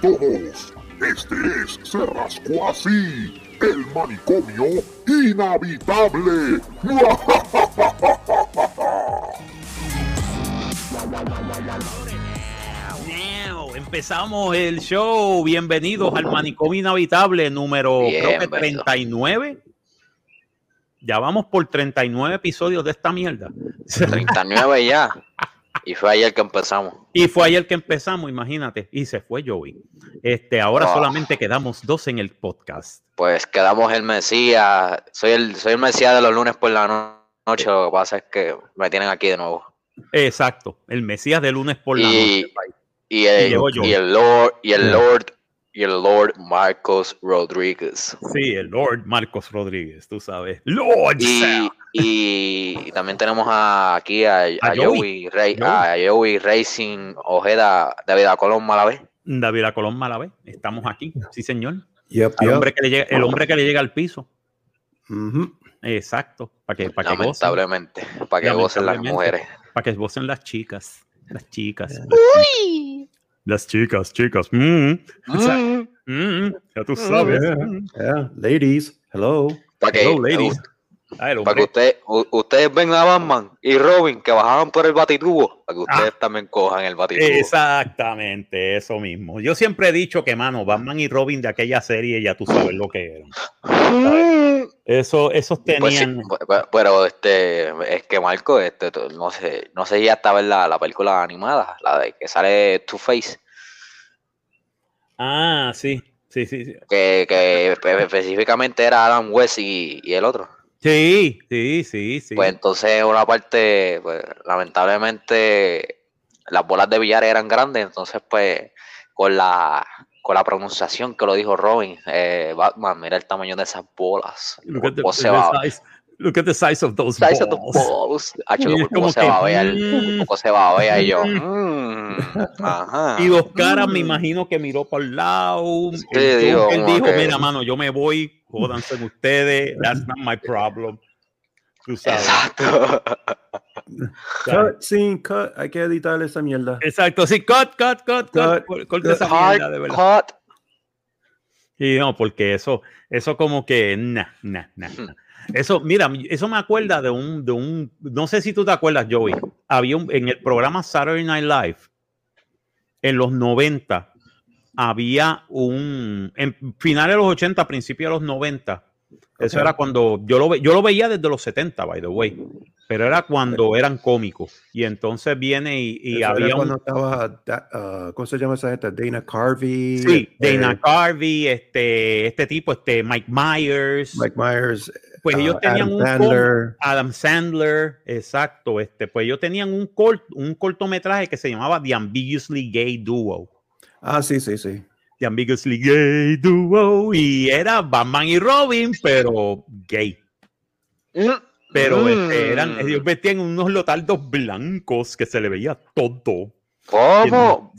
todos. Este es Se Rascó Así, el manicomio inhabitable. Empezamos el show. Bienvenidos al manicomio inhabitable número creo que 39. Ya vamos por 39 episodios de esta mierda. 39 ya. Y fue ayer que empezamos. Y fue ayer que empezamos, imagínate. Y se fue Joey. Este, ahora ah. solamente quedamos dos en el podcast. Pues quedamos el Mesías. Soy el, soy el Mesías de los lunes por la noche. Lo que pasa es que me tienen aquí de nuevo. Exacto, el Mesías de lunes por la noche. Y el, y el Lord, y el Lord y el Lord Marcos Rodríguez. Sí, el Lord Marcos Rodríguez, tú sabes. Lord. Y, y también tenemos aquí a, a, Joey, a Joey Racing Ojeda, David Colón Malavé. David Colón Malavé, estamos aquí, sí señor. el, Hombre que le llega, el hombre que le llega al piso. Exacto, para que, para Lamentablemente, para que gocen las mujeres. Para que gocen las chicas. Las chicas. Uy. Las chicas, chicas. Mm. Mm. Mm. Ya tú sabes. Yeah, Ladies, hello. Para que, ladies. Para que usted, ustedes ven a Batman y Robin que bajaban por el batitubo, para que ustedes ah. también cojan el batitubo. Exactamente, eso mismo. Yo siempre he dicho que, mano, Batman y Robin de aquella serie ya tú sabes lo que eran. Eso, esos pues tenían. pero este, es que Marco, este, no sé, no sé si ya estaba en la, película animada, la de que sale Two Face. Ah, sí, sí, sí. Que, que específicamente era Adam West y, el otro. Sí, sí, sí, sí. Pues entonces una parte, pues, lamentablemente las bolas de billar eran grandes, entonces pues con la con la pronunciación que lo dijo Robin, eh, Batman, mira el tamaño de esas bolas. Look at the size of those size balls. Of the balls. ¿cómo, se va a ver? ¿Cómo se va a ver? Y yo, mm, ajá. Y dos caras, me imagino que miró por el lado. Sí, él dijo, mira, mano, yo me voy, jódanse ustedes, that's not my problem. Exacto. cut, sin cut. Hay que editar esa mierda. Exacto, sí, cut, cut, cut, cut. Corta esa mierda, de verdad. Cut. Y no, porque eso, eso como que, nah, nah, nah, Eso, mira, eso me acuerda de un, de un, no sé si tú te acuerdas, Joey, había un, en el programa Saturday Night Live, en los 90, había un, en finales de los 80, principios de los 90, eso era cuando yo lo, yo lo veía desde los 70, by the way, pero era cuando eran cómicos. Y entonces viene y, y había. cuando estaba, uh, ¿cómo se llama esa gente? Dana Carvey. Sí, Dana eh, Carvey, este, este tipo, este Mike Myers. Mike Myers. Pues ellos uh, tenían un Sandler. Adam Sandler, exacto. Este, pues ellos tenían un, un cortometraje que se llamaba The Ambiguously Gay Duo. Ah, sí, sí, sí. The Ambiguously Gay Duo y era Batman y Robin, pero gay. Mm. Pero este, eran, ellos vestían unos lotaldos blancos que se le veía todo. ¿Cómo?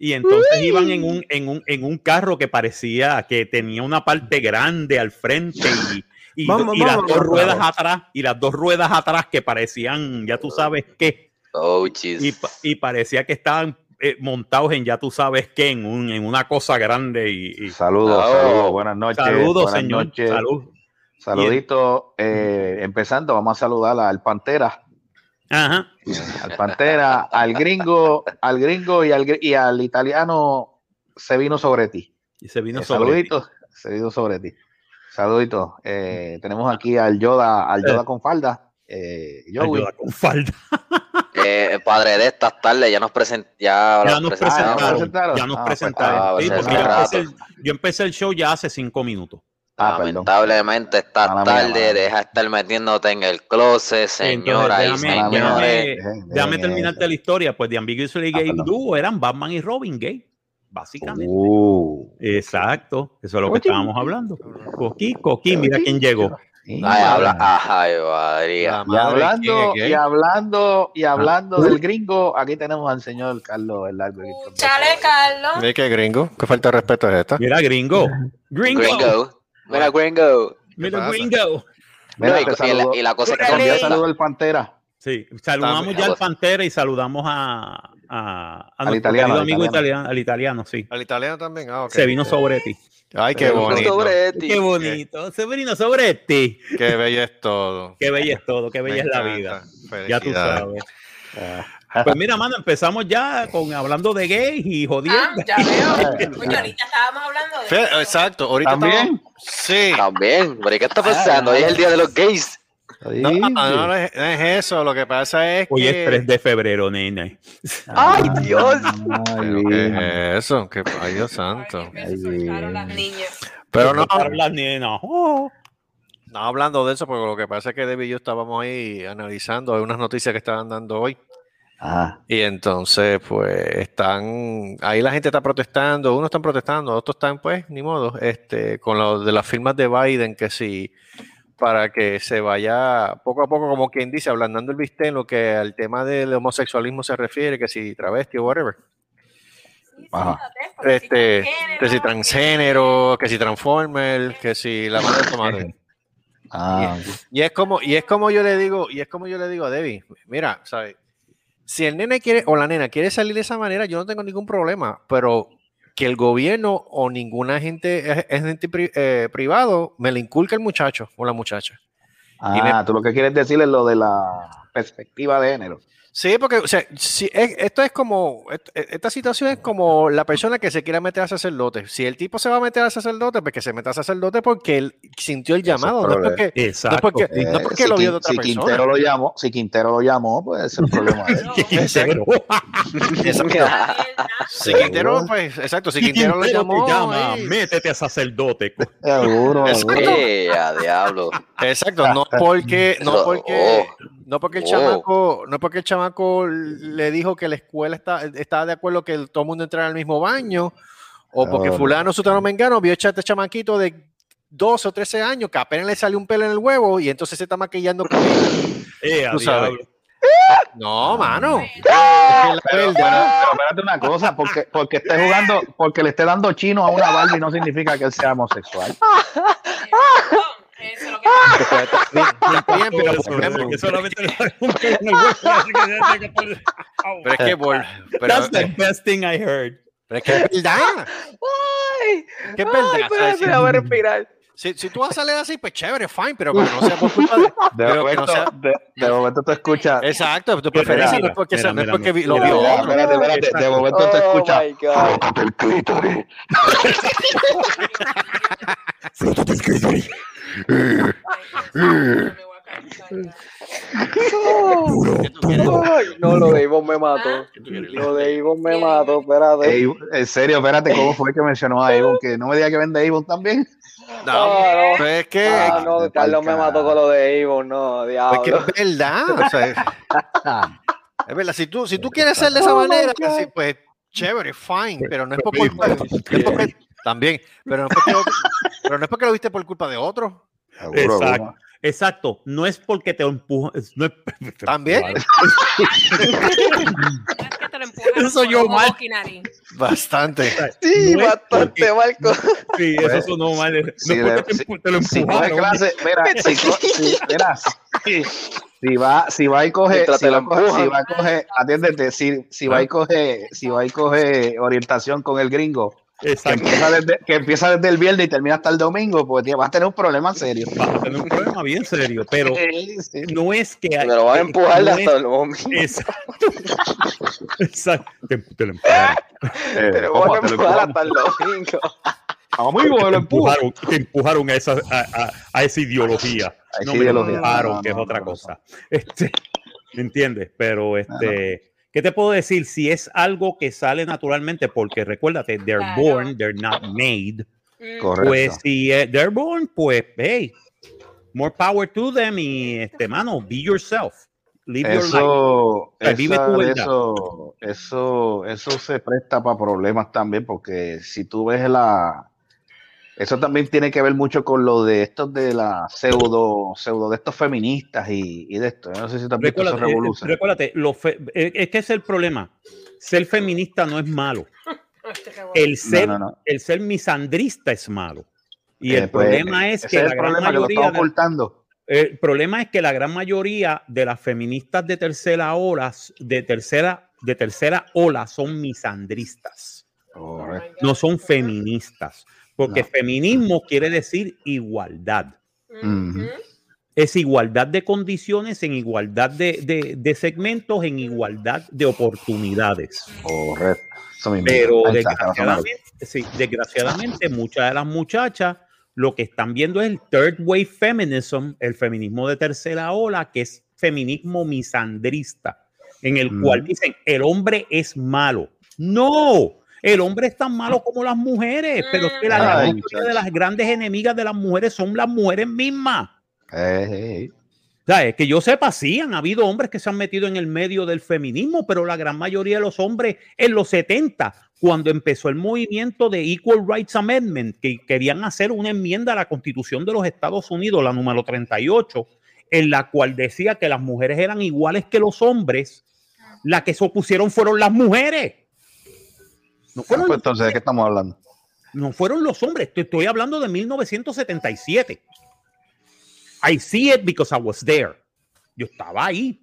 Y, entonces, iban en un, en, un, en un carro que parecía que tenía una parte grande al frente y, y, las dos ruedas atrás, y las dos ruedas atrás que parecían, ya tú sabes qué. Oh, y, y parecía que estaban eh, montados en ya tú sabes qué, en, un, en una cosa grande. Y, Saludos, saludos, buenas noches. Saludos, señor. Salud. Saludito, eh, empezando, vamos a saludar al Pantera. Ajá. Al Pantera, al gringo, al gringo y al, y al italiano se vino sobre ti. Y se vino eh, sobre saluditos, se vino sobre ti. Saluditos. tenemos aquí al Yoda, al Yoda con falda. Yoda con falda. Eh, padre de estas tardes ya nos, present, ya, nos presentaron, Ya nos ah, pues, presentaron. yo, empecé el, show ya hace cinco minutos. Ah, Lamentablemente esta tarde deja de estar metiéndote en el closet, señora déjame, y señores. Déjame, terminarte la historia. Pues de Ambiguously Gay ah, Duo eran Batman y Robin gay, básicamente. Uh. Exacto, eso es lo que estábamos hablando. Coqui, Coqui, mira quién llegó. Ay, habla, ay, Y hablando, y hablando, y hablando del gringo, aquí tenemos al señor Carlos el largo. Chale, Carlos. Mira qué gringo, qué falta de respeto es esta. Mira, gringo. Gringo. gringo. Mira, gringo. Mira, gringo. Mira, y, la, y, la, cosa que también saludo el Pantera. Sí, saludamos ya al Pantera y saludamos a, a, a al italiano, amigo italiano. al italiano, sí. Al italiano también, ah, Se vino sobre ti. Ay, qué bonito. Qué bonito. Se vino sobre ti. Qué bello es todo. Qué bello es todo, qué bella es la vida. Ya tú sabes. Pues mira, mano, empezamos ya con hablando de gays y jodiendo. Ah, ya veo. Oye, ahorita estábamos hablando de. Exacto, ahorita ¿También? Sí. También. ¿Qué está pasando? Hoy es el día de los gays. No, no, no, es, eso. Lo que pasa es que. Hoy es 3 de febrero, nena. ¡Ay, Dios! Ay, ¿Qué es eso? ¿Qué, ay, Dios santo. Ay, las niñas. Pero no. Las nenas. Oh. No hablando de eso, porque lo que pasa es que David y yo estábamos ahí analizando unas noticias que estaban dando hoy. Ah. Y entonces, pues, están, ahí la gente está protestando, unos están protestando, otros están, pues, ni modo, este, con lo de las firmas de Biden, que sí, para que se vaya poco a poco, como quien dice, ablandando el viste en lo que al tema del homosexualismo se refiere, que si travesti o whatever. Este, que si transgénero, que si transformer, que si la madre tomate. Ah, y, es como, y es como yo le digo, y es como yo le digo a Debbie, mira, ¿sabes? Si el nene quiere o la nena quiere salir de esa manera, yo no tengo ningún problema, pero que el gobierno o ningún agente, agente eh, privado me le inculque el muchacho o la muchacha. Ah, tú lo que quieres decir es lo de la perspectiva de género. Sí, porque, o sea, si esto es como, e, esta situación es como la persona que se quiere meter a sacerdote. Si el tipo se va a meter a sacerdote, pues que se meta a sacerdote porque él sintió el llamado, no es porque, no es porque, no porque lo vio de otra si persona. Quintero lo llamó, si Quintero lo llamó, pues ese es el problema. exacto. si Quintero, pues, exacto, si Quintero, lo llamó. Te llama, métete a sacerdote. Seguro. Eh, a diablo. Exacto, no porque, no porque, oh. No porque el oh. chamaco, no porque el chamaco le dijo que la escuela está, estaba de acuerdo que todo el mundo entrara al mismo baño, o porque fulano, sutano, mengano vio echarte este chamaquito de 12 o 13 años que apenas le salió un pelo en el huevo y entonces se está maquillando con él. Eh, no, mano. pero, espérate una cosa, porque, porque esté jugando, porque le esté dando chino a una Barbie no significa que él sea homosexual. Eso es lo que pasa. pero solamente le Pero es que por, pero, That's the best thing I heard. Pero es que es verdad. Ay, ¿Qué es verdad? Espérate, a ver, respirar. Si, si, tú vas a salir así, pues chévere, fine, pero que no sea por culpa de. De, momento, no sea, de, de momento te escuchas. Exacto, tu preferencia no es porque, mira, no es porque lo vio. Espérate, espérate, de momento te oh escuchas. Frótate el clítoris. Frótate el clítoris. no, lo de Ivonne me mató. Lo de Ivonne me mató, espérate. en serio, espérate, ¿cómo fue que mencionó a Ivonne? Que no me diga que vende Ivonne también. No, no, no. es que. Ah, no, Carlos me mató con lo de Ivonne, no, diablo. Es que es verdad. O sea, es verdad, si tú, si tú quieres ser de esa manera, pues chévere, fine, pero no es por culpa de, también, pero no, es porque, pero no es porque lo viste por culpa de otro. Exacto. Exacto, no es porque te empujo. No es, También. eso yo mal. Bastante. Sí, bastante, Marco. Sí, eso sonó mal. No si es porque te, te, lo empujaron. clase, mira, si, si, mira, si, si, va, si va y coge, si va, si va a coger, atiéndete, si, si va y coge, si va y coge orientación con el gringo, que empieza, desde, que empieza, desde, el viernes y termina hasta el domingo, pues vas a tener un problema serio. Vas a tener un problema bien serio, pero no es que. Hay, pero vas a empujar no hasta el domingo. Exacto. Exacto. Te, te lo empujaron. Eh, pero vas a empujar hasta el domingo. Vamos, lo empujaron, te empujaron a esa, a, a, a esa ideología. A no me empujaron, no, que es otra cosa. Este, ¿Me entiendes? Pero este. ¿Qué te puedo decir? Si es algo que sale naturalmente, porque recuérdate, they're born, they're not made. Mm. Correcto. Pues si eh, they're born, pues hey, more power to them y este mano, be yourself. Live eso, your life. vive tu eso, eso, eso se presta para problemas también, porque si tú ves la, eso también tiene que ver mucho con lo de estos de la pseudo, pseudo de estos feministas y, y de esto. no sé si también eso revoluciona. Recuérdate, lo eh, es que es el problema. Ser feminista no es malo. El ser, no, no, no. el ser misandrista es malo. Y eh, el pues, problema es que la gran mayoría. Que. El problema es que la gran mayoría de las feministas de tercera ola, de tercera, de tercera ola son misandristas. No son feministas. Porque feminismo quiere decir igualdad. Es igualdad de condiciones, en igualdad de, de, segmentos, en igualdad de oportunidades. Correcto. Pero desgraciadamente, sí, desgraciadamente, muchas de las muchachas lo que están viendo es el third wave feminism, el feminismo de tercera ola, que es feminismo misandrista, en el cual dicen el hombre es malo. No, el hombre es tan malo como las mujeres, pero es que la mayoría de las grandes enemigas de las mujeres son las mujeres mismas. que yo sepa, sí, han habido hombres que se han metido en el medio del feminismo, pero la gran mayoría de los hombres en los 70, cuando empezó el movimiento de Equal Rights Amendment, que querían hacer una enmienda a la Constitución de los Estados Unidos, la número 38, en la cual decía que las mujeres eran iguales que los hombres, las que se opusieron fueron las mujeres. No fueron pues, entonces, ¿de qué estamos hablando? No fueron los hombres, estoy hablando de 1977. I see it because I was there. Yo estaba ahí.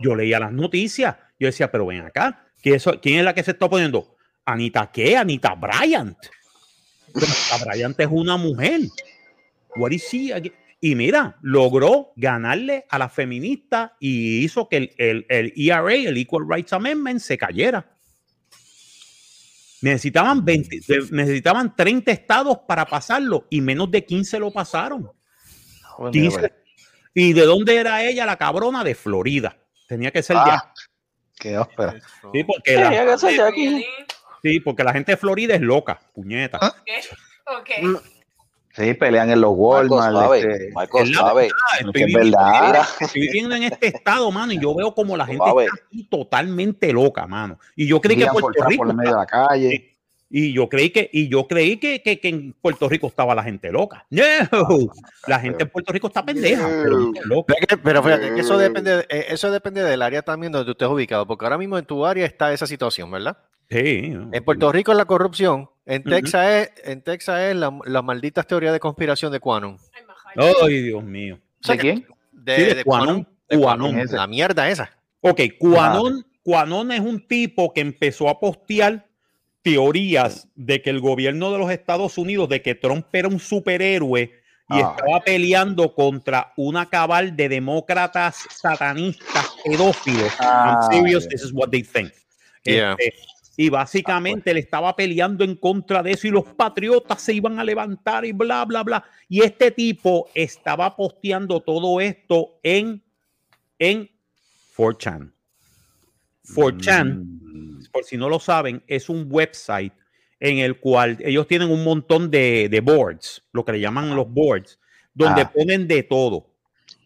Yo leía las noticias. Yo decía, pero ven acá, ¿quién es la que se está poniendo? Anita qué? Anita Bryant. Anita Bryant es una mujer. What is she? Y mira, logró ganarle a la feminista y hizo que el, el, el ERA, el Equal Rights Amendment, se cayera. Necesitaban 20, necesitaban 30 estados para pasarlo y menos de 15 lo pasaron. 15. ¿Y de dónde era ella, la cabrona? De Florida. Tenía que ser ah, ya. Qué ópera. Sí, porque la, gente, sí, porque la gente de Florida es loca, puñeta. ¿Ah? Okay. Mm. Sí, pelean en los Walmart. Marcos este, sabe. Estoy, viviendo, verdad. estoy viviendo en este estado, mano, y yo veo como la gente está aquí totalmente loca, mano. Y yo creí que Puerto Rico. Por medio de la calle. Y yo creí que, y yo creí que, que, que, en Puerto Rico estaba la gente loca. No, la gente en Puerto Rico está pendeja. Pero, pero fíjate que eso depende, eh, eso depende del área también donde tú estés ubicado, porque ahora mismo en tu área está esa situación, ¿verdad? Sí. En Puerto Rico es la corrupción, en Texas es, en Texas es la, las malditas teorías de conspiración de Quanon. Ay, Dios mío. ¿De quién? De, de, Quanon. La mierda esa. Ok, Quanon, Quanon es un tipo que empezó a postear teorías de que el gobierno de los Estados Unidos, de que Trump era un superhéroe y ah. estaba peleando contra una cabal de demócratas satanistas pedófilos. Ah, serious, this is what they think. Este, y básicamente le estaba peleando en contra de eso y los patriotas se iban a levantar y bla, bla, bla. Y este tipo estaba posteando todo esto en, en 4chan. 4chan, mm. Por si no lo saben, es un website en el cual ellos tienen un montón de, de boards, lo que le llaman los boards, donde ah. ponen de todo,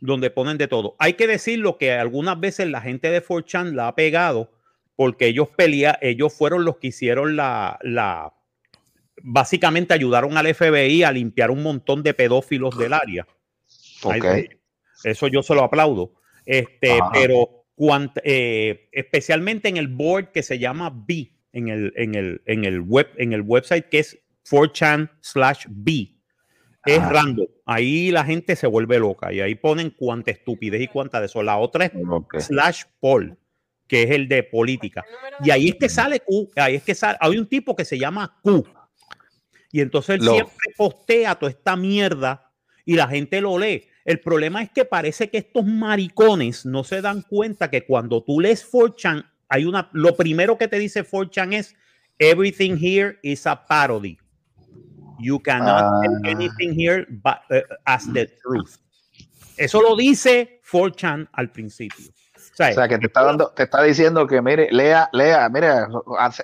donde ponen de todo. Hay que decirlo que algunas veces la gente de 4chan la ha pegado porque ellos pelea, ellos fueron los que hicieron la, la, básicamente ayudaron al FBI a limpiar un montón de pedófilos del área. Eso yo se lo aplaudo. Este, pero eh, especialmente en el board que se llama B, en el, en el, en el web, en el website que es 4chan slash B. Es random. Ahí la gente se vuelve loca y ahí ponen cuánta estupidez y cuánta de eso. La otra es slash Paul que es el de política. Y ahí es que sale Q, ahí es que sale, hay un tipo que se llama Q. Y entonces él siempre postea toda esta mierda y la gente lo lee. El problema es que parece que estos maricones no se dan cuenta que cuando tú lees 4chan, hay una, lo primero que te dice 4chan es everything here is a parody. You cannot uh, anything here but, uh, as the truth. Eso lo dice 4chan al principio. O sea, que te está dando, te está diciendo que mire, lea, lea, mire,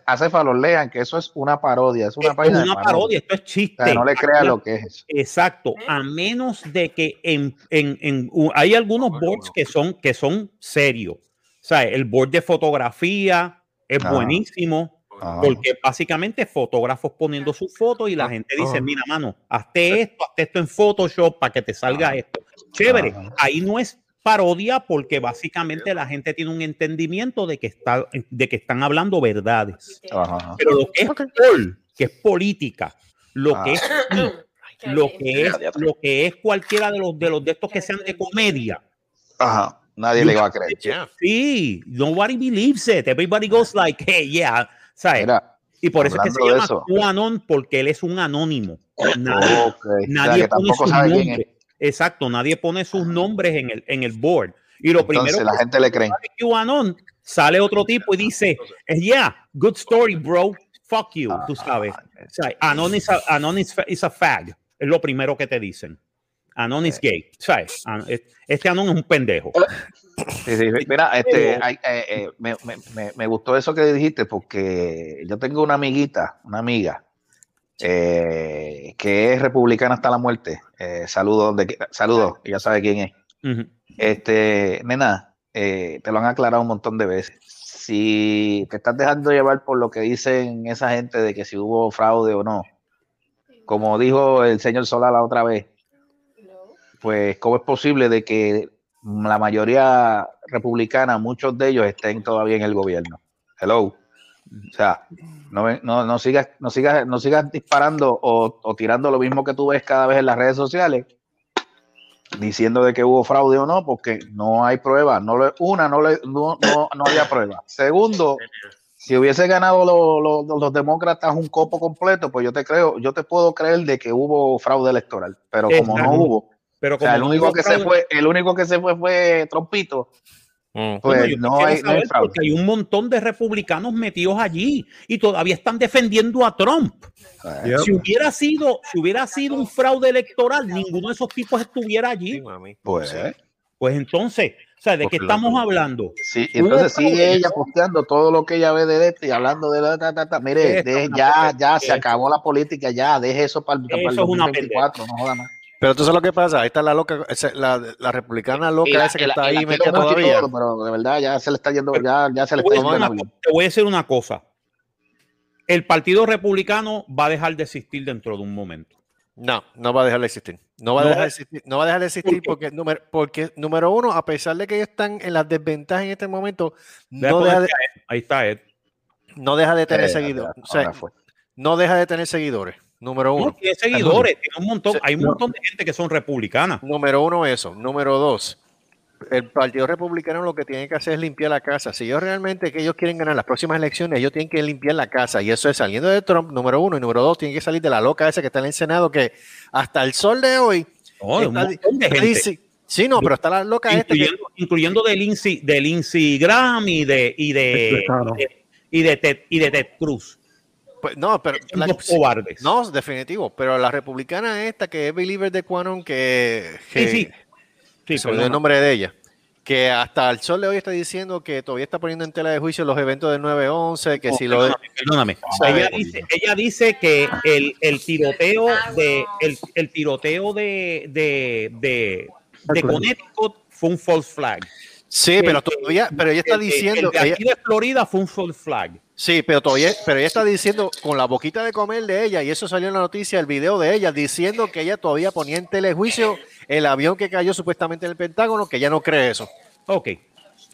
acéfalos lean, que eso es una parodia, es una, es una parodia, esto es chiste. no le crea lo que es Exacto, a menos de que en, en, en hay algunos boards que son, que son serios. O sea, el board de fotografía es buenísimo. Porque básicamente fotógrafos poniendo su foto y la gente dice, mira, mano, hazte esto, hazte esto en Photoshop para que te salga esto. Chévere, ahí no es parodia porque básicamente la gente tiene un entendimiento de que, está, de que están hablando verdades. Pero lo que es que es política, lo que es lo que es, lo que es cualquiera de los de los de estos que sean de comedia. Ajá. Nadie le va a creer. Sí, nobody believes it. Everybody goes like, hey, yeah. ¿sabes? y por eso es que se llama QAnon, porque él es un anónimo. Nadie, pone sus nombres. Exacto, nadie pone sus nombres en el, en el board. Y lo primero la gente le cree. QAnon, sale otro tipo y dice, yeah, good story, bro. Fuck you, tú sabes. Anon is a, Anon is a fag. Es lo primero que te dicen. Anon is gay. ¿Sabes? Este Anon es un pendejo. Mira, este, eh, eh, me, me, me, gustó eso que dijiste porque yo tengo una amiguita, una amiga, eh, que es republicana hasta la muerte. saludos, saludos, ya sabe quién es. Este, nena, te lo han aclarado un montón de veces. Si te estás dejando llevar por lo que dicen esa gente de que si hubo fraude o no, como dijo el señor Sola la otra vez, pues cómo es posible de que la mayoría republicana, muchos de ellos estén todavía en el gobierno. Hello. O sea, no, no, no sigas, no sigas, no sigas disparando o, tirando lo mismo que tú ves cada vez en las redes sociales, diciendo de que hubo fraude o no, porque no hay prueba. No le, una, no, le, no, no, había prueba. Segundo, si hubiese ganado los demócratas un copo completo, pues yo te creo, yo te puedo creer de que hubo fraude electoral, pero como no hubo, pero como el único que se fue, el único que se fue fue Trompito. Mm. Pues no, hay, no porque hay un montón de republicanos metidos allí y todavía están defendiendo a Trump. Si hubiera sido, si hubiera sido un fraude electoral, ninguno de esos tipos estuviera allí. Pues, pues entonces, o sea, ¿de qué estamos hablando? Sí, entonces sigue ella posteando todo lo que ella ve de esto y hablando de la Mire, ya, ya, se acabó la política, ya, deje eso para, para el 2024, no joda más. Pero tú sabes lo que pasa, ahí está la loca, la, la republicana loca esa que está ahí metida todavía. pero de verdad ya se le está yendo, ya, ya se le está yendo. te voy a decir una cosa. El Partido Republicano va a dejar de existir dentro de un momento. No, no va a dejar de existir. No va a dejar de existir, no va a dejar de existir porque, número, porque, número uno, a pesar de que ellos están en las desventajas en este momento, no deja de, ahí está Ed. No deja de tener eh, seguidores. O sea, no deja de tener seguidores. Número uno. tiene seguidores, tiene un montón, hay un montón de gente que son republicanas. Número uno, eso. Número dos, el Partido Republicano lo que tiene que hacer es limpiar la casa. Si ellos realmente que ellos quieren ganar las próximas elecciones, ellos tienen que limpiar la casa. Y eso es saliendo de Trump, número uno. Y número dos, tienen que salir de la loca esa que está en el Senado, que hasta el sol de hoy. sí, no, pero está la loca incluyendo, esta incluyendo de Lindsey, de Lindsey Graham y de, y de, y de, y de Ted Cruz. Pues, no, pero No, definitivo. Pero la republicana esta que es believer de Quanon, que, sí, sí. sí el nombre de ella, que hasta el sol de hoy está diciendo que todavía está poniendo en tela de juicio los eventos del 9-11, que si lo... Perdóname, ella, dice, ella dice que el, el tiroteo de el, el tiroteo de, de, de, de Connecticut fue un false flag. Sí, pero todavía, pero ella está diciendo. El de aquí de Florida fue un false flag. Sí, pero todavía, pero ella está diciendo con la boquita de comer de ella, y eso salió en la noticia, el video de ella, diciendo que ella todavía ponía en telejuicio el avión que cayó supuestamente en el Pentágono, que ella no cree eso. Ok.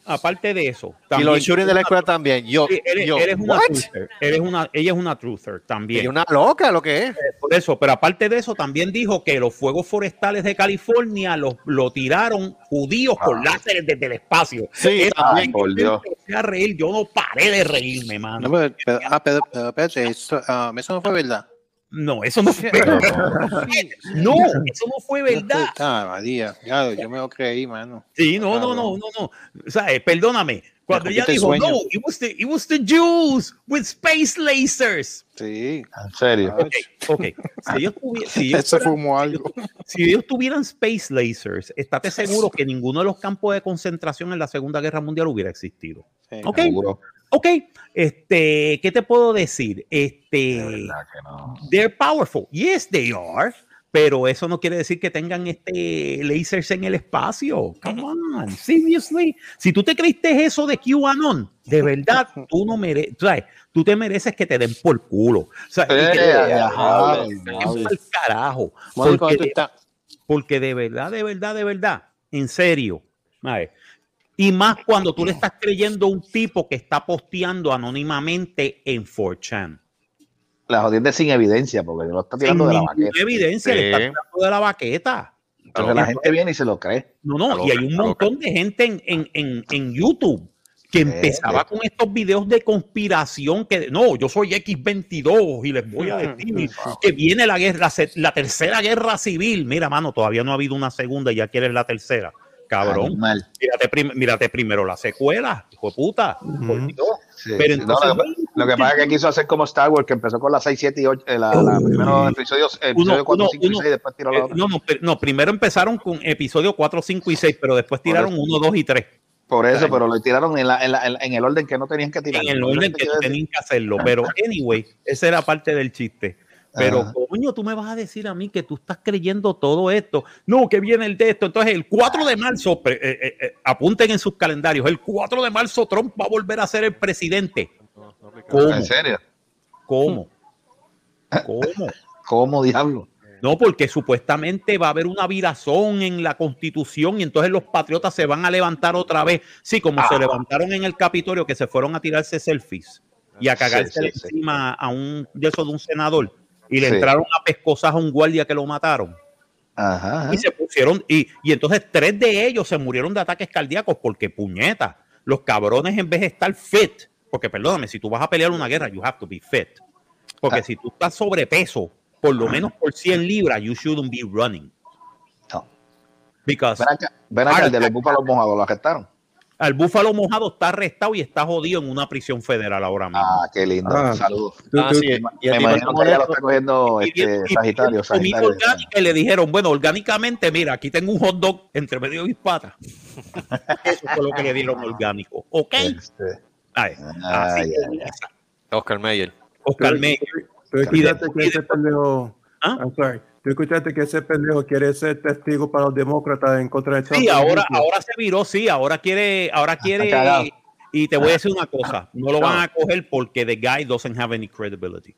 Aparte de eso. y los shootings de la escuela también. Yo, eres, yo, eres una truther, eres una, ella es una truther también. Y una loca lo que es. Eh, por eso, pero aparte de eso, también dijo que los fuegos forestales de California los lo tiraron judíos con ah. láseres desde el espacio. Sí, también. Por Dios. A reír, yo no paré de reírme, mano. No, pero, ah, pero, espérate, eso, uh, eso no fue verdad. No, eso no fue verdad. no, eso no fue verdad. Ah, María, ya, yo me lo creí, mano. Sí, no, no, no, no, no. O sea, eh, perdóname. Cuando ella dijo, no, it was, the, it was the Jews with space lasers. Sí, en serio. Ok, okay. Si ellos, si ellos Eso fumó algo. Si ellos tuvieran space lasers, estate seguro que ninguno de los campos de concentración en la Segunda Guerra Mundial hubiera existido. Sí, ok, seguro. Ok, este, ¿qué te puedo decir? Este, no. they're powerful. Yes, they are. Pero eso no quiere decir que tengan este lasers en el espacio. Come on, seriously. Si tú te creíste eso de QAnon, de verdad, tú no mereces, tú te mereces que te den por culo. O sea, que te den carajo. Porque, porque de verdad, de verdad, de verdad, en serio. ver, y más cuando tú le estás creyendo a un tipo que está posteando anónimamente en 4chan. la jodienda sin evidencia, porque lo está tirando de la baqueta. evidencia, le está tirando de la baqueta. Entonces la gente viene y se lo cree. No, no, y hay un montón de gente en, en, en, en YouTube que empezaba con estos videos de conspiración que no, yo soy X22 y les voy a decir que viene la guerra, la tercera guerra civil. Mira, mano, todavía no ha habido una segunda y ya quieres la tercera. Cabrón. Mírate, primero la secuela, hijo de puta. Pero entonces, lo, que pasa es que quiso hacer como Star Wars, que empezó con la 6, 7 y 8, eh, la, la primero episodio, episodio 4, 5 y 6, después tiró la eh, no, no, no, primero empezaron con episodio 4, 5 y 6, pero después tiraron 1, 2 y 3. Por eso, pero lo tiraron en, la, en, la, en, el orden que no tenían que tirar. En el orden que, tenían que hacerlo. Pero, anyway, esa era parte del chiste. Pero, coño, tú me vas a decir a mí que tú estás creyendo todo esto. No, que viene el de esto. Entonces, el 4 de marzo, eh, eh, eh, apunten en sus calendarios, el 4 de marzo Trump va a volver a ser el presidente. ¿Cómo? ¿En serio? ¿Cómo? ¿Cómo? ¿Cómo, diablo? No, porque supuestamente va a haber una virazón en la constitución y entonces los patriotas se van a levantar otra vez. Sí, como se ah. levantaron en el Capitolio, que se fueron a tirarse selfies y a cagarse encima a un de eso de un senador y le entraron a pescosas a un guardia que lo mataron. Ajá, Y se pusieron, y, y entonces tres de ellos se murieron de ataques cardíacos porque puñeta, los cabrones en vez de estar fit, porque perdóname, si tú vas a pelear una guerra, you have to be fit. Porque ah. si tú estás sobrepeso, por lo menos por 100 libras, you shouldn't be running. No. Because ven acá, el de los búfalos mojados, ¿lo arrestaron? El búfalo mojado está arrestado y está jodido en una prisión federal ahora mismo. Ah, qué lindo. Ah, Saludos. Ah, sí, y me imagino que ya lo está cogiendo este, Sagitario. sagitario y le dijeron, bueno, orgánicamente, mira, aquí tengo un hot dog entre medio de mis patas. Eso fue lo que le dieron orgánico. ¿Ok? Este. Ay, ay, ay, Oscar Mayer. Oscar Mayer. Tú escuchaste que ese pendejo. ¿Ah? I'm sorry. Tú escuchaste que ese pendejo quiere ser testigo para los demócratas en contra de Trump. Sí, ahora, ahora se viró, sí, ahora quiere, ahora quiere. Y te voy a decir una cosa: no lo van a coger porque the guy doesn't have any credibility.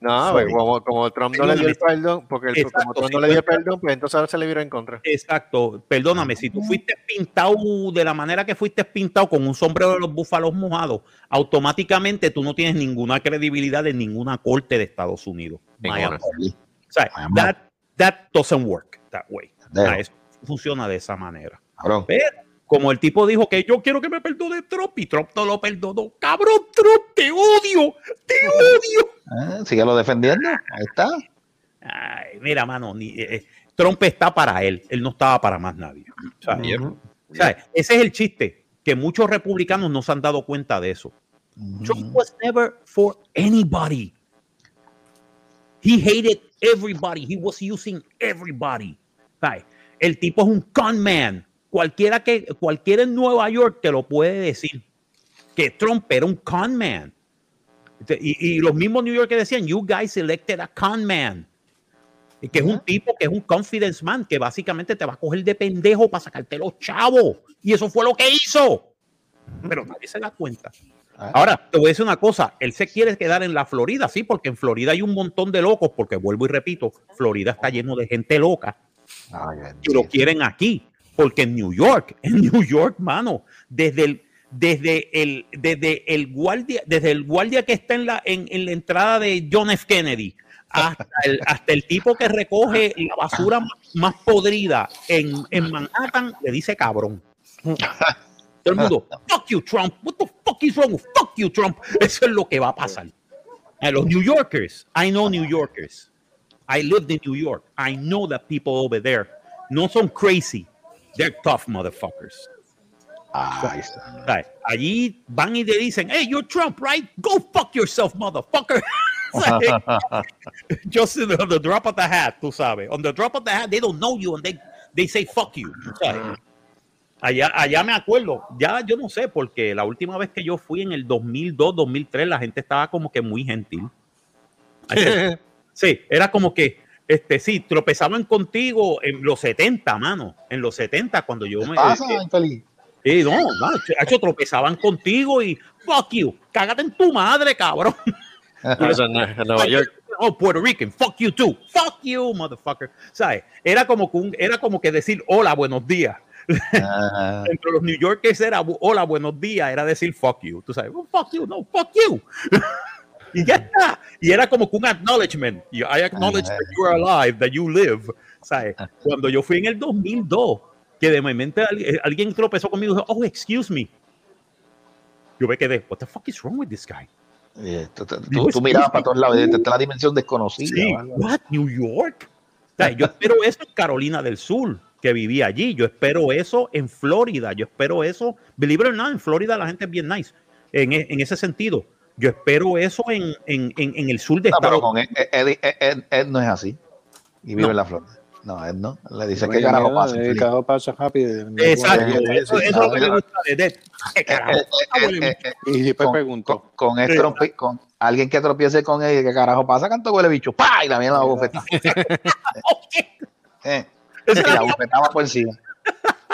No, pues, como, como, Trump no le dio el perdón, porque como Trump no le dio el perdón, pues entonces ahora se le viró en contra. Exacto. Perdóname, si tú fuiste pintado de la manera que fuiste pintado con un sombrero de los búfalos mojados, automáticamente tú no tienes ninguna credibilidad en ninguna corte de Estados Unidos. O sea, that, that doesn't work that way. Eso funciona de esa manera. Pero, como el tipo dijo que yo quiero que me perdone Trump y Trump no lo perdonó. Cabrón, Trump, te odio, te odio. Ah, síguelo defendiendo, ahí está. Ay, mira, mano, ni, eh, eh, Trump está para él, él no estaba para más nadie. ese es el chiste, que muchos republicanos no se han dado cuenta de eso. Trump was never for anybody. He hated everybody. He was using everybody. El tipo es un con man cualquiera que cualquiera en Nueva York te lo puede decir que Trump era un con man. Y, los mismos New York que decían, you guys elected a con man. Que es un tipo que es un confidence man, que básicamente te va a coger de pendejo para sacarte los chavos. Y eso fue lo que hizo. Pero nadie se da cuenta. Ah. Ahora, te voy a decir una cosa, él se quiere quedar en la Florida, sí, porque en Florida hay un montón de locos, porque vuelvo y repito, Florida está lleno de gente loca. y lo quieren aquí. Porque en New York, en New York, mano, desde el, desde el, desde el guardia, desde el guardia que está en la, en, en la entrada de John F. Kennedy, hasta el, hasta el tipo que recoge la basura más, podrida en, en, Manhattan, le dice cabrón. Todo el mundo, fuck you, Trump. What the fuck is wrong? Fuck you, Trump. Eso es lo que va a pasar. A los New Yorkers, I know New Yorkers. I lived in New York. I know that people over there no son crazy. They're tough motherfuckers. Ah, allí van y te dicen, hey, you're Trump, right? Go fuck yourself, motherfucker. Just on the drop of the hat, tú sabes. On the drop of the hat, they don't know you and they, they say fuck you. Allá, allá me acuerdo, ya yo no sé, porque la última vez que yo fui en el 2002, 2003, la gente estaba como que muy gentil. sí, era como que, este, sí, tropezaban contigo en los 70, mano. En los 70, cuando yo me. Pasa, eh, Sí, no, no, hecho, tropezaban contigo y fuck you, cágate en tu madre, cabrón. Oh, Puerto Rican, fuck you too, fuck you, motherfucker. ¿Sabes? Era como que, era como que decir hola, buenos días. Ah. Entre los New Yorkers era hola, buenos días, era decir fuck you. Tú sabes, fuck you, no, fuck you. Y ya está. Y era como un acknowledgement. I acknowledge that you are alive, that you live. ¿Sabes? Cuando yo fui en el 2002, que de momento alguien tropezó conmigo y dijo, oh, excuse me. Yo me quedé, what the fuck is wrong with this guy? tú, mirabas para todos lados, esta la dimensión desconocida. Sí, what, New York. yo espero eso en Carolina del Sur, que vivía allí. Yo espero eso en Florida. Yo espero eso, believe it or not, en Florida la gente es bien nice. En, en ese sentido, yo espero eso en, en, en, el sur de no, Estados Unidos. Ed, no es así. Y vive en la Florida. No, Ed no. Le dice que carajo pasa. El carajo pasa rápido. Exacto. Eso, es lo que me gusta de Ed. Y después pregunto. Con, con, con, alguien que tropiece con él, ¿qué carajo pasa? Canto huele bicho. ¡Pah! Y la mierda la bofeta. eh, y la bofetaba por encima.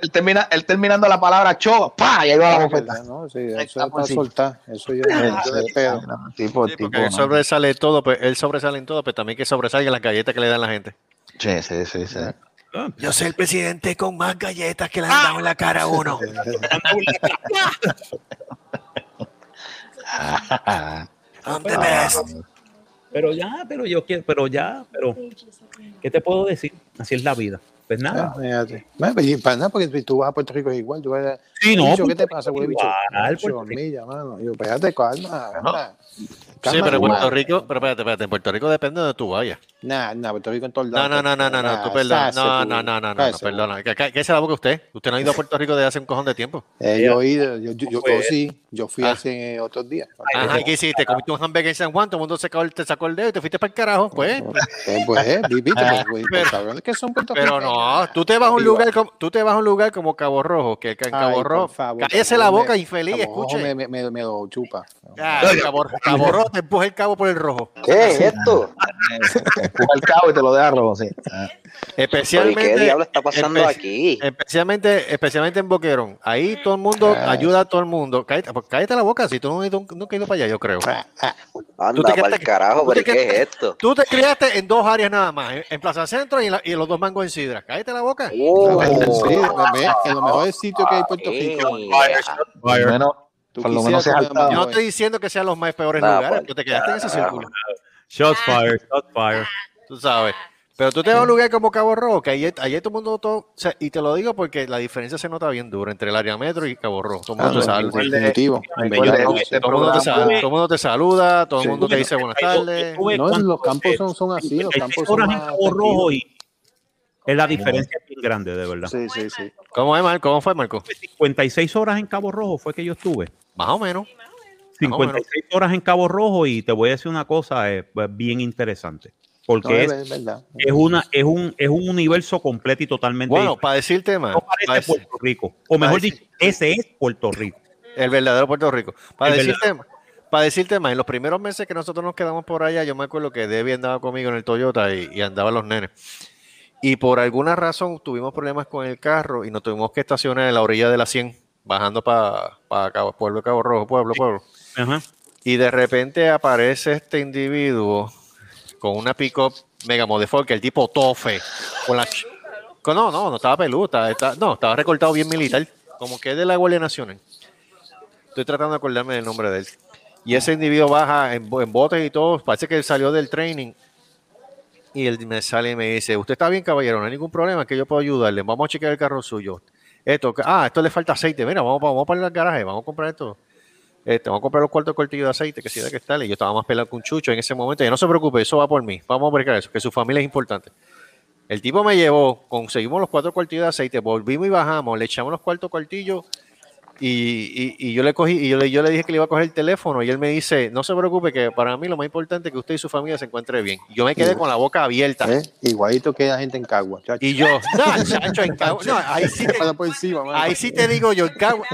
Él, termina, él terminando la palabra cho, ¡pa! Y ahí va la bofeta. No, sí, eso es para soltar. Eso ya es pedo. Tipo, sí, tipo, él sobresale todo, pues, él sobresale en todo, pero también que sobresalga las galletas que le dan la gente. Sí, sí, sí, sí. Yo soy el presidente con más galletas que le han dado en la cara a uno. I'm the best. Pero ya, pero yo quiero, pero ya, pero ¿qué te puedo decir? Así es la vida. Pues nada. Ah, bueno, pues, para nada, porque tú vas a Puerto Rico es igual. Tú vas a, sí, no. ¿Qué te pasa, güey, bicho? Hormilla, mano. Yo, espérate, calma, calma. Sí, pero en Puerto Rico, pero espérate, espérate, en Puerto Rico depende de donde tú vayas. Nah, nah, Puerto Rico en todos lados. No, no, no, no, no, tú perdona. No, no, no, no, no, perdona. ¿Qué es la boca usted? Usted no ha ido a Puerto Rico desde hace un cojón de tiempo. Eh, yo he ido, yo, yo, yo, sí, yo fui hace otros días. Ajá, ¿qué hiciste? Comiste un hamburger en San Juan, todo el mundo se sacó el, te sacó el dedo y te fuiste para el carajo, pues. Pues, viviste, pues, pero, que son Pero no, tú te vas a un lugar como, tú te vas a un lugar como Cabo Rojo, que en Cabo Rojo, cállese la boca, infeliz, escuche. Me, me, me, lo chupa. Cabo, Cabo Rojo te empuja el cabo por el rojo. ¿Qué es esto? Empuja el cabo y te lo deja rojo, sí. Especialmente, ¿Qué diablo está pasando aquí? Especialmente, especialmente en Boquerón. Ahí todo el mundo ayuda a todo el mundo. Cállate, pues, cállate la boca, si tú no, nunca has ido para allá, yo creo. Anda, te para el carajo, pero ¿qué es esto? Tú te criaste en dos áreas nada más, en Plaza Centro y en, la, y en los dos mangos en Sidra. Cállate la boca. Oh. Sí, en los mejores sitios que hay en Puerto Rico. Bueno, por lo menos Yo no estoy diciendo que sean los más peores lugares, pues, pero te quedaste en ese círculo. Shots fired, shots fired. Tú sabes. Pero tú te vas a un lugar como Cabo Rojo, que ahí, todo el mundo, todo, y te lo digo porque la diferencia se nota bien dura entre el área metro y Cabo Rojo. Todo el mundo, te, saluda. todo el mundo te saluda, todo el mundo te dice buenas tardes. No, los campos son, son así, los campos son en Cabo Rojo y es la diferencia bien grande, de verdad. Sí, sí, sí. ¿Cómo, es, Marco? ¿Cómo fue, Marco? 56 horas en Cabo Rojo fue que yo estuve. Más o menos. 56 horas en Cabo Rojo y te voy a decir una cosa eh, pues, bien interesante. Porque es, es, una, es, un, es un universo completo y totalmente Bueno, para decirte más. No parece Puerto Rico. O mejor dicho, ese es Puerto Rico. El verdadero Puerto Rico. Para decirte, para decirte más, en los primeros meses que nosotros nos quedamos por allá, yo me acuerdo que Debbie andaba conmigo en el Toyota y, y andaban los nenes. Y por alguna razón tuvimos problemas con el carro y nos tuvimos que estacionar en la orilla de la 100, bajando para pa Pueblo Cabo Rojo, Pueblo, Pueblo. Y de repente aparece este individuo con una pick-up mega que el tipo tofe, con la... no, no, no estaba peludo, no, estaba recortado bien militar, como que es de la Guardia Nacional. Estoy tratando de acordarme del nombre de él. Y ese individuo baja en, en botes y todo, parece que salió del training. Y él me sale y me dice, usted está bien, caballero, no hay ningún problema, que yo puedo ayudarle. Vamos a chequear el carro suyo. Esto, ah, esto le falta aceite. Mira, vamos, vamos para el garaje, vamos a comprar esto. Este, vamos a comprar los cuartos cortillos de aceite, que si de que está. Y yo estaba más pelado con Chucho en ese momento. Y no se preocupe, eso va por mí. Vamos a ver eso, que su familia es importante. El tipo me llevó, conseguimos los cuatro cuartillos de aceite, volvimos y bajamos, le echamos los cuartos cuartillos y, y, yo le cogí y yo le, yo le dije que le iba a coger el teléfono y él me dice, no se preocupe que para mí lo más importante es que usted y su familia se encuentre bien. Yo me quedé con la boca abierta. ¿Eh? Igualito queda gente en Cagua. Y yo, no, chacho, en Cagua. No, ahí sí te, ahí sí te digo yo, en Cagua.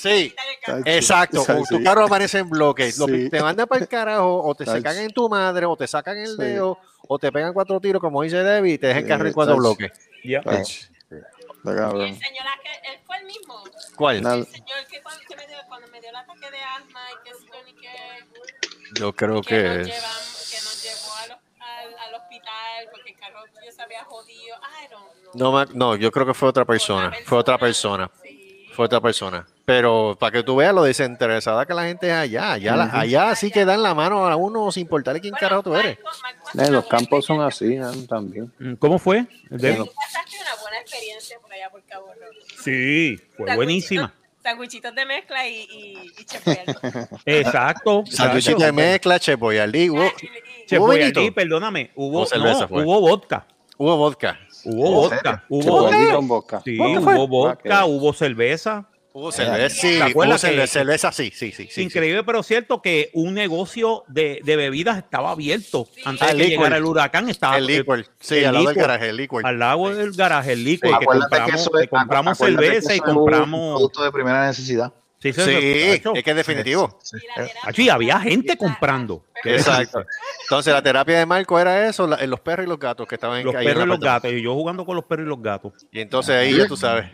Sí, exacto. tu carro aparece en bloque. Te mandan para el carajo, o te sacan en tu madre, o te sacan el dedo, o te pegan cuatro tiros, como dice Debbie, y te dejan carro en cuatro bloques. Yeah. Y el señor él fue el mismo. ¿Cuál? El señor que cuando, me dio, cuando me dio el ataque de asma y que yo ni que. Yo creo que, que, nos, llevamos, que nos llevó al, al, al, hospital porque el carro yo se había jodido. I don't know. No, no, yo creo que fue otra persona. Fue otra persona. Sí. Fue otra persona. Pero para que tú veas lo desinteresada que la gente es allá. Allá, allá sí que dan la mano a uno sin importarle quién carajo tú eres. Eh, los campos son así también. Mm, ¿Cómo fue? De... pasaste una buena experiencia por allá por Cabo Rojo. Sí, fue buenísima. Sandwichitos de mezcla y, y, y Exacto. Sandwichitos de mezcla, Chef Boyardee. Hubo, perdóname, hubo, no, hubo vodka. Hubo vodka. Hubo vodka. Hubo vodka. Sí, hubo vodka, hubo cerveza. Hubo cerveza, sí, hubo cerveza, sí, sí, sí. Increíble, pero cierto que un negocio de, de bebidas estaba abierto antes de que llegara el huracán. Estaba, el liquor, sí, al lado del garaje, el liquor. Al lado del garaje, el liquor, que compramos, que compramos cerveza y compramos... Producto de primera necesidad. Sí, sí, es que es definitivo. Sí, había gente comprando. Exacto. Entonces, la terapia de Marco era eso, los perros y los gatos que estaban en Los perros y los gatos, y yo jugando con los perros y los gatos. Y entonces ahí ya tú sabes.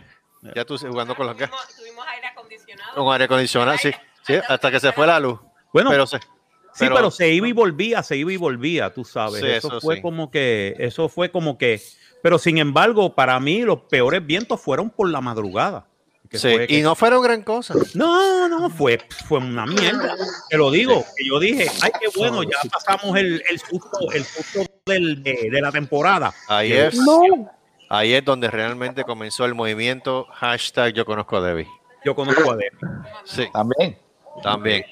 Ya tú jugando con los gatos. Tuvimos aire acondicionado. Un aire acondicionado, sí. sí. Hasta que se fue la luz. Bueno, pero se, sí, pero, se iba y volvía, se iba y volvía, tú sabes. eso, fue como que, eso fue como que, pero sin embargo, para mí los peores vientos fueron por la madrugada. sí, y no fueron gran cosa. No, no, fue, fue una mierda. Te lo digo, que yo dije, ay, qué bueno, ya pasamos el, el susto, el susto del, de, de, la temporada. Ahí es. No. Ahí es donde realmente comenzó el movimiento hashtag yo conozco a Debbie. Yo conozco a Debbie. Sí. También. También.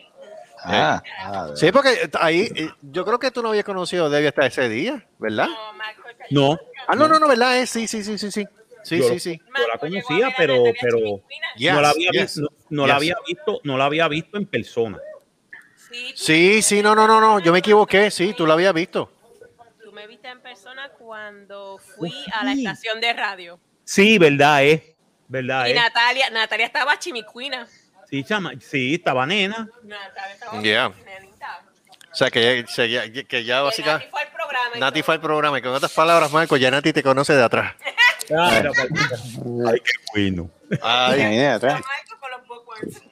Ah, ah sí, porque ahí eh, yo creo que tú no habías conocido a Debbie hasta ese día, ¿verdad? No. Ah, no, no, no, ¿verdad? Eh, sí, sí, sí, sí, sí. Sí, sí, sí. Yo la conocía, pero, pero no, la había, visto, no, la había visto, no la había visto en persona. Sí, sí, no, no, no, no, yo me equivoqué, sí, tú la habías visto en persona cuando fui a la estación de radio. Sí, verdad es. Verdad y Natalia, Natalia estaba chimicuina. Sí, chama, sí, estaba nena. Natalia O sea, que ya, que ya básicamente. Nati fue al programa. Nati fue al programa. Y con otras palabras, Marco, ya Nati te conoce de atrás. Ay, qué bueno. Ay.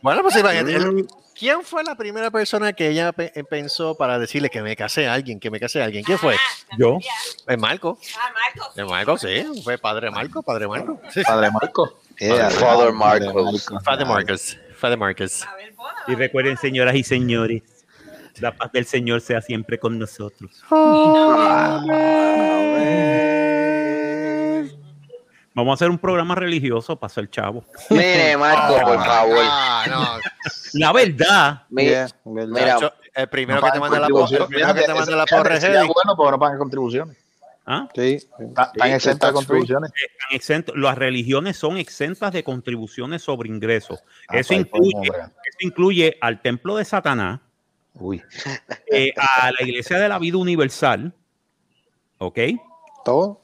Bueno, pues imagínate. ¿Quién fue la primera persona que ella eh, pensó para decirle que me casé a alguien, que me casé a alguien? ¿Quién fue? Ah, Yo. Es Marco. Ah, Marco. Es Marco, sí. Fue padre Marco, padre Marco. Padre Marco. Father Marcos. Father Marcos. Father Marcos. Y recuerden, señoras y señores, la paz del Señor sea siempre con nosotros. Vamos a hacer un programa religioso para ser chavo. Mire, Marco, por favor. Ah, la verdad. Mira, el primero que te manda la porra. El primero que te manda la porra es bueno, porque no pagan contribuciones. ¿Ah? Sí, están exentas de contribuciones. las religiones son exentas de contribuciones sobre ingresos. Ah, eso, incluye, eso incluye al templo de Satanás, Uy. Eh, a la iglesia de la vida universal, ¿ok? Todo.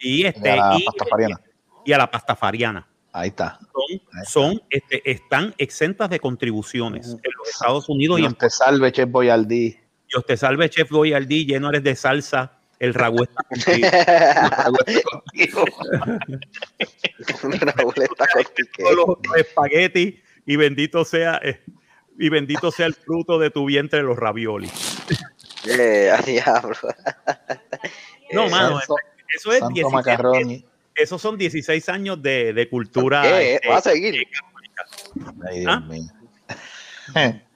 Y, este, a la y, pastafariana. y a la pastafariana. Ahí está. Son, este, están exentas de contribuciones en los Estados Unidos. Dios y en te salve, Chef Boyardee. Dios te salve, Chef Boyardee, lleno eres de salsa. El ragú está contigo. el está contigo. los, espaguetis y bendito sea eh, y bendito sea el fruto de tu vientre los raviolis. Eh, diablo. No, mano, eso es 16, esos son 16 años de, de cultura. ¿Qué? Este, Va a seguir. Ay, Dios ¿Ah? mío.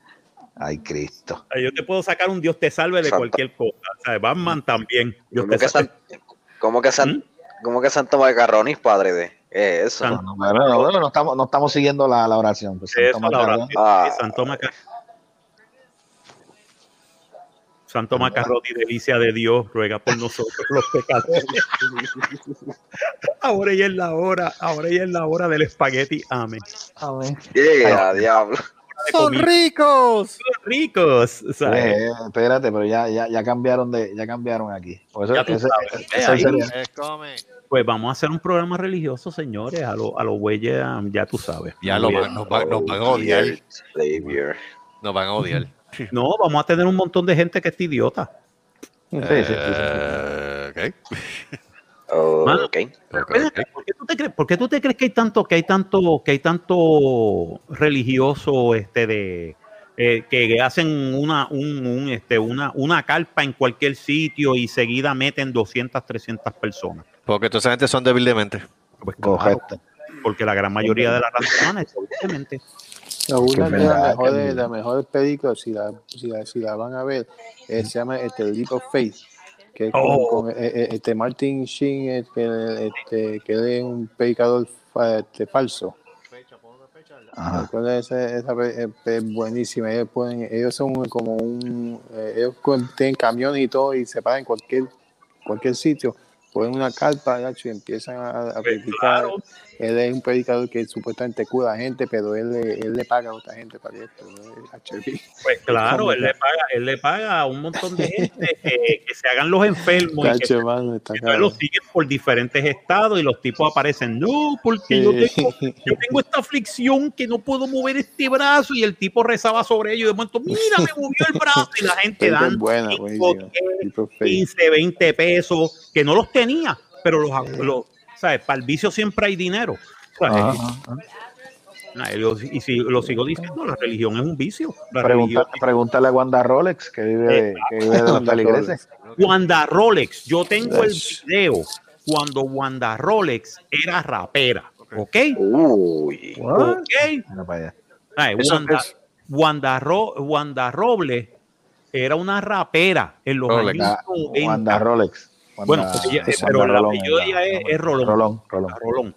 Ay, Cristo. Yo te puedo sacar un Dios te salve de cualquier cosa. O Batman también. Dios ¿Cómo, que San, ¿Cómo que San, ¿Mm? ¿Cómo que Santo Macarronis, padre de eh, eso? no, bueno, bueno, no, estamos, no estamos siguiendo la, la oración. Pues. Santo Macarronis. Santo Macarroti, delicia de Dios, ruega por nosotros los pecadores. ahora ya es la hora, ahora ya es la hora del espagueti. Amén. Amén. Yeah, diablo. Son ricos. Son ricos. Eh, espérate, pero ya, ya, ya cambiaron de, ya cambiaron aquí. Por eso, ese, ese, pues vamos a hacer un programa religioso, señores, a los a los güeyes, ya tú sabes. Ya lo, nos, nos van a odiar. Nos van a odiar. No, vamos a tener un montón de gente que es idiota. Sí, sí, sí. ¿Por, qué tú te crees, ¿Por qué tú te crees que hay tanto, que hay tanto, que hay tanto religioso este de eh, que hacen una, un, este, una, una carpa en cualquier sitio y seguida meten 200, 300 personas? Porque toda esa gente son débilmente. Pues Correcto. porque la gran mayoría de las humanas, obviamente. una de las mejores, la mejor películas, si la, si, la, si la van a ver, eh, se llama este, Leap of Faith, que es con, oh. con eh, eh, este Martin Sheen, este, este, que es un predicador este, falso. Esa, esa es buenísima. Ellos, pueden, ellos son como un. ellos tienen camiones y todo y se paran en cualquier, cualquier sitio ponen una carpa y empiezan a, a pues, predicar. Él es un predicador que supuestamente cura a gente, pero él, él le paga a otra gente para esto. Pues claro, él le, paga, él le paga a un montón de gente que, se hagan los enfermos. y que, los siguen por diferentes estados y los tipos aparecen, no, porque yo, tengo, yo tengo esta aflicción que no puedo mover este brazo y el tipo rezaba sobre ello y de momento, mira, me movió el brazo y la gente dan 15, 20 pesos que no los tenía, pero los, los ¿sabes? Para el vicio siempre hay dinero. y si lo sigo diciendo, la religión es un vicio. Pregúntale a Wanda Rolex, que vive, eh, que vive de iglesia. Wanda Rolex, yo tengo el video cuando Wanda Rolex era rapera. ¿Ok? Uy. ¿Ok? Wanda, Wanda, Wanda Robles era una rapera en los Rolex. años Wanda Rolex. Bueno, pues ella, pero de ella es, es Rolón. Rolón, Rolón. Rolón.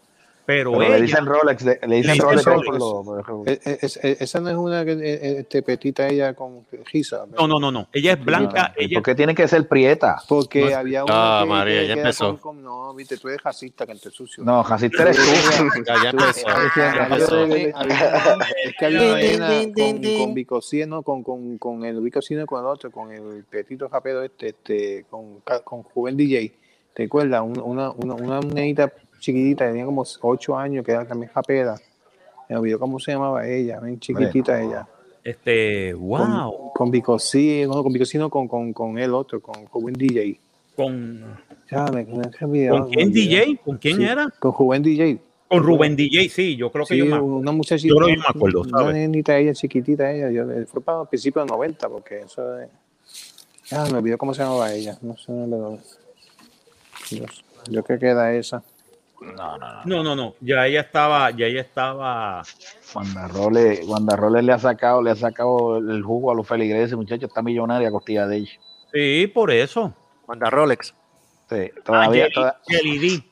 Pero, Pero ella, le dicen Rolex, le, le dicen Rolex. Rolex. Lo, es, es, esa no es una este, petita ella con giza. No, no, no, no. Ella es blanca. No, ella... ¿Por qué tiene que ser prieta? Porque no, había una. Ah, que, María, que, ya empezó. Con, con, no, viste, tú eres racista, que te sucio. No, racista eres tú. ya, ya empezó. Es que había una nena con, con bicocino, con, con, con el bicocino con el otro, con el petito rapero este, este, con, con Juven DJ. ¿Te acuerdas? Una, una, una nenita chiquitita, tenía como 8 años, que era también japera. Me olvidó cómo se llamaba ella, bien chiquitita ella. Este, wow. Con, con Bicocino, con Bicocino, con, con, con el otro, con, con DJ. Con. Ya, me, me ¿Con quién DJ? ¿Con quién sí, era? Con Juven DJ. Con Rubén DJ, sí, yo creo que sí, yo me Una muchachita. Yo no me acuerdo. Una nenita ella, chiquitita ella. Yo, fue para el principio de los 90, porque eso de... Ya, me olvidó cómo se llamaba ella. No sé, pero... Dios, yo que queda esa. No, no, no. No, no, no. Ya ella estaba, ya ella estaba. Wanda Roles, Wanda Roles le ha sacado, le ha sacado el jugo a los feligreses, muchachos, está millonaria a costilla de ella. Sí, por eso. Wanda Rolex. Sí, todavía. Ah, toda... Jelly D.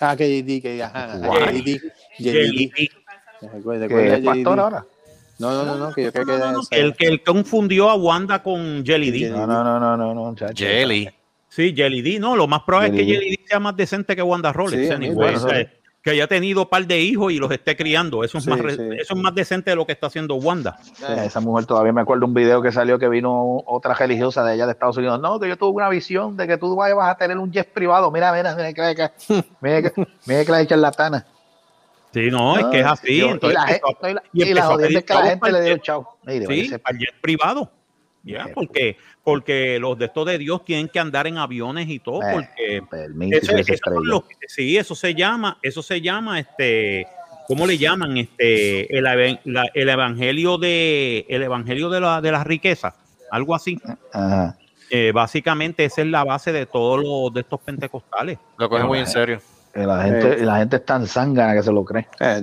Ah, Jelly D, que ajá. Jelly D. Jelly D. ¿Qué es pastor ahora? No, no, no, no, que yo creo que no, no, el que el confundió a Wanda con Jelly D. No, no, no, no, no, no Jelly. Sí, Jelly D, no, lo más probable Jelly es que Jelly D sea más decente que Wanda Rolex. Sí, anyway, bueno, o sea, que haya tenido un par de hijos y los esté criando. Eso es, sí, más, sí. eso es más decente de lo que está haciendo Wanda. esa mujer todavía me acuerdo un video que salió que vino otra religiosa de allá de Estados Unidos. No, que yo tuve una visión de que tú vas a tener un jet privado. Mira, mira, mira, mira, mira, mira, mira que la charlatana. Sí, no, es que es así. Yo, entonces, y la, empezó, y la, y y la jodienda es que la gente le dio chao. Sí, al jet privado. Ya, porque, porque los de estos de Dios tienen que andar en aviones y todo, porque eso, eso lo, sí, eso se llama, eso se llama este, ¿cómo le llaman? Este, el, la, el evangelio de, el evangelio de la, de la riqueza, algo así. Ajá. Eh, básicamente esa es la base de todos los de estos pentecostales. Lo cogen muy en serio. La gente, eh, la gente es tan zángana que se lo cree. Eh,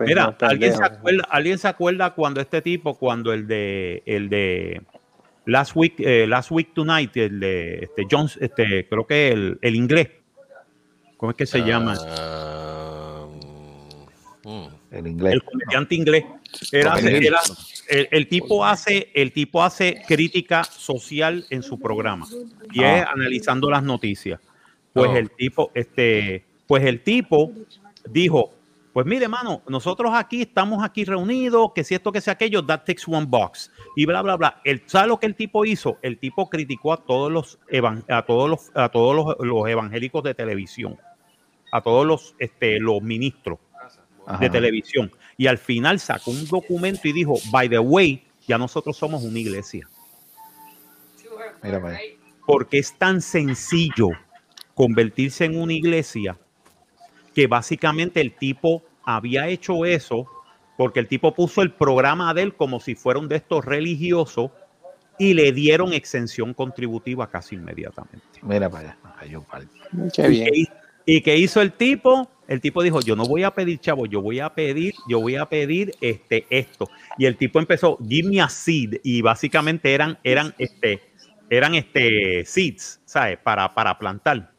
Mira, ¿alguien se, acuerda, ¿alguien se acuerda cuando este tipo, cuando el de el de Last Week, eh, Last Week Tonight, el de este Jones, este, creo que el, el inglés. ¿Cómo es que se uh, llama? Um, el inglés. El comediante inglés. Era, era, el, el, tipo hace, el tipo hace crítica social en su programa y ah. es analizando las noticias. Pues oh. el tipo, este, pues el tipo dijo, pues mire, hermano, nosotros aquí estamos aquí reunidos, que si esto, que sea aquello, that takes one box. Y bla, bla, bla. El, ¿Sabe lo que el tipo hizo? El tipo criticó a todos los, a todos los, a todos los, los evangélicos de televisión, a todos los, este, los ministros Ajá. de televisión. Y al final sacó un documento y dijo, by the way, ya nosotros somos una iglesia. Mira, Porque es tan sencillo convertirse en una iglesia que básicamente el tipo había hecho eso porque el tipo puso el programa de él como si fuera un de estos religiosos y le dieron exención contributiva casi inmediatamente. Mira para allá. Qué bien. ¿Y, qué, ¿Y qué hizo el tipo? el tipo dijo, yo no voy a pedir chavo, yo voy a pedir, yo voy a pedir este, esto. Y el tipo empezó, give me a seed, y básicamente eran, eran, este, eran este seeds, ¿sabes? Para, para plantar.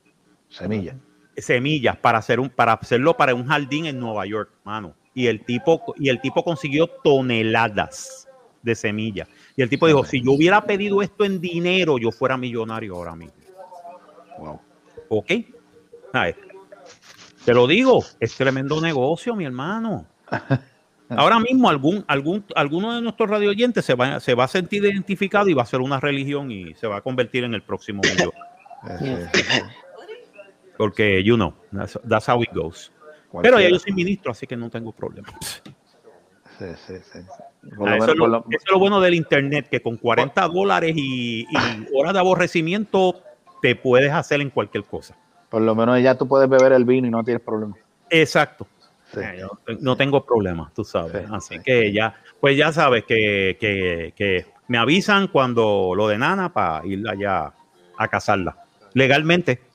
Semillas. Semillas, para hacer un, para hacerlo para un jardín en Nueva York, mano. Y el tipo, y el tipo consiguió toneladas de semillas. Y el tipo dijo, si yo hubiera pedido esto en dinero, yo fuera millonario ahora mismo. Wow. Ok. Te lo digo, es tremendo negocio, mi hermano. Ahora mismo algún, algún, alguno de nuestros radio oyentes se va, se va a sentir identificado y va a ser una religión y se va a convertir en el próximo millón. Porque, you know, that's, how it goes. Pero ya yo soy ministro, así que no tengo problema. Sí, sí, sí. Ah, eso, es lo, bueno del internet, que con 40 dólares y, horas de aborrecimiento te puedes hacer en cualquier cosa. Por lo menos ya tú puedes beber el vino y no tienes problema. Exacto. Eh, no tengo problema, tú sabes. Así que ya, pues ya sabes que, que, me avisan cuando lo de Nana para ir allá a casarla. Legalmente.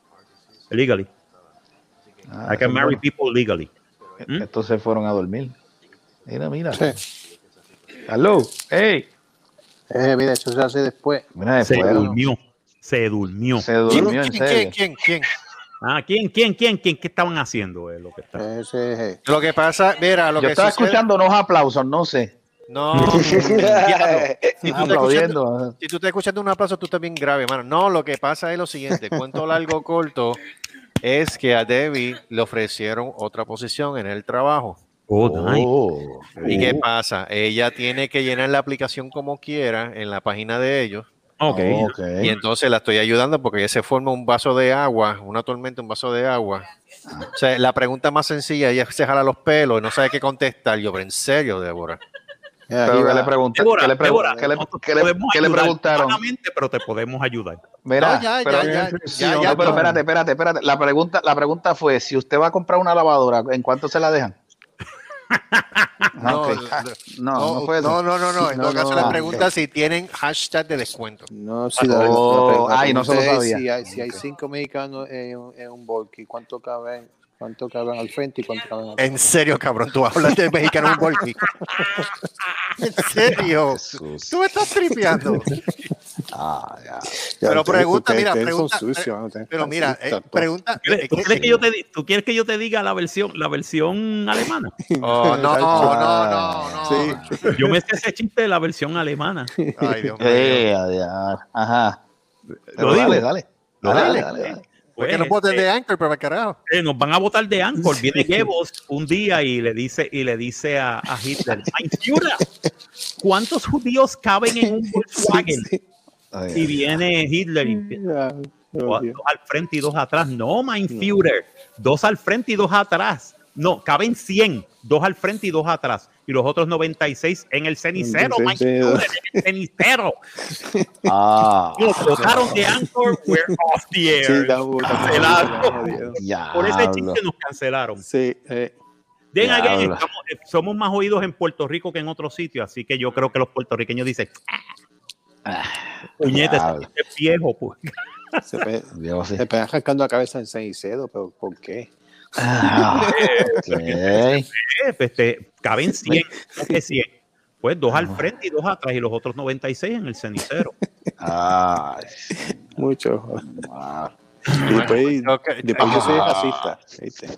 Legally. Ah, I can marry people legally. ¿Mm? Entonces fueron a dormir. Mira, mira. Aló, hey. Eh, mira, eso se hace después. se durmió. Se durmió. Se durmió, ¿Quién, ¿quién, quién, quién? Ah, ¿quién, quién, quién, quién? ¿Qué estaban haciendo? Eh, lo, que Ese, lo que pasa, mira, lo Yo que estaba escuchando unos aplausos, no sé. No, si, tú escuchando, si tú estás escuchando un aplauso, tú estás bien grave, hermano. No, lo que pasa es lo siguiente, cuento largo corto, es que a Debbie le ofrecieron otra posición en el trabajo. Oh, oh. ¿Y qué pasa? Ella tiene que llenar la aplicación como quiera en la página de ellos. Okay. Y entonces la estoy ayudando porque ella se forma un vaso de agua, una tormenta, un vaso de agua. O sea, la pregunta más sencilla, ella se jala los pelos y no sabe qué contestar. Yo, pero en serio, Débora. Pero ¿qué le, pregunta, ¿qué le, ¿qué le, preguntaron? Pero te podemos ayudar. Mira, ya, pero, ya, ya, ya, pero espérate, espérate, espérate. La pregunta, la pregunta fue, si usted va a comprar una lavadora, ¿en cuánto se la dejan? No, no, no, no, no, no, En todo caso, le pregunta si tienen hashtag de descuento. No, si la, oh, ay, no se lo sabía. Si hay, si hay cinco mexicanos en, en un bolky, ¿cuánto caben? ¿Cuánto caben al frente y cuánto caben al En serio, cabrón, tú hablas de mexicano en un bolky. en serio. Tú me estás tripeando. Ah, ya. Pero pregunta, mira, pregunta. pero mira, eh, pregunta. ¿Tú quieres, que yo te, ¿Tú quieres que yo te diga la versión, la versión alemana? Oh, no, no, no, no. Sí. Yo me sé ese chiste de la versión alemana. Ay, Dios mío. Eh, ajá. Lo digo. Dale, dale. Dale, dale, dale. Pues, Porque no voten de Anchor, pero carajo. Eh, nos van a votar de Anchor. Viene Goebbels un día y le dice, y le dice a, a Hitler, ¿cuántos judíos caben en un Volkswagen? y viene Hitler y dos al frente y dos atrás. No, mein Führer, dos al frente y dos atrás. No, caben 100, dos al frente y dos atrás. Y los otros 96 en el cenicero, mein Führer, en el cenicero. Ah. Los votaron de Anchor, we're off the air. Sí, cancelaron. Por ese chiste nos cancelaron. Sí, eh. again, eh, somos más oídos en Puerto Rico que en otros sitios, así que yo creo que los puertorriqueños dicen, ah, Puñete, es viejo, pues. Se, pe se arrancando la cabeza en cenicero, pero ¿por qué? Ah, okay. este, caben 100, ¿qué 100? Pues dos al frente y dos atrás y los otros 96 en el cenicero. Ah, Mucho. Y después, después yo soy racista.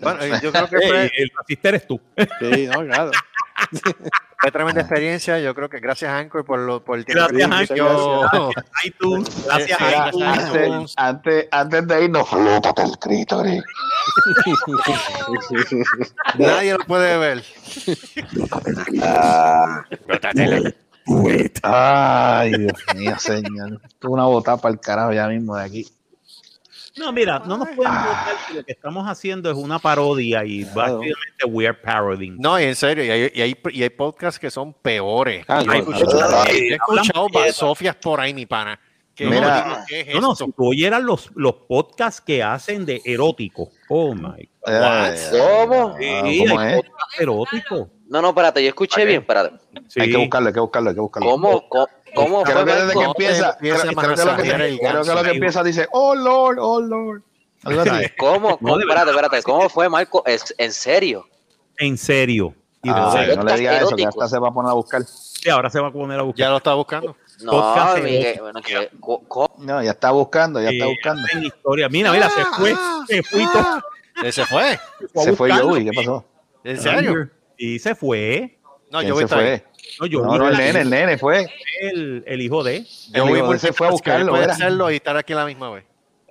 Bueno, yo creo que fue... el racista eres tú. Sí, no, claro. Fue tremenda experiencia. Yo creo que gracias a Anchor por, lo, por el tiempo. Gracias, Anchor. Gracias, iTunes. Gracias, iTunes. Antes, antes, de irnos, flótate el clítoris. Nadie lo puede ver. Ay, Dios mío, señor. Tuve una botada para el carajo ya mismo de aquí. No, mira, no nos pueden votar si lo que estamos haciendo es una parodia y básicamente we are parodying. No, y en serio, y hay, y hay, y hay podcasts que son peores. Ah, he escuchado, he escuchado Sofias por ahí, mi pana. Mira, no, no, si tú oyeras los, los podcasts que hacen de erótico. Oh my God. ¿Cómo? Sí, ¿Cómo hay es? podcast erótico. No, no, espérate, yo escuché bien, espérate. Sí. Hay que buscarlo, hay que buscarlo, hay que buscarlo. ¿Cómo? ¿Cómo? creo que desde que empieza, creo, que, lo que, creo que lo que empieza dice, oh Lord, oh Lord. ¿Cómo? ¿Cómo? espérate, espérate. ¿Cómo fue, Marco? ¿En serio? En serio. Ah, no le digas eso, que hasta se va a poner a buscar. Sí, ahora se va a poner a buscar. Ya lo está buscando. No, bueno, que, no, ya está buscando, ya está buscando. En historia. Mira, mira, se fue, se fue. Ah, se fue. Se fue Joey, ¿qué pasó? ¿En serio? Y se fue. No, yo se fue. No, yo no, no, el nene, el nene fue. El, el hijo de. Yo el hijo de se fue a buscarlo. Puede hacerlo y estar aquí la misma vez.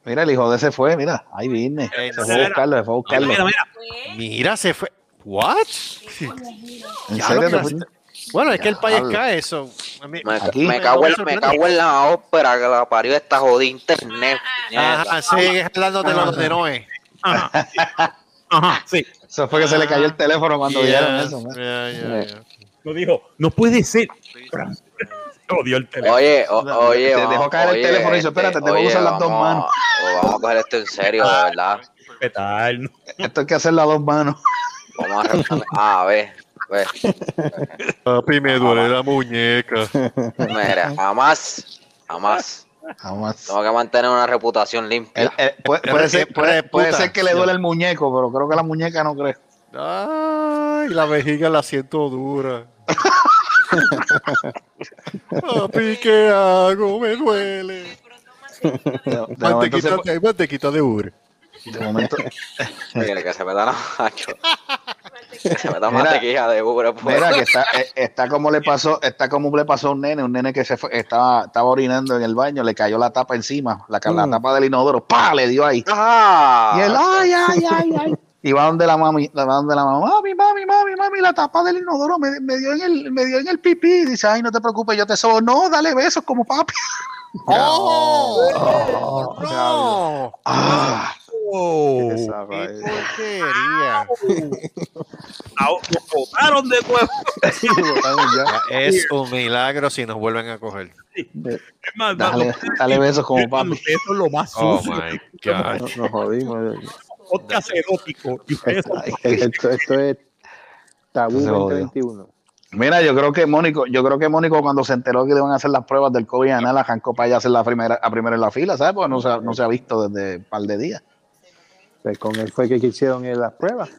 Mira, el hijo de se fue, mira, ahí viene. Se fue a buscarlo, se fue a buscarlo. Mira, mira. Mira, se fue. ¿What? ¿En serio? Bueno, es que el país cae eso. Me, me, cago en, me, cago en, la ópera que la parió esta jodida internet. Ajá, sigue hablando de los de Noé. Ajá, Ajá, sí. Eso fue que se le cayó el teléfono cuando vieron eso. Lo dijo, no puede ser. Odio el teléfono. Oye, oye. Se dejó caer el teléfono y dijo, espérate, te voy a usar las dos manos. Vamos a coger esto en serio, de verdad. ¿Qué tal? Esto hay que hacer las dos manos. Vamos a, a ver. Papi, me duele la muñeca. Mira, jamás, jamás. Jamás. Tengo que mantener una reputación limpia. puede, ser, puede, ser, que le duele el muñeco, pero creo que la muñeca no cree. Ay, la vejiga la siento dura. Papi, ¿qué hago? Me duele. mantequita, de, mantequita de ure. De momento. Mira, que se me da la macho. se me da mantequilla de ure. Pues. Mira, que está, eh, está como le pasó, está como le pasó a un nene, un nene que se fue, estaba, estaba orinando en el baño, le cayó la tapa encima, la, la mm. tapa del inodoro, ¡pa! le dio ahí. ¡Ah! Y él, ay, ay, ay, ay. Y va donde la mami, va donde la mami, mami, mami, mami, mami, la tapa del inodoro me, me, dio en el, me dio en el pipí. Dice, ay, no te preocupes, yo te sobo. No, dale besos como papi. ¡Oh! oh no! Ah. Oh, ¡Qué porquería! Nos botaron de nuevo. es un milagro si nos vuelven a coger. Es más, dale, dale besos como papi. Eso es lo más oh sucio. Oh my God. Nos, nos jodimos. Podcast erótico. esto, esto es tabú 2021. Mira, yo creo que Mónico, yo creo que Mónico cuando se enteró que le iban a hacer las pruebas del COVID a la arrancó para allá hacer la primera, a primera en la fila, ¿sabes? Porque no se, no se ha visto desde un par de días. Pues con él fue que hicieron las pruebas.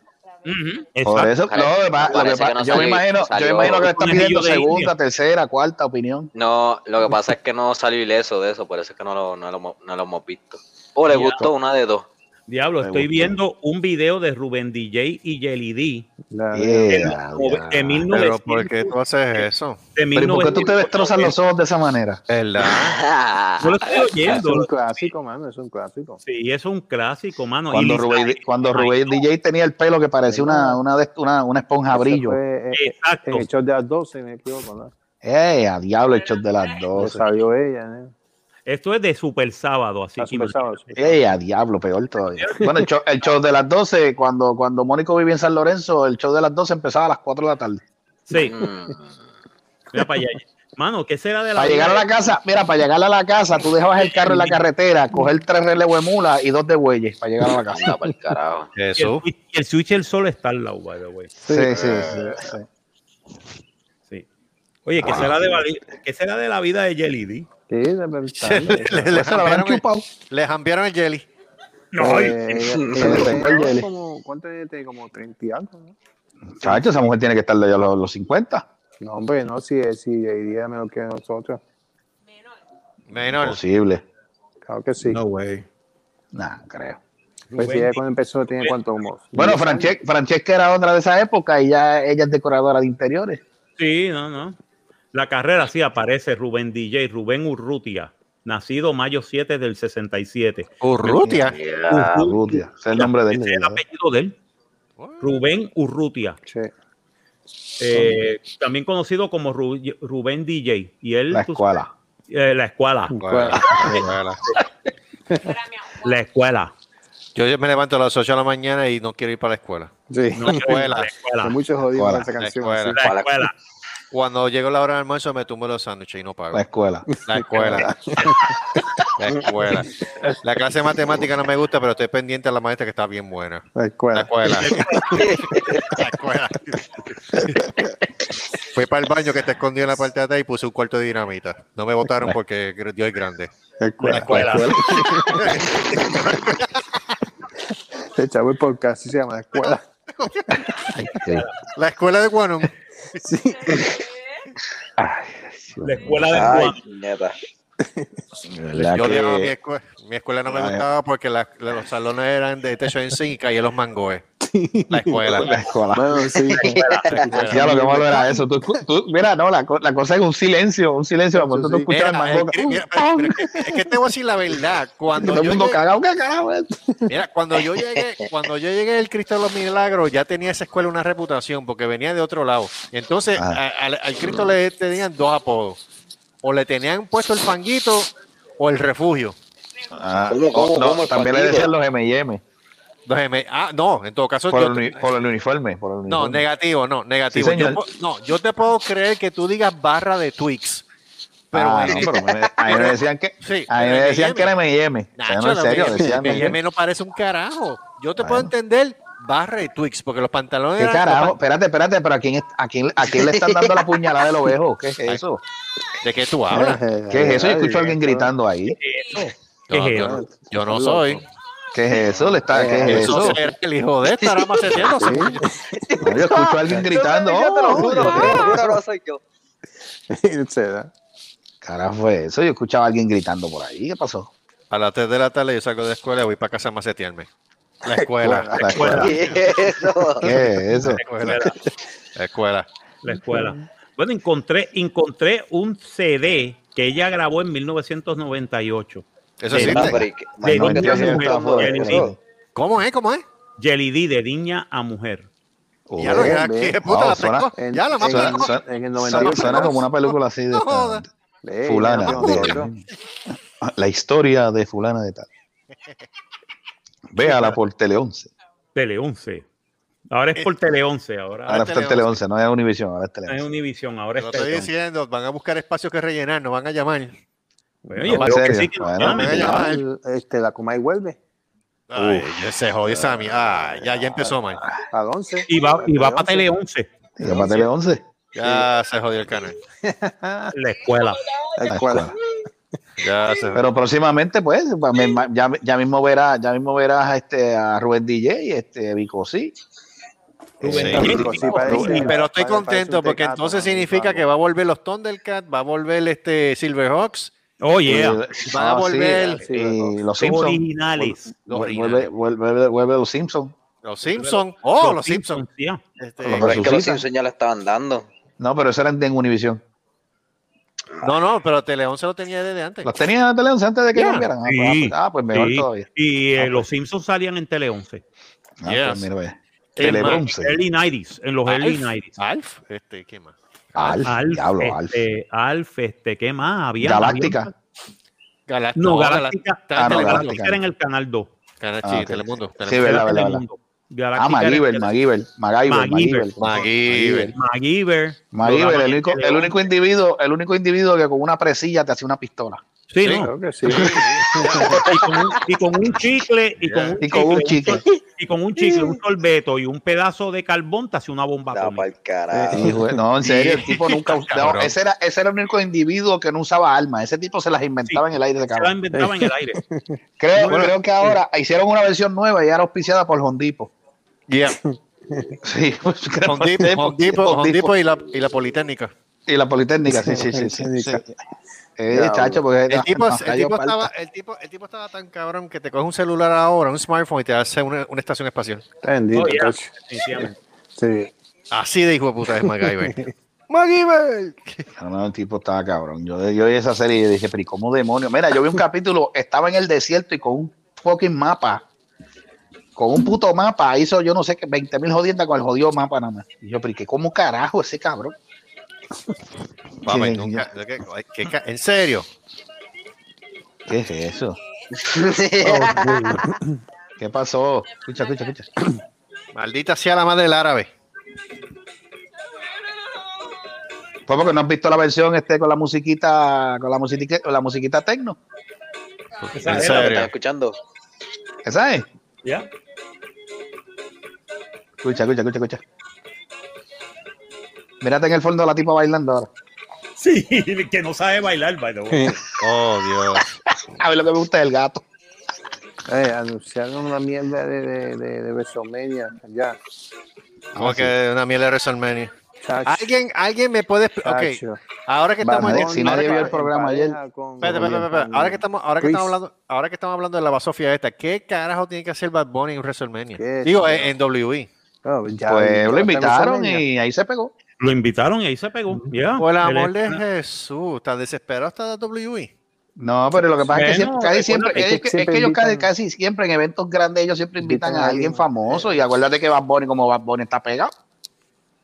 Por eso, no, yo, me imagino, yo me imagino que le están pidiendo segunda, tercera, cuarta opinión. No, lo que pasa es que no salió ileso de eso, por eso es que no lo, no lo, no lo hemos visto. O le gustó una de dos. Diablo, estoy viendo un video de Rubén DJ y Jelly D. Pero ¿por qué tú haces eso? ¿Pero ¿Por qué tú te destrozas los ojos de esa manera? ¿Verdad? Yo lo estoy oyendo. Es un clásico, mano, es un clásico. Sí, es un clásico, mano. Cuando, Rubén, cuando Rubén DJ tenía el pelo que parecía una, una, una, una esponja brillo. Fue, eh, Exacto. En el show de las 12, me equivoco, ¿no? Eh, a diablo el show de las 12. Salió ella, ¿no? Esto es de Super Sábado, así que. Super sábado, Ey, a diablo, peor todavía. bueno, el show, el show, de las 12, cuando, cuando Mónico vivía en San Lorenzo, el show de las 12 empezaba a las 4 de la tarde. Sí. Mm. Mira para allá. Mano, ¿qué será de la. Para llegar a la casa, mira, para llegar a la casa, tú dejabas el carro en la carretera, coger tres relevos de mula y dos de bueyes para llegar a la casa. para el carajo. Eso. Y el, switch el sol está al lado, by the way. Sí, sí, sí. sí. Oye, ¿qué, será de, ¿qué será de la vida de Jelly D? Sí, de verdad. Le, le, le, cambiaron le cambiaron el jelly. No, eh, como, ¿Cuánto tiene? Como 30 y algo, ¿no? Chacho, esa mujer tiene que estar de los, los 50. No, hombre, no, si, si iría menos que nosotros. Menor. Menor. Posible. Claro que sí. No way. Nah, creo. Pues si ella cuando empezó tiene cuánto como. Bueno, Francesca, Francesca era otra de esa época y ya ella es decoradora de interiores. Sí, no, no. La carrera sí aparece Rubén DJ, Rubén Urrutia, nacido mayo 7 del 67. Urrutia. Urrutia, es el nombre de él. Es el apellido de él. Rubén Urrutia. Sí. Eh, también conocido como Rubén DJ. Y él, la escuela. Eh, la escuela. la escuela. Yo me levanto a las 8 de la mañana y no quiero ir para la escuela. Sí. No, la escuela. Muchos jodidos esa canción. La escuela. La escuela. Cuando llego la hora del almuerzo me tumbo los sándwiches y no pago. La escuela. La escuela. la escuela. La clase de matemática no me gusta, pero estoy pendiente a la maestra que está bien buena. La escuela. La escuela. la escuela. Fui para el baño que está escondido en la parte de atrás y puse un cuarto de dinamita. No me votaron porque Dios es grande. La escuela. La escuela. El chavo podcast se llama la escuela. la escuela de Guanum. Sí. la escuela de Guanum. Yo que... mi, escuela, mi, escuela, no me gustaba porque la, los salones eran de techo en zinc y caían los mangoes. La escuela. La escuela. Bueno, sí. Ya lo que malo era eso. Tú, tú, mira, no, la, la, cosa es un silencio, un silencio. Cuando tú escuchas el mango. Es que te voy a decir la verdad. Cuando Todo el mundo cagado, cagado. Mira, cuando yo llegué, cuando yo llegué al Cristo de los Milagros, ya tenía esa escuela una reputación porque venía de otro lado. Entonces, ah. al, al Cristo le tenían dos apodos. O le tenían puesto el fanguito o el refugio. Ah, no, también le decían los M&M. Ah, no, en todo caso. Por, el, uniforme, No, negativo, no, negativo. yo, no, yo te puedo creer que tú digas barra de Twix. Pero, ah, no, pero a mí me decían que, a mí me decían que era M&M. no, en serio, M&M no parece un carajo. Yo te puedo entender barra de Twix, porque los pantalones. ¿Qué carajo? Espérate, espérate, pero ¿a quién, a, quién, ¿a quién le están dando la puñalada del ovejo? ¿Qué es eso? ¿De qué tú hablas? ¿Qué es eso? Yo escucho a alguien gritando ahí. ¿Qué es eso? yo no soy. ¿Qué es eso? ¿Le está, ¿Qué es eso? El hijo de esta más ¿Sí? yo escucho a alguien gritando. Oh, te lo juro, no soy yo. Fue eso. Yo escuchaba a alguien gritando por ahí. ¿Qué pasó? A las 3 de la tarde yo salgo de escuela y voy para casa a macetearme. La escuela. La escuela. ¿Qué es eso? ¿Qué es eso? La escuela. La escuela. Bueno, encontré, encontré un CD que ella grabó en 1998 eso sí. ¿Cómo es? ¿Cómo es? Jelly D de niña a mujer. ya lo ya, ¿qué puta la Ya la más En el 98. Suena como una película así de fulana. la historia de fulana de tal. Véala por Tele 11. Tele 11. Ahora es por Tele 11. Ahora, ahora es por Tele 11, no es Univision. Ahora es Tele 11. No es Univision, ahora es Lo estoy diciendo, van a buscar espacios que rellenar, no van a llamar. Bueno, no, que sí, que bueno, este, la Comay vuelve. Ay, ya se jodió esa ah, ya, ya empezó mal. A 11. Y va, y va para Tele 11. ¿Y va para Tele 11? Ya se jodió el canal. La escuela. La escuela. Ya se... Pero próximamente, pues, ya, ya mismo verás, ya mismo verás este, a Rubén DJ, este, Vico sí. Sí. Sí, pero estoy contento porque entonces significa que va a volver los Thundercats, va a volver este Silverhawks Oh, yeah. Van a volver los Simpsons. Originales. Vuelve, vuelve, vuelve, los Simpsons. Los Simpsons. Oh, los, Simpsons. Este, pero es que los Simpsons ya le estaban dando. No, pero eso eran en Univision. No, no, pero Teleón se lo tenía desde antes. ¿Los tenía en Tele 11 antes de que cambiaran? Ah, pues, ah, pues mejor todavía. Y eh, ah, los pues. Simpsons salían en Tele 11. Ah, pues mira, ve. Tele 11. Early 90s, en los early 90s. Alf, este, ¿qué más? Alf, Alf, diablo, este, Alf. este, ¿qué más? Había, Galáctica. Galáctica. No, Galáctica, ah, no, Galáctica era en el canal 2. Canal ah, okay. Telemundo. Sí, verdad, verdad. Ah, MacGyver, MacGyver, MacGyver, MacGyver, MacGyver, MacGyver, el único, el único individuo, el único individuo que con una presilla te hace una pistola. Sí, ¿no? Creo que sí. y, con un, y, con un, chicle y con un, y con un chicle, y con un chicle, un sorbeto y un pedazo de carbón te hace una bomba. no, en serio, el tipo nunca usaba. ese, era, ese era el único individuo que no usaba armas. Ese tipo se las inventaba en el aire de Se las inventaba en el aire. creo, creo que ahora hicieron una versión nueva y era auspiciada por Hondipo. Yeah. sí, pues, Hondipo, y, la, y la Politécnica. Y la Politécnica, sí, sí, sí. sí, sí. Eh, chacho, porque el, tipo, el, tipo estaba, el, tipo, el tipo estaba tan cabrón que te coge un celular ahora, un smartphone y te hace una, una estación espacial. Bendito, oh, yeah. sí. Así de hijo de puta es MacGyver. ¡MacGyver! No, no, el tipo estaba cabrón. Yo, yo vi esa serie y dije, pero ¿y cómo demonios? Mira, yo vi un capítulo, estaba en el desierto y con un fucking mapa, con un puto mapa, hizo yo no sé qué, 20 mil jodiendas con el jodido mapa nada más. Y yo, pero ¿y qué, cómo carajo ese cabrón? ¿En serio? ¿Qué es eso? ¿Qué pasó? Escucha, escucha, escucha. Maldita sea la madre del árabe. ¿Fue porque no has visto la versión este con la musiquita, con la musiquita, con la musiquita tecno? ¿Esa ¿En serio? ¿Estás escuchando? ¿Esa es? Ya. Escucha, escucha, escucha, escucha. Mírate en el fondo la tipa bailando ahora. Sí, que no sabe bailar, by Oh, Dios. A ver lo que me gusta es el gato. Eh, anunciaron una mierda de, de, de, de WrestleMania ya. ¿Cómo que una mierda de WrestleMania? ¿Alguien, alguien me puede ok ahora que estamos en, si nadie vio el programa ayer ahora que estamos ahora que estamos hablando ahora que estamos hablando de la basofia esta ¿qué carajo tiene que hacer Bad Bunny en WrestleMania? digo en, WWE oh, pues lo invitaron y ahí se pegó lo invitaron y ahí se pegó. Yeah, por el amor de Jesús tan desesperado está WWE no, pero lo que pasa es que siempre, casi siempre, es, que, ellos casi, siempre en eventos grandes ellos siempre invitan a alguien famoso y acuérdate que Bad Bunny como Bad Bunny está pegado.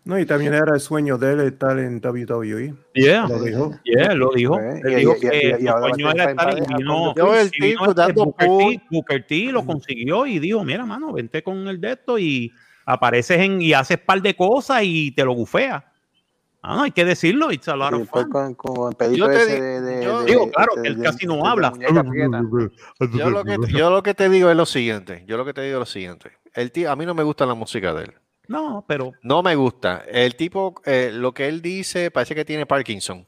No, y también era el sueño de él estar en WWE. Yeah, lo dijo. Yeah, lo dijo. Él dijo que el sueño era estar y vino, yo el tipo dando Booker, T, Booker T lo consiguió y dijo, mira, mano, vente con el de esto y apareces en y haces par de cosas y te lo bufea. Ah, no, hay que decirlo. It's a lot of fun. Con, con el yo te de, de, yo, de, digo, claro, que él casi no habla. Yo lo, que, yo lo que te digo es lo siguiente. Yo lo que te digo es lo siguiente. El tío, a mí no me gusta la música de él. No, pero. No me gusta. El tipo, eh, lo que él dice, parece que tiene Parkinson.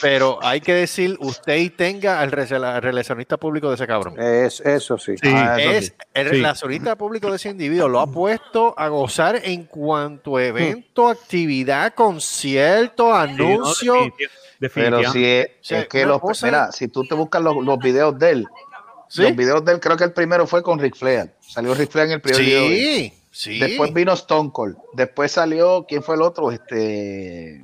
Pero hay que decir, usted tenga al relacionista público de ese cabrón. Es, eso sí. Ah, es el relacionista público de ese individuo. Lo ha puesto a gozar en cuanto a evento, actividad, concierto, anuncio. pero si es, que los, si tú te buscas los, los videos de él, los videos de él, creo que el primero fue con Rick Flair. Salió Rick Flair en el primer sí. Después vino Stone Cold. Después salió, ¿quién fue el otro? Este,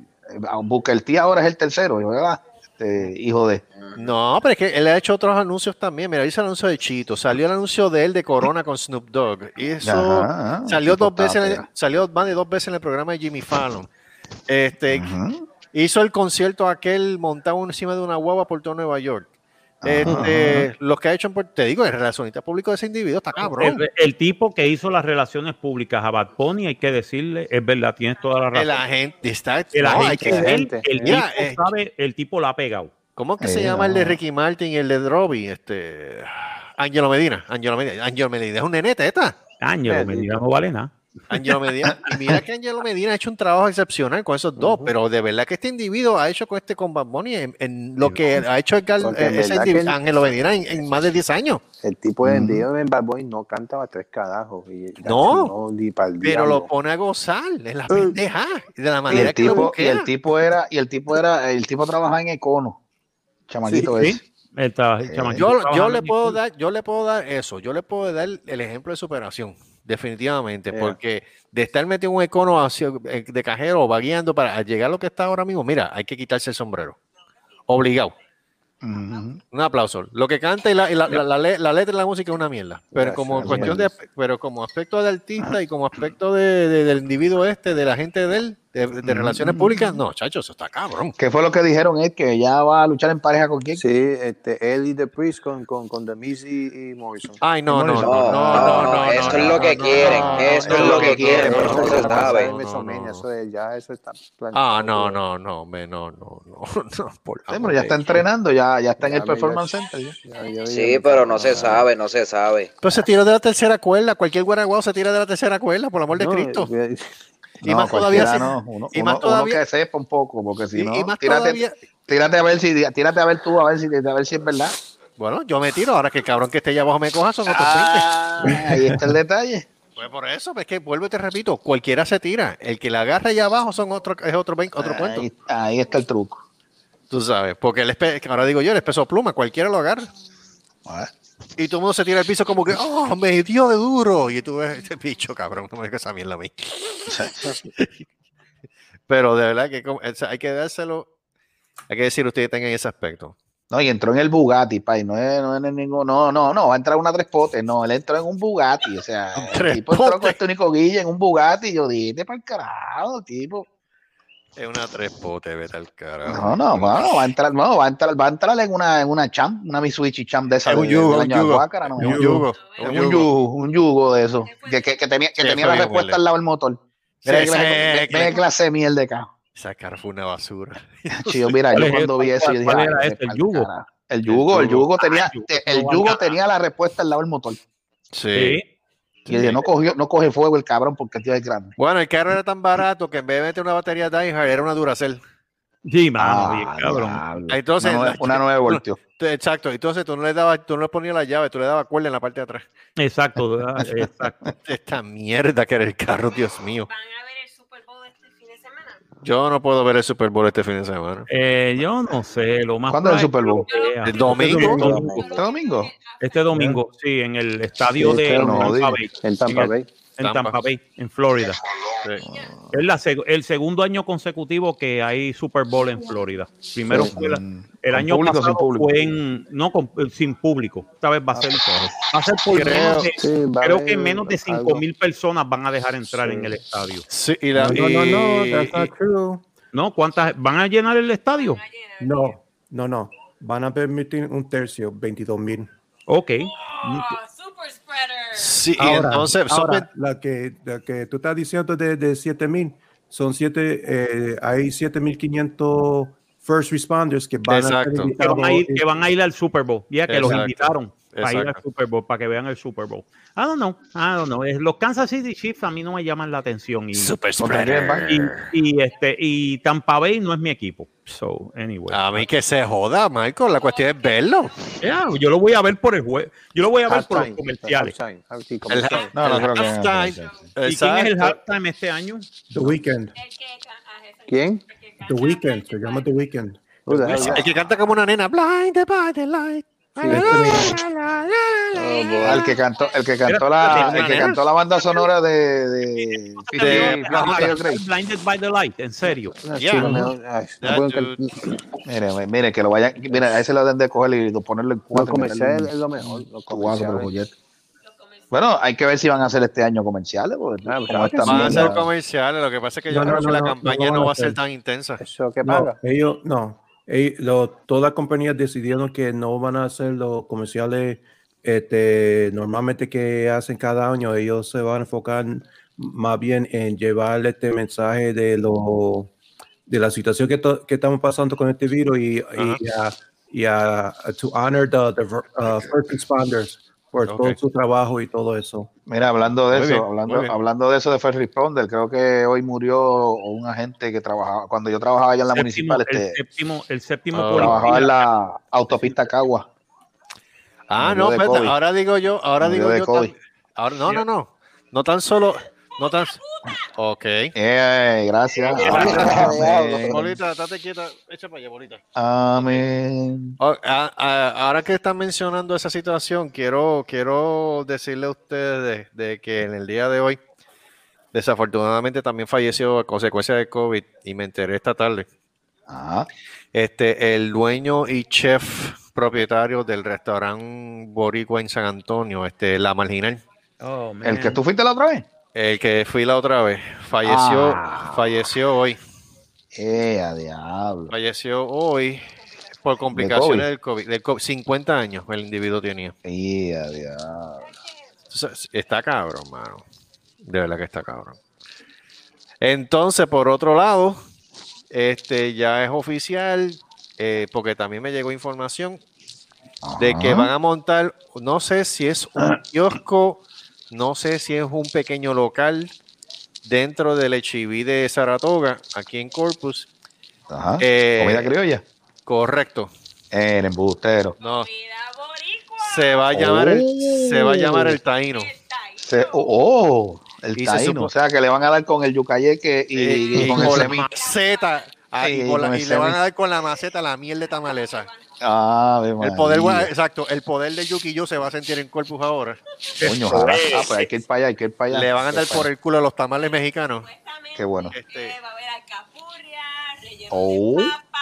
Booker ahora es el tercero, ¿verdad? Este, hijo de. No, pero es que él ha hecho otros anuncios también. Mira, hizo el anuncio de Chito, salió el anuncio de él de Corona con Snoop Dogg. Y eso salió dos veces, salió más de dos veces en el programa de Jimmy Fallon. Este, hizo el concierto aquel montado encima de una guagua por todo Nueva York. Este, los que ha hecho, te digo, el relacionista público de ese individuo está cabrón. El, tipo que hizo las relaciones públicas a Bad Pony, hay que decirle, es verdad, tienes toda la razón. El agente está. El agente, el, tipo eh, sabe, el tipo la ha pegado. ¿Cómo que se llama el de Ricky Martin y el de Robbie? Este. Angelo Medina. Angelo Medina. Angelo Medina es un nenete, ¿esta? Angelo Medina no vale nada. Angelo Medina, y mira que Angelo Medina ha hecho un trabajo excepcional con esos dos, pero de verdad que este individuo ha hecho con este con Bad Bunny en, lo que ha hecho el, eh, ese Angelo Medina en, más de 10 años. El tipo de envío en Bad Bunny no cantaba tres cadajos. Y no, pero lo pone a gozar, en la pendeja, de la manera el tipo, que Y el tipo era, y el tipo era, el tipo trabajaba en Econo, chamaquito ese. Eh, yo, yo le puedo dar, yo le puedo dar eso, yo le puedo dar el ejemplo de superación definitivamente, porque de estar metido en un econo eh, de cajero o vagueando para llegar a lo que está ahora mismo, mira, hay que quitarse el sombrero. Obligado. Un aplauso. Lo que canta y la, la, la, letra de la música es una mierda. Pero como cuestión de, pero como aspecto de artista y como aspecto de, del individuo este, de la gente de él, de, relaciones públicas, no, chacho, eso está cabrón. ¿Qué fue lo que dijeron? Es que ya va a luchar en pareja con quién? Sí, este, él y The Priest con, con, con The Miz y, Morrison. Ay, no, no, no, no, no, no, Eso es lo que quieren, eso es lo que quieren, pero eso se sabe. Eso ya eso está Ah, no, no, no, no, no, no, no. ya está entrenando, ya, ya está en el Performance Center. Sí, pero no se sabe, no se sabe. Pues se tiró de la tercera cuerda, cualquier guaraguao se tira de la tercera cuerda, por el amor de Cristo. Y más todavía. No, uno, y más todavía. que sepa un poco, porque si no. tírate, tírate, a ver si, tírate a ver tú, a ver si, a ver si es verdad. Bueno, yo me tiro, ahora que el cabrón que esté allá abajo me coja son otros ah, Ahí está el detalle. Pues por eso, es que vuelvo y te repito, cualquiera se tira. El que la agarra allá abajo son otro, es otro, otro cuento. Ahí está el truco. Tú sabes, porque el ahora digo yo, el peso pluma, cualquiera lo agarra. Y todo el mundo se tira al piso como que, oh, me dio de duro. Y tú ves, este bicho, cabrón, no me mierda a mí. Pero de verdad que hay que dárselo, hay que decir ustedes tengan ese aspecto. No, y entró en el Bugatti, pay, no es, no es ningún, no, no, no, va a entrar una tres potes, no, él entró en un Bugatti, o sea, el tipo entró con este único guille en un Bugatti, y yo dije, para el carajo, tipo. Es una tres potes, vete al carajo. No, no, no, va a entrar, no, va a entrar, va a entrar en una, en una champ, una Mitsubishi champ de esa. un yugo, un yugo, no, un yugo, un yugo, un yugo de eso, que, que, que tenía, que tenía la respuesta al lado del motor. Mira clase de miel de acá. Esa cara fue una basura. Chido, mira, yo cuando vi eso, yo dije, era este? El yugo. El yugo, el yugo tenía, el yugo tenía la respuesta al lado del motor. Sí. Y dije, no, cogió, no coge fuego el cabrón porque el tío es grande. Bueno, el carro era tan barato que en vez de meter una batería Dyhard era una Duracell. Sí, mano, ah, cabrón. Entonces, una, nueva voltio. Exacto, entonces tú no le dabas, tú no le ponías la llave, tú le dabas cuerda en la parte de atrás. Exacto, exacto. Esta mierda que era el carro, Dios mío. ¿Van a ver el Super Bowl este fin de semana? Yo no puedo ver el Super Bowl este fin de semana. Eh, yo no sé, lo más ¿Cuándo es el Super Bowl? El domingo. ¿Este domingo? Este domingo, sí, en el estadio de Tampa Bay. En Tampa Bay en Tampa, Bay, en Florida. Es el segundo año consecutivo que hay Super Bowl en Florida. Primero fue el año pasado fue en, no sin público. Esta vez va a ser, va a ser por creo, creo que menos de 5 mil personas van a dejar entrar en el estadio. Sí, y no, no, no, that's not true. No, ¿cuántas van a llenar el estadio? No, no, no. Van a permitir un tercio, 22 mil. Ok. Oh, Sí, entonces. la, que, la que tú estás diciendo de, de 7000 son 7, eh, hay 7500 first responders que van, a, que van, a ir, que van a ir al Super Bowl. Ya que los invitaron para ir al Super Bowl, para que vean el Super Bowl. I don't know, I don't know. Los Kansas City Chiefs a mí no me llaman la atención. Y, Super y, y, este, y Tampa Bay no es mi equipo. So, anyway. A mí que se joda, Michael. La cuestión es verlo. Yeah, yo lo voy a ver por el juego. Yo lo voy a ver por los comerciales. no, no creo que. ¿Y quién es el halftime este año? The Weeknd. ¿Quién? The Weeknd. Se llama The Weeknd. El que canta como una nena. Blinded by the light. El que cantó, el que cantó la, el que cantó la banda sonora de, de, Blinded by the Light, en serio. Mire, mire, que lo vayan, mira, a ese lo deben de coger y ponerlo en cuatro. comercial es lo mejor. Bueno, hay que ver si van a hacer este año comerciales. van a ser comerciales, lo que pasa es que yo creo que la campaña no, va a ser tan intensa. Eso que paga. ellos, no, todas las compañías decidieron que no van a hacer los comerciales este, normalmente que hacen cada año. Ellos se van a enfocar más bien en llevar este mensaje de lo de la situación que, que estamos pasando con este virus y, y, a, to honor the, uh, first responders por todo su trabajo y todo eso. Mira, hablando de eso, hablando, hablando de eso de First Responder, creo que hoy murió un agente que trabajaba, cuando yo trabajaba allá en la municipal, este, el séptimo, el séptimo trabajaba en la autopista Cagua. Ah, no, espérate, ahora digo yo, ahora digo yo, ahora, no, no, no, no tan solo, no tan, Ok. Eh, gracias. Bolita, date quieta. Echa para allá, bolita. Amén. Oh, ahora que están mencionando esa situación, quiero, quiero decirle a ustedes de, que en el día de hoy, desafortunadamente también falleció a consecuencia de COVID y me enteré esta tarde. Ah. Este, el dueño y chef propietario del restaurante Boricua en San Antonio, este, La Marginal. Oh, ¿El que tú fuiste la otra vez? El que fui la otra vez. Falleció, ah. falleció hoy. Eh, a diablo. Falleció hoy por complicaciones del COVID. Del 50 años el individuo tenía. Eh, a diablo. está cabrón, mano. De verdad que está cabrón. Entonces, por otro lado, este ya es oficial, eh, porque también me llegó información de que van a montar, no sé si es un kiosco no sé si es un pequeño local dentro del HIV de Saratoga, aquí en Corpus. Ajá. Eh, ¿Comida criolla? Correcto. El embustero. No. Se va a llamar el, se va a llamar el taíno. oh, el taíno. O sea que le van a dar con el yucayeque y, y, con, el la maceta. Ah, y, le van a dar con la maceta la miel de tamalesa. Ah, el poder, exacto, el poder de Yuki yo se va a sentir en Corpus ahora. Coño, ojalá. Ah, pues hay que ir para allá, hay que ir para allá. Le van a dar por el culo a los tamales mexicanos. Qué bueno. Este... Va a haber alcapurria, relleno oh. de papa.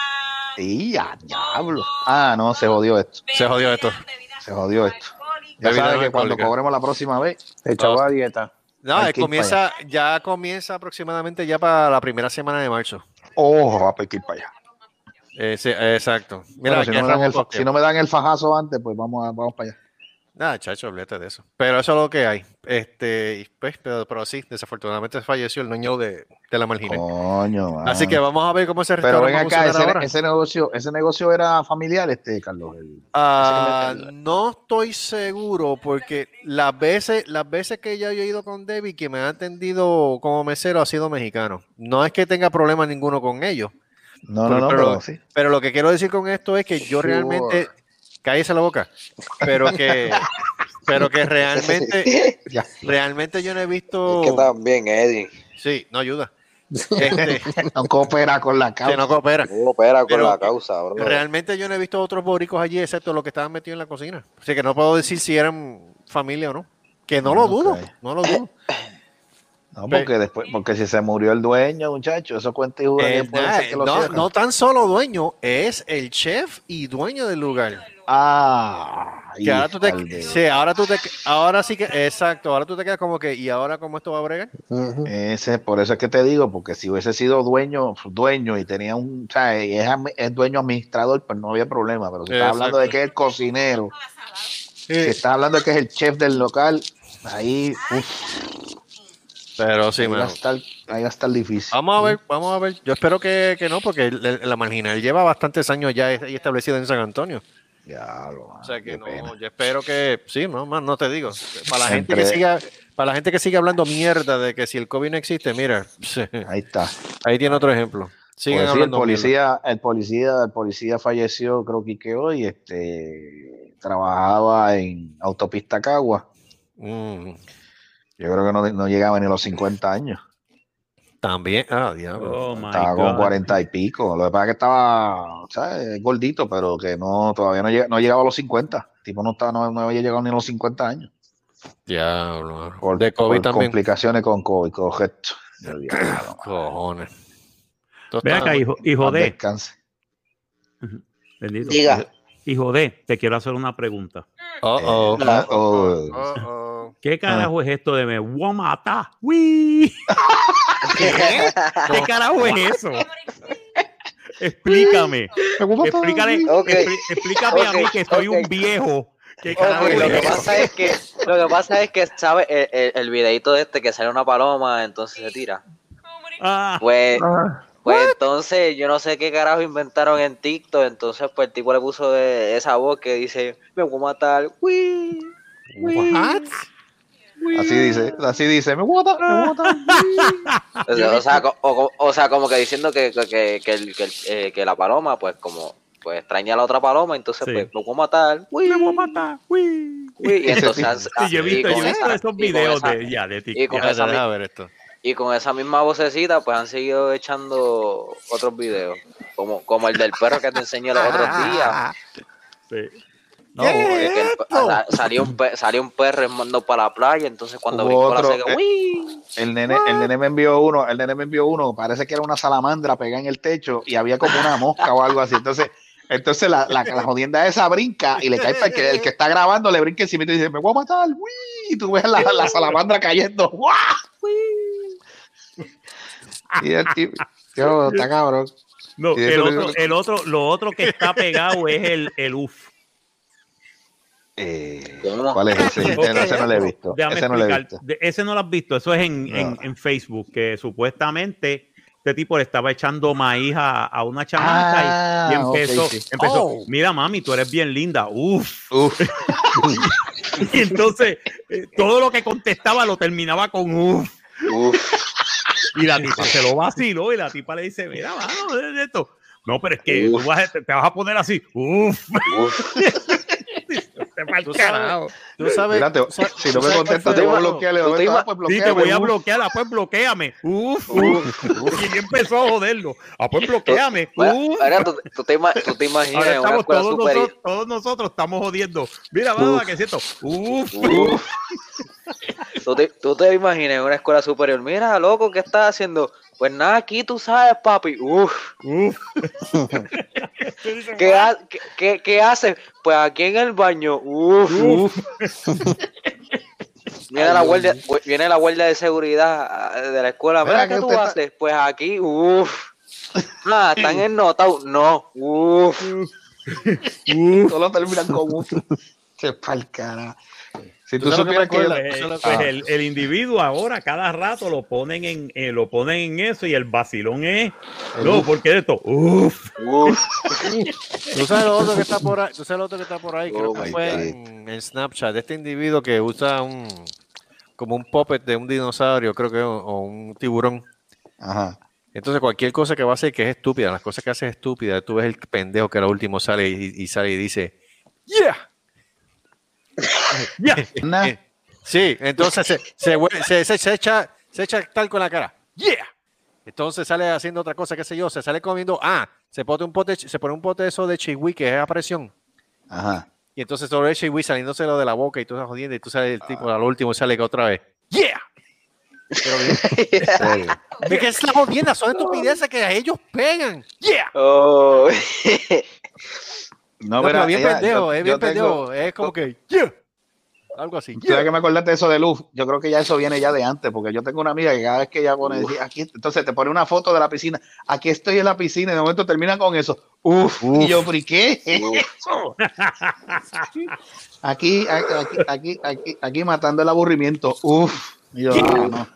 Y ya, diablo. Ah, no, se jodió esto. Se jodió esto. Se jodió esto. Ya sabes que cuando cobremos la próxima vez, echaba a dieta. No, comienza, ya comienza aproximadamente ya para la primera semana de marzo. Oh, va a ir para allá. Eh, exacto. Mira, si, no me dan el fajazo antes, pues vamos, vamos para allá. Nada, chacho, olvídate de eso. Pero eso es lo que hay. Este, pues, pero, sí, desafortunadamente falleció el dueño de, la marginal. Coño, Así que vamos a ver cómo se Pero ven acá, ese, negocio, ese negocio era familiar, este, Carlos. Ah, no estoy seguro, porque las veces, las veces que ya he ido con Debbie, que me ha atendido como mesero, ha sido mexicano. No es que tenga problema ninguno con ellos No, no, no, pero, pero, lo que quiero decir con esto es que yo realmente, cállese la boca, pero que, pero que realmente, realmente yo no he visto. Es que también, Eddie. Sí, no ayuda. Este, no coopera con la causa. no coopera. No coopera con la causa. Realmente yo no he visto otros boricos allí, excepto los que estaban metidos en la cocina. Así que no puedo decir si eran familia o no. Que no, lo dudo, no lo dudo. No, porque después, porque si se murió el dueño, muchacho, eso cuenta y eh, no, no tan solo dueño, es el chef y dueño del lugar. Ah, ahora tú te, sí, ahora tú te, ahora sí que, exacto, ahora tú te quedas como que, ¿y ahora cómo esto va a bregar? Ese, por eso es que te digo, porque si hubiese sido dueño, dueño y tenía un, o sea, es, es dueño administrador, pues no había problema, pero si está hablando de que es el cocinero, si está hablando de que es el chef del local, ahí, Pero sí, ahí, va a estar, ahí va a estar difícil. Vamos a ver, vamos a ver. Yo espero que, que no, porque la marginal lleva bastantes años ya establecida en San Antonio. Ya lo O sea que no, yo espero que sí, no más no te digo. Para la gente que siga, para la gente que sigue hablando mierda de que si el COVID no existe, mira, ahí está. Ahí tiene otro ejemplo. Siguen pues el policía, el policía, el policía falleció, creo que hoy, este trabajaba en autopista Cagua. Mm. Yo creo que no, no llegaba ni a los 50 años. También, ah, diablo. Oh, estaba con cuarenta y pico. Lo que pasa es que estaba ¿sabes? gordito, pero que no todavía no, llega, no llegaba a los 50. El tipo no, estaba, no, había llegado ni a los 50 años. Diablo. Por, de COVID también. Complicaciones con COVID, correcto. Cojones. Ve acá, hijo, hijo de. Descanse. Bendito. Diga. Hijo de, te quiero hacer una pregunta. Oh, oh. oh, oh. oh ¿Qué carajo es esto de me voy a matar? ¿Qué? ¿Qué carajo es eso? Explícame. Explícale, explícame a mí que soy un viejo. ¿Qué carajo lo, que pasa es que, lo que pasa es que, ¿sabes? El, el, videito de este que sale una paloma, entonces se tira. Ah. Pues, ah. pues entonces yo no sé qué carajo inventaron en TikTok. Entonces, pues el tipo le puso de esa voz que dice: Me voy a matar. Uy, What? Así dice, así dice, me guata, me guata. o, sea, o, sea, como que diciendo que, que, que, el, que, eh, que, la paloma, pues como pues extraña a la otra paloma, entonces pues lo voy a matar. Uy, me voy a matar. Uy. y entonces, sí, yo he visto, yo he visto esos videos de, ya, de TikTok. Y con, esa, ver esto. y con esa misma vocecita, pues han seguido echando otros videos, como, como el del perro que te enseñé los otros días. Sí. No, es que salió, un salió un perro mando para la playa, entonces cuando vi la seca, eh, El nene, el nene me envió uno, el nene me envió uno, parece que era una salamandra pegada en el techo y había como una mosca o algo así. Entonces, entonces la, la, la jodienda esa brinca y le cae para el que, el que está grabando le brinca encima y dice, me voy a matar, y tú ves la, la salamandra cayendo, Y el tipo, está cabrón. No, el otro, el otro, lo otro que está pegado es el, el UF. Eh, ¿Cuál es ese? ese no lo he visto. Ese no, lo he visto. ese no lo has visto. Eso es en, en, en, Facebook, que supuestamente este tipo le estaba echando maíz a, a una chamaca y, ah, empezó, empezó oh. mira mami, tú eres bien linda. Uf. Uf. y entonces eh, todo lo que contestaba lo terminaba con uf. uf. Y la tipa se lo vaciló y la tipa le dice, mira, vamos, esto. No, pero es que tú vas, te, vas a poner así. Uf. uf. Tú sabes, tú sabes, si no me contestas, te voy a bloquear. Sí, te voy a bloquear. Ah, pues bloqueame. Uf, uf. Y empezó a joderlo. Ah, pues bloqueame. Uf. Ahora tú, tú, te, tú te imaginas Ahora estamos todos, nosotros, todos nosotros estamos jodiendo. Mira, mamá, que es cierto. Uf. uf. ¿Tú te, tú te imaginas en una escuela superior. Mira, loco, ¿qué estás haciendo? Pues nada, aquí tú sabes, papi. Uf. Uf. ¿Qué, qué, qué, haces? Pues aquí en el baño. Uf. Uf. Viene, la guardia, viene la guardia de seguridad ah, de la escuela. Mira, ¿qué tú haces? Pues aquí, uff. Ah, están en nota. No, uff. Solo terminan con uff. Qué pal cara. Si tú, supieras que, pues, el, el, individuo ahora cada rato lo ponen en eh, lo ponen en eso y el vacilón es no porque esto uf, uf. tú sabes lo otro que está por ahí tú sabes lo otro que está por ahí creo oh que fue en, Snapchat de este individuo que usa un como un puppet de un dinosaurio creo que o, un tiburón Ajá. Entonces, cualquier cosa que va a hacer que es estúpida, las cosas que hace es estúpida, tú ves el pendejo que lo último sale y, sale y dice, ¡Yeah! ¡Yeah! sí, entonces se, se, se, se, echa, se echa tal con la cara, ¡Yeah! Entonces sale haciendo otra cosa, qué sé yo, se sale comiendo, ah, se pone un pote, se pone un pote de eso de chihui, que es a presión. Ajá. Y entonces todo el chihui saliéndose lo de la boca y tú estás jodiendo y tú sales el tipo al último y sale otra vez, ¡Yeah! Pero bien. ¿De qué es la jodienda? Son estupideces que a ellos pegan. ¡Yeah! Oh. no, pero bien pendejo, es bien pendejo. Es como que, ¡Yeah! Algo así. ¿Sabes que me acordaste de eso de luz? Yo creo que ya eso viene ya de antes, porque yo tengo una amiga que cada vez que ella pone, aquí, entonces te pone una foto de la piscina, aquí estoy en la piscina y de momento termina con eso. Uf, y yo, ¿por qué eso? aquí, aquí, aquí, aquí, aquí matando el aburrimiento. Uf. Yo, no,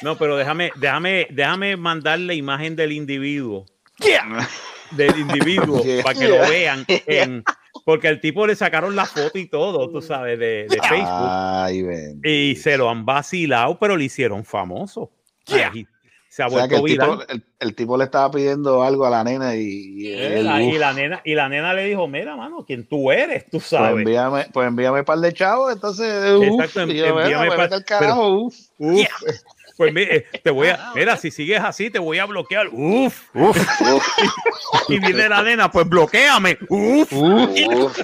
no, pero déjame, déjame, déjame mandar la imagen del individuo. Del individuo para que lo vean en, porque al tipo le sacaron la foto y todo, tú sabes, de, Facebook. y se lo han vacilado, pero le hicieron famoso. se ha vuelto el, tipo, le estaba pidiendo algo a la nena y, y, la, nena y la nena le dijo, mira, mano, quién tú eres, tú pues sabes. Pues envíame, pues envíame un par de chavos, entonces, Exacto, envíame par, el carajo, uf. Pues eh, te voy a, ah, mira, si sigues así, te voy a bloquear. Uf, uf. y viene la nena, pues bloqueame. Uf. uf.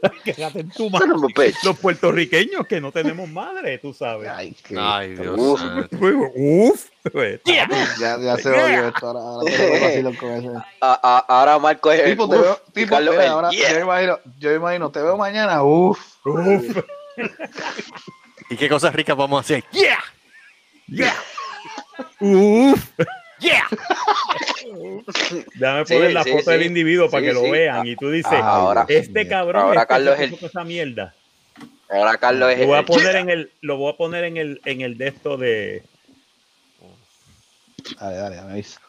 Quédate en tu madre. Los puertorriqueños que no tenemos madre, tú sabes. Ay, Ay Dios. Uf. uf. Pues, ya, ya se volvió esto. Ahora, ahora, con eso. ahora Marco es. Tipo, te veo, tipo, ahora, yo, imagino, yo imagino, te veo mañana. Uf. Uf. ¿Y qué cosas ricas vamos a hacer? ¡Yeah! ¡Yeah! ¡Uf! ¡Yeah! Déjame poner la foto del individuo para que lo vean. Y tú dices, ahora, este cabrón ahora este Carlos es esa mierda. Ahora Carlos es lo voy a poner en el Lo voy a poner en el, en el de esto de. Dale, dale, me avisa.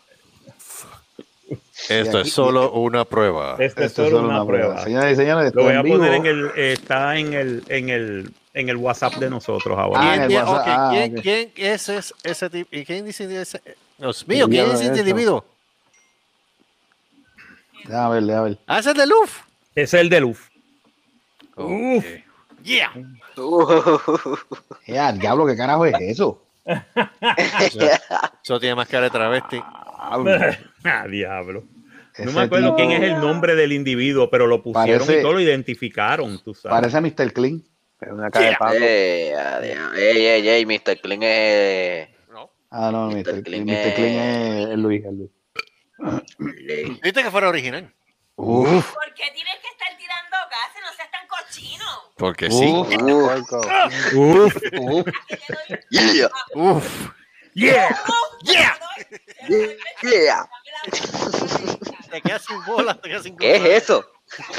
Esto es solo una prueba. Esto, es solo una, prueba. Señores y señores, lo voy a poner en el. Está en el, en el en el WhatsApp de nosotros ahora. Ah, ¿Quién, ah, ¿quién, es ese, tipo? ¿Y quién dice ese? Dios mío, ¿quién es ese individuo? A ver, a ver. Ah, ese es de Luf. Es el de Luf. Uf. Yeah. Ya, diablo, ¿qué carajo es eso? eso, tiene más cara de travesti. ah, diablo. No me acuerdo quién es el nombre del individuo, pero lo pusieron y todo lo identificaron, tú sabes. Parece a Mr. Clean. Pero una cara de palo. Ey, ey, ey, Mr. Clean es. No. Ah, no, Mr. Clean, Mr. Clean es Luis, es Luis. ¿Viste que fuera original? Uf. ¿Por qué tienes que estar tirando gases? No seas tan cochino. Porque sí. Uf. Uf. Yeah. Uf. Yeah. Yeah. Yeah. Te quedas sin bola, te quedas sin bola. ¿Qué es eso?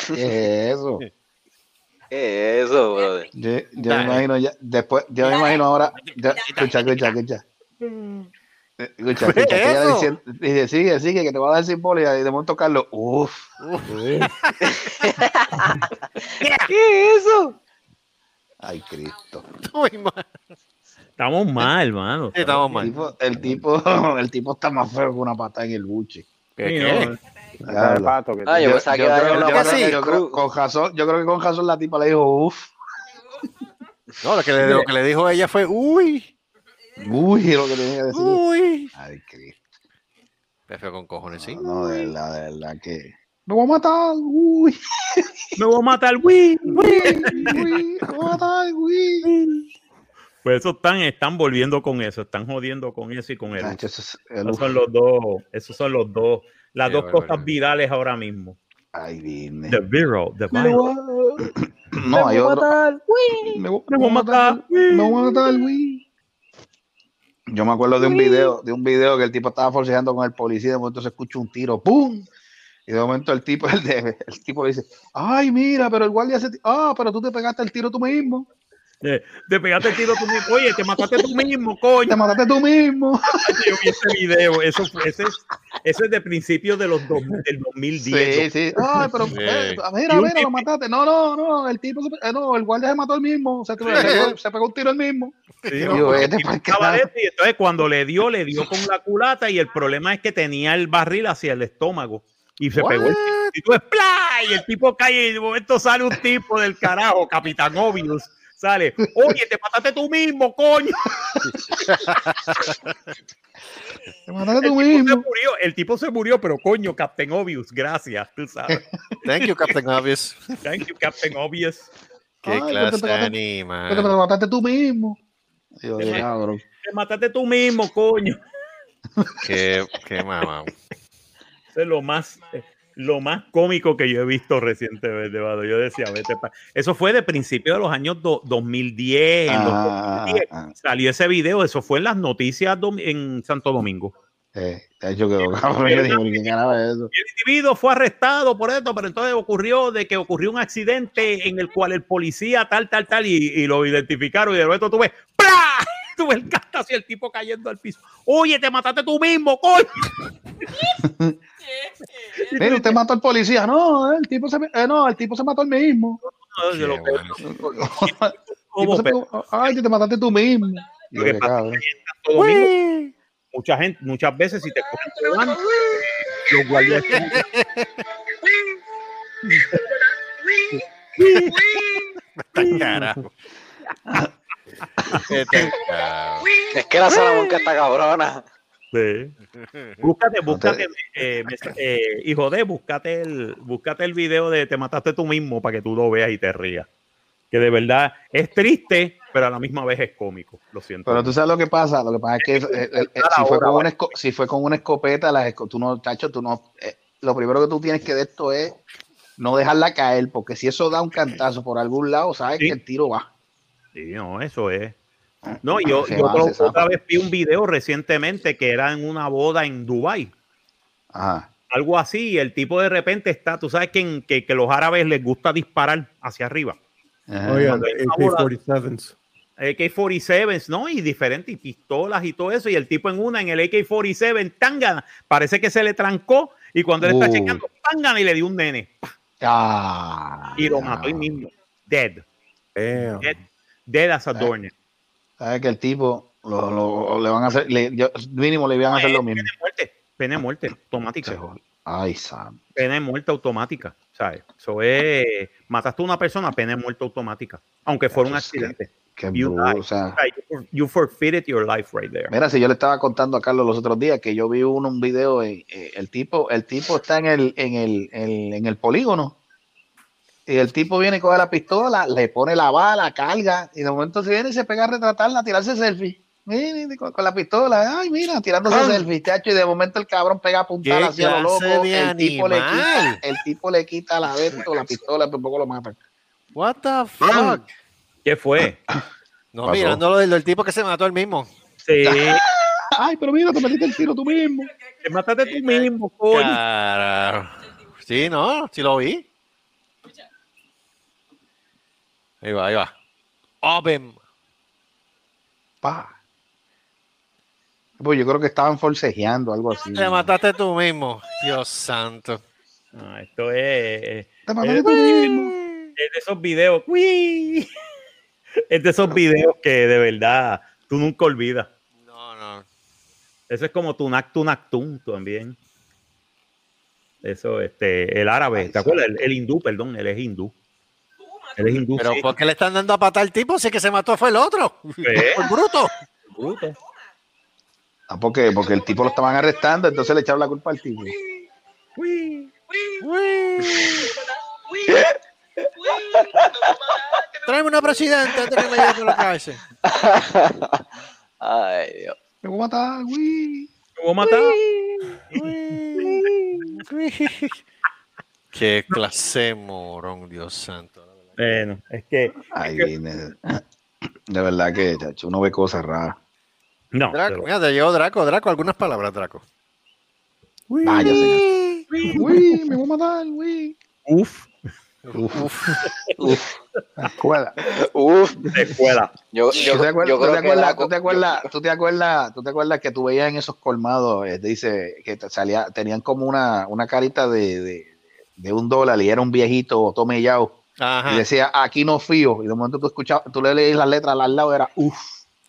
¿Qué es eso? ¿Qué es eso, brother? Yo, yo me imagino ya, después, yo me imagino ahora, ya, escucha, escucha, escucha. Escucha, escucha, que ella dice, dice, sigue, sigue, que te va a dar simbólica y de momento Carlos, uff. ¿Qué es eso? Ay, Cristo. Estamos mal, hermano. Estamos mal. El tipo, el tipo, el tipo está más feo que una pata en el buche. ¿Qué? Ah, con Jason, yo creo que con Jason la tipa le dijo uff. No, lo que, le, lo que le dijo ella fue uy. Uy, lo que tenía que decir. Uy. Ay, Cristo. feo con cojones, sí. No, de verdad, de verdad que. Me voy a matar, uy. Me voy a matar, uy. Uy, uy. Me voy a matar, uy. Pues eso están, están volviendo con eso, están jodiendo con eso y con él. esos son los dos, esos son los dos las dos cosas virales ahora mismo. Ay, dime. The viral, the viral. No, hay otro. Me voy a matar. Me voy a matar, güey. Yo me acuerdo de un video, de un video que el tipo estaba forcejeando con el policía, de momento se escucha un tiro, ¡pum! Y de momento el tipo, el, de, el tipo le dice, ay, mira, pero el guardia se... Ah, pero tú te pegaste el tiro tú mismo. Eh, te pegaste el tiro tú mismo. Oye, te mataste tú mismo, coño. Te mataste tú mismo. Yo vi ese video. Eso, ese, eso es de principios de los dos, del 2010. Sí, sí. Ay, pero eh, mira, mira, lo mataste. No, no, no, el tipo, eh, no, el guardia se mató el mismo. Se, se pegó un tiro el mismo. Sí, no, este y entonces cuando le dio, le dio con la culata y el problema es que tenía el barril hacia el estómago y se pegó el y tú y el tipo cae y de momento sale un tipo del carajo, Capitán Obvious sale, oye, te mataste tú mismo, coño. te mataste tú mismo. Murió, el tipo se murió, pero coño, Captain Obvious, gracias, tú sabes. Thank you, Captain Obvious. Thank you, Captain Obvious. Qué clase de anima. Te mataste tú mismo. te, te mataste tú mismo, coño. qué, qué mamá. Eso es lo más lo más cómico que yo he visto recientemente, Yo decía, vete Eso fue de principio de los años 2010, ah, ah, ah. Salió ese video, eso fue en las noticias en Santo Domingo. Eh, hecho que el individuo fue arrestado por esto, pero entonces ocurrió de que ocurrió un accidente en el cual el policía tal, tal, tal, y, lo identificaron y de repente tú ves, ¡plá! Tuve el castazo y el tipo cayendo al piso. Oye, te mataste tú mismo, coño. Mira, usted mató al policía. No, el tipo se, eh, no, el tipo se mató al mismo. Ay, te mataste tú mismo. mucha gente, muchas veces si te cogen los guardias es que la Salamanca está cabrona. Sí. Búscate, búscate, eh, eh, hijo de, búscate el, búscate el video de te mataste tú mismo para que tú lo veas y te rías. Que de verdad es triste, pero a la misma vez es cómico. Lo siento. Pero tú sabes lo que pasa. Lo que pasa es que eh, si, fue con una si, fue con una escopeta, las tú no, tacho, tú no. lo primero que tú tienes que de esto es no dejarla caer, porque si eso da un cantazo por algún lado, sabes que el tiro va. Sí, no, eso es. No, yo, yo otra vez vi un video recientemente que era en una boda en Dubai. Algo así, y el tipo de repente está, tú sabes que, que, que los árabes les gusta disparar hacia arriba. AK-47s. AK-47s, ¿no? Y diferentes, y pistolas y todo eso. Y el tipo en una, en el AK-47, tangana, parece que se le trancó. Y cuando él está chequeando, tangana, y le dio un nene. Ah, y lo mató ahí mismo. Dead. Dead. Dead as a doornail. Sabes que el tipo lo, le van a hacer, mínimo le iban a hacer lo mismo. Pena de muerte, pena de muerte automática. Ay, Sam. Pena de muerte automática, ¿sabes? Eso es, mataste a una persona, pena de muerte automática, aunque fuera un accidente. you, o sea, you, forfeited your life right there. Mira, si yo le estaba contando a Carlos los otros días que yo vi un, un video, eh, el tipo, el tipo está en el, en el, en el polígono y el tipo viene, coge la pistola, le pone la bala, carga, y de momento se viene y se pega a retratarla, a tirarse selfie. con, la pistola, ay, mira, tirándose ah. selfie, chacho, y de momento el cabrón pega a apuntar hacia lo loco. El tipo, le quita, el tipo le quita la la pistola, por poco lo mata. What the fuck? ¿Qué fue? No, mirando lo del, tipo que se mató el mismo. Sí. Ay, pero mira, te metiste el tiro tú mismo. Te mataste tú mismo, coño. Sí, no, sí lo vi. Ahí va, ahí va. Open. Pa. Pues yo creo que estaban forcejeando, algo así. Te mataste tú mismo, Dios santo. esto es. Te mataste tú mismo. Es de esos videos. ¡Uy! Es de esos videos que de verdad tú nunca olvidas. No, no. Eso es como Tunak Tunak Tun también. Eso, este, el árabe, ¿te acuerdas? El, el, hindú, perdón, él es hindú. Pero ¿por qué le están dando a patar al tipo si que se mató fue el otro? El bruto. bruto. Ah, porque, porque el tipo lo estaban arrestando, entonces le echaron la culpa al tipo. Tráeme una presidenta antes que me lleve por la cárcel. Ay, Dios. Me voy a matar, güey. Me voy a matar. Qué clase morón, Dios santo. Bueno, es que. de verdad que, chacho, uno ve cosas raras. No. Draco, mira, te llegó Draco, Draco, algunas palabras, Draco. Vaya, señor. Uy, me voy a matar, uy. Uf. Uf, uf, escuela. Uf, escuela. Yo, yo, ¿Tú, te acuerdas, ¿tú, te acuerdas, ¿tú, te acuerdas, ¿tú, te acuerdas, ¿tú te acuerdas, que tú veías en esos colmados, eh, dice, que salía, tenían como una, una carita de, de, de, un dólar y era un viejito tomellado y decía, aquí no fío. Y de momento tú escuchabas, tú le leías las letras al lado, era uff.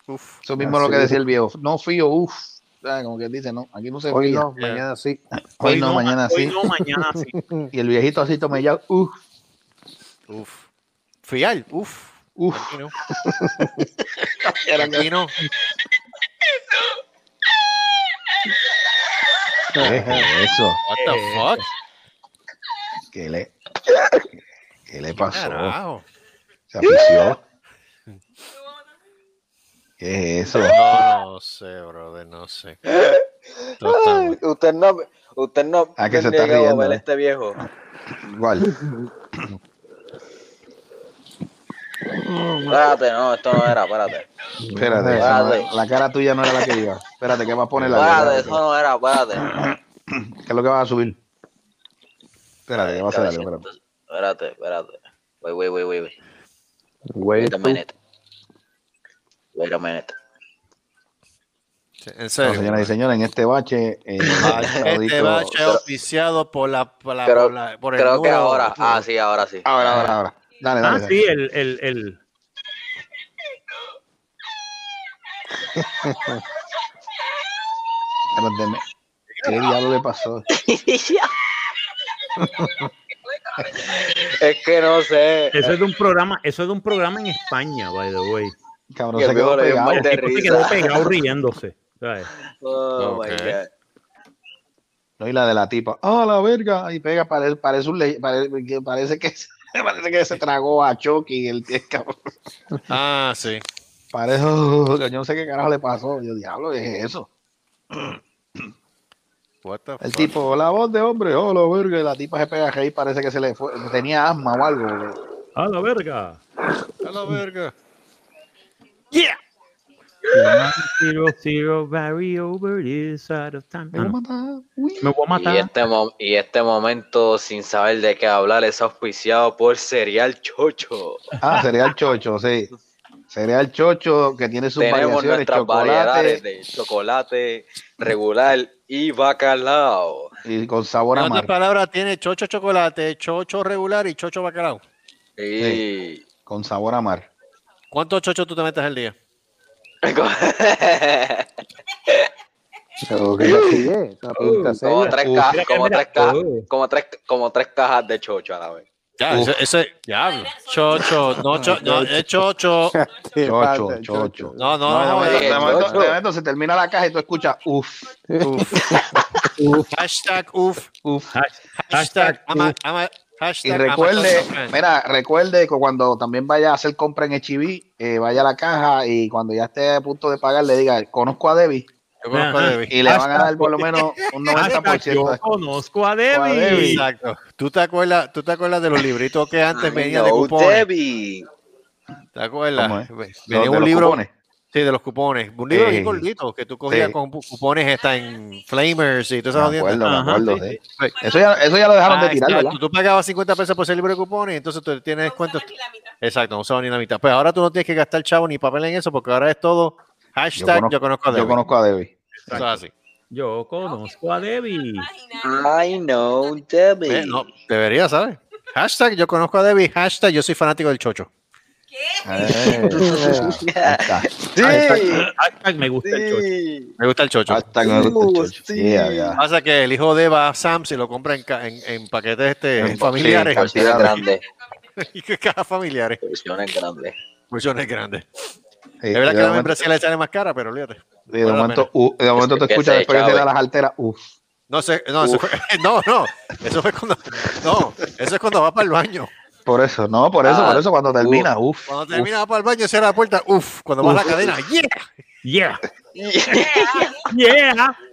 Uf, Eso mismo es lo que decía el viejo. No fío, uff. Como que dice, no, aquí no se Hoy no, mañana sí. Hoy, no, mañana sí. Hoy no, mañana sí. y el viejito así tomellado, uff. Uf. Fial, uf. Uf. Aquí no. Aquí no. ¿Qué es eso? What the fuck? ¿Qué le, qué le pasó? Carajo. Se afició. ¿Qué es eso? No, no sé, brother, no sé. usted no, usted no. Ah, que se está riendo. Ver este viejo. Igual. Espérate, no, esto no era, espérate. Espérate, espérate. No, la cara tuya no era la que iba. Espérate, ¿qué va a poner la Espérate, eso no era, espérate. ¿Qué es lo que va a subir? Espérate, ¿qué va a hacer algo? Espérate. Espérate, espérate. Wait, wait, wait, wait. Wait, wait a minute. Wait a minute. En serio. No, señoras y señores, en este bache. Eh, este bache oficiado por la. Por, la, creo, por, la, por el creo que ahora. Ah, sí, ahora sí. Ahora, ahora, ahora. Dale, dale. Ah, sí, el. el, el... ¿Qué diablo le pasó? es que no sé. Eso es de un programa, eso es de un programa en España, by the way. Cabrón, se quedó pegado. El tipo se quedó pegado riéndose. ¿sabes? Oh, okay. my God. No, y la de la tipa, ah, la verga, y pega, parece, parece, un parece, parece que parece que se tragó a Chucky el, el cabrón. Ah, sí. Parece, oh, yo no sé qué carajo le pasó. Yo, diablo, es eso? What the el fuck? tipo, la voz de hombre, oh, la verga, y la tipa se pega a reír, parece que se le fue, tenía asma o algo. A la verga. A la verga. Yeah. Zero, zero, vary over this side of time. Me voy a matar. Uy. Me voy a matar. Y este, y este momento, sin saber de qué hablar, es auspiciado por Cereal Chocho. Ah, Cereal Chocho, sí. Cereal Chocho que tiene sus Tenemos variaciones, nuestras chocolate variedades de chocolate regular y bacalao. y con sabor a mar. palabras, tiene chocho chocolate, chocho regular y chocho bacalao. Y... Con sabor a mar. ¿Cuántos chochos tú te metes al día? Pero como tres cajas, como tres cajas, como tres, como tres cajas de chocho a la vez. Ya, ese, ese, diablo. Chocho, no, cho, no, es chocho. Te Chocho, falta, chocho. No, no, No, no. de eh, momento- de momento- chocho. de momento se termina la caja y tú escuchas, uff, Hashtag uf. uff. Hashtag ama, uf. ama, Y hashtag recuerde, Amazon Fan. mira, recuerde que cuando también vaya a hacer compra en HB, eh, vaya a la caja y cuando ya esté a punto de pagar le diga, conozco a Debbie Yo conozco a. Debbie. y le van a dar por lo menos un 90% Yo de conozco a Debbie. Debbie. Exacto. ¿Tú te acuerdas, tú te acuerdas de los libritos que antes venían de No, cupones? Debbie. ¿Te acuerdas? Venía de un los libro. cupones. Sí, de los cupones. Un libro Eh, bien gordito que tú cogías sí. con cupones está en Flamers y todas esas Me acuerdo, me Ajá, acuerdo, sí, sí. Eso ya, eso ya lo dejaron de Ah, tirar, exacto. ¿verdad? Tú pagabas 50 pesos por ese libro de cupones y entonces tú tienes descuento. Exacto, no usaba ni la mitad. Pues ahora tú no tienes que gastar chavo ni papel en eso porque ahora es todo hashtag yo conozco, a yo Debbie. conozco a Debbie. Eso es así. Yo conozco a Debbie. I know Debbie. Eh, no, debería, ¿sabes? Hashtag yo conozco a Debbie, hashtag yo soy fanático del chocho. Eh, ahí está. Sí, Hashtag me gusta el chocho. sí. Me gusta el chocho. Hashtag me gusta el chocho. Sí. Yeah, yeah. Pasa que el hijo de Eva Sam se lo compra en, en, en paquetes este, En- familiares. sí, grandes. que cajas familiares. Porciones grandes. Versiones grandes. Sí, Es verdad que la membresía le sale más cara, pero olvídate. de momento, uh, de momento te escuchas después que te da las alteras, uff. No sé, no, eso fue- no, no, eso fue cuando, no, eso es cuando va para el baño. Por eso, no, por eso, Ah, por eso cuando termina, uff. Cuando termina va para el baño, cierra la puerta, uff, cuando va a la cadena, yeah. Yeah. Yeah.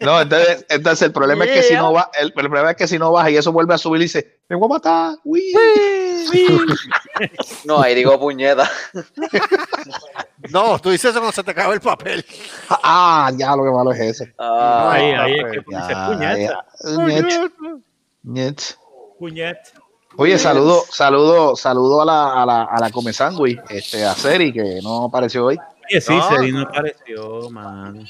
No, entonces, entonces el problema es que si no va, el, el problema es que si no baja y eso vuelve a subir y dice, me voy a matar, uy. No, ahí digo puñeta. No, tú dices eso cuando se te acaba el papel. Ah, ya lo que malo es eso. Ah, Ahí, ahí es que Ya, dice puñeta. Niet, niet. Puñet. Oye, saludo, saludo, saludo a la, a la, a la Come Sandwich, este, a Seri, que no apareció hoy. Sí, sí, no. Seri no apareció, man.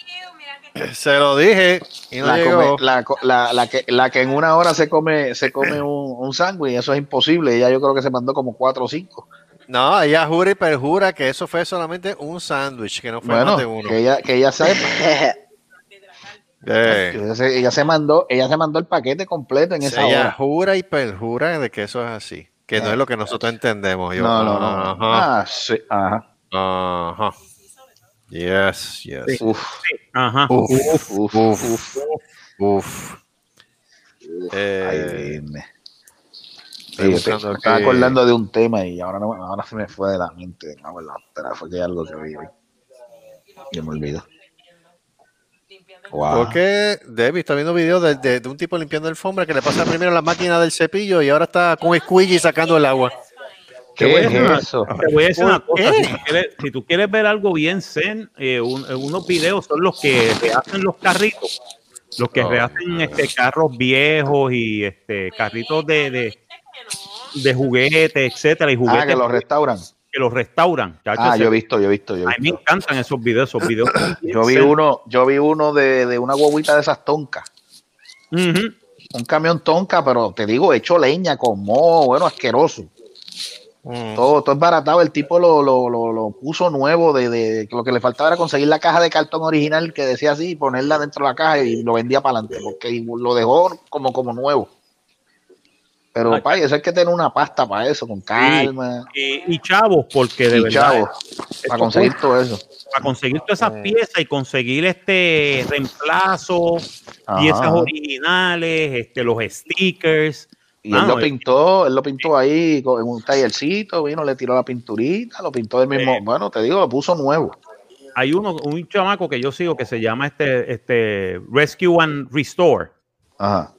Se lo dije y no la, llegó. come, la, la, la, que, la que en una hora se come, se come un, un sándwich, eso es imposible. Ella yo creo que se mandó como cuatro o cinco. No, ella jura y perjura que eso fue solamente un sándwich, que no fue bueno, más de uno. Que ella, que ella sepa. Eh. Ella, se, ella, se, mandó, ella se mandó el paquete completo en esa ella hora. jura y perjura de que eso es así, que no es lo que nosotros entendemos. Yo, no, no, no. Ajá. Ah, sí, ajá. Ajá. Yes, yes. Sí. Uf. Sí. Ajá. Uf, uf, uf, uf. uf. Eh, Ay, dime. Sí, yo te, me estaba acordando de un tema y ahora, no, ahora se me fue de la mente. No, la, fue que algo que vi hoy. Y me olvido. Wow. Porque Debbie está viendo videos de, de, de, un tipo limpiando alfombra que le pasa primero la máquina del cepillo y ahora está con squeegee sacando el agua. ¿Qué, ¿Qué es una, eso? Te voy a decir una cosa. Si tú, quieres, si tú, quieres, ver algo bien zen, eh, un, unos videos son los que hacen los carritos. Los que oh, rehacen este, carros viejos y este, carritos de, de, de juguetes, etcétera. Y juguetes ah, que los restauran. Que los restauran. Chacho, ah, yo he visto, yo he visto. Yo he visto. A mí me encantan esos videos. Esos videos yo vi uno, yo vi uno de, de una guaguita de esas toncas. Uh -huh. Un camión tonca, pero te digo, hecho leña, con moho, bueno, asqueroso. Mm. Todo, todo es baratado. El tipo lo, lo, lo, lo puso nuevo. De, de, lo que le faltaba era conseguir la caja de cartón original que decía así y ponerla dentro de la caja y lo vendía para adelante. Porque lo dejó como, como nuevo. Pero, Ay, pay, eso hay que tener una pasta para eso, con calma. Y, y chavos, porque de y verdad. Chavos, para conseguir todo eso. Para conseguir todas esas piezas y conseguir este reemplazo, Ajá. piezas originales, este, los stickers. Y él lo pintó, él lo pintó ahí en un tallercito, vino, le tiró la pinturita, lo pintó del mismo, eh, bueno, te digo, lo puso nuevo. Hay uno, un chamaco que yo sigo que se llama este, este Rescue and Restore. Ajá.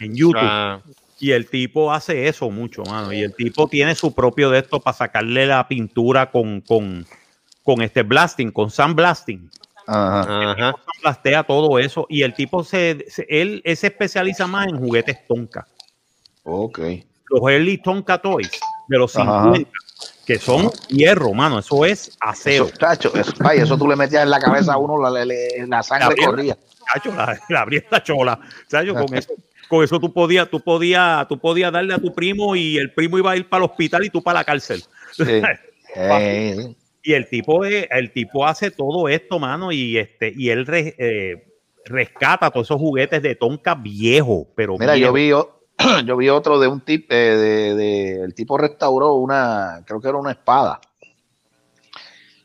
En YouTube. Ah. Y el tipo hace eso mucho, mano. Y el tipo tiene su propio de esto para sacarle la pintura con, con, con este blasting, con sandblasting. Ajá. Ajá. Blastea todo eso. Y el tipo se, se él, él, se especializa más en juguetes tonka. Ok. Los early Tonka Toys de los 50, Ajá. que son hierro, mano. Eso es acero. Eso, eso, ay, eso tú le metías en la cabeza a uno, la, la, la sangre la corría. Chacho, la, la abría la chola. Chacho, con eso, con eso tú podías, tú podías, tú podías darle a tu primo y el primo iba a ir para el hospital y tú para la cárcel. Sí. hey. Y el tipo, el tipo hace todo esto, mano, y este, y él eh, rescata todos esos juguetes de Tonka viejo, pero Mira, viejo. yo vi yo vi otro de un tipo, eh, de, de, el tipo restauró una, creo que era una espada.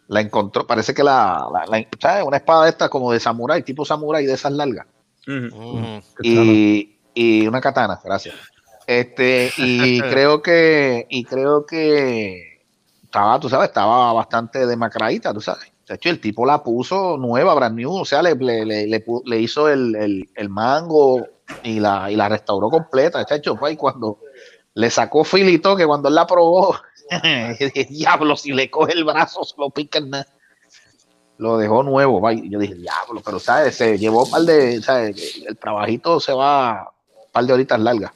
La encontró, parece que la, la, la ¿sabes? Una espada esta como de samurái, tipo samurái de esas largas. Uh -huh. y, y, una katana, gracias. Este, y creo que, y creo que estaba, tú sabes, estaba bastante demacradita, tú sabes. De hecho, el tipo la puso nueva, brand new, o sea, le, le, le, le hizo el, el, el mango y la, y la restauró completa, chacho, fue y cuando le sacó filito, que cuando él la probó, diablo, si le coge el brazo, se lo pica en nada. Lo dejó nuevo, va, y yo dije, diablo, pero sabes, se llevó un par de, ¿sabes? el trabajito se va un par de horitas largas.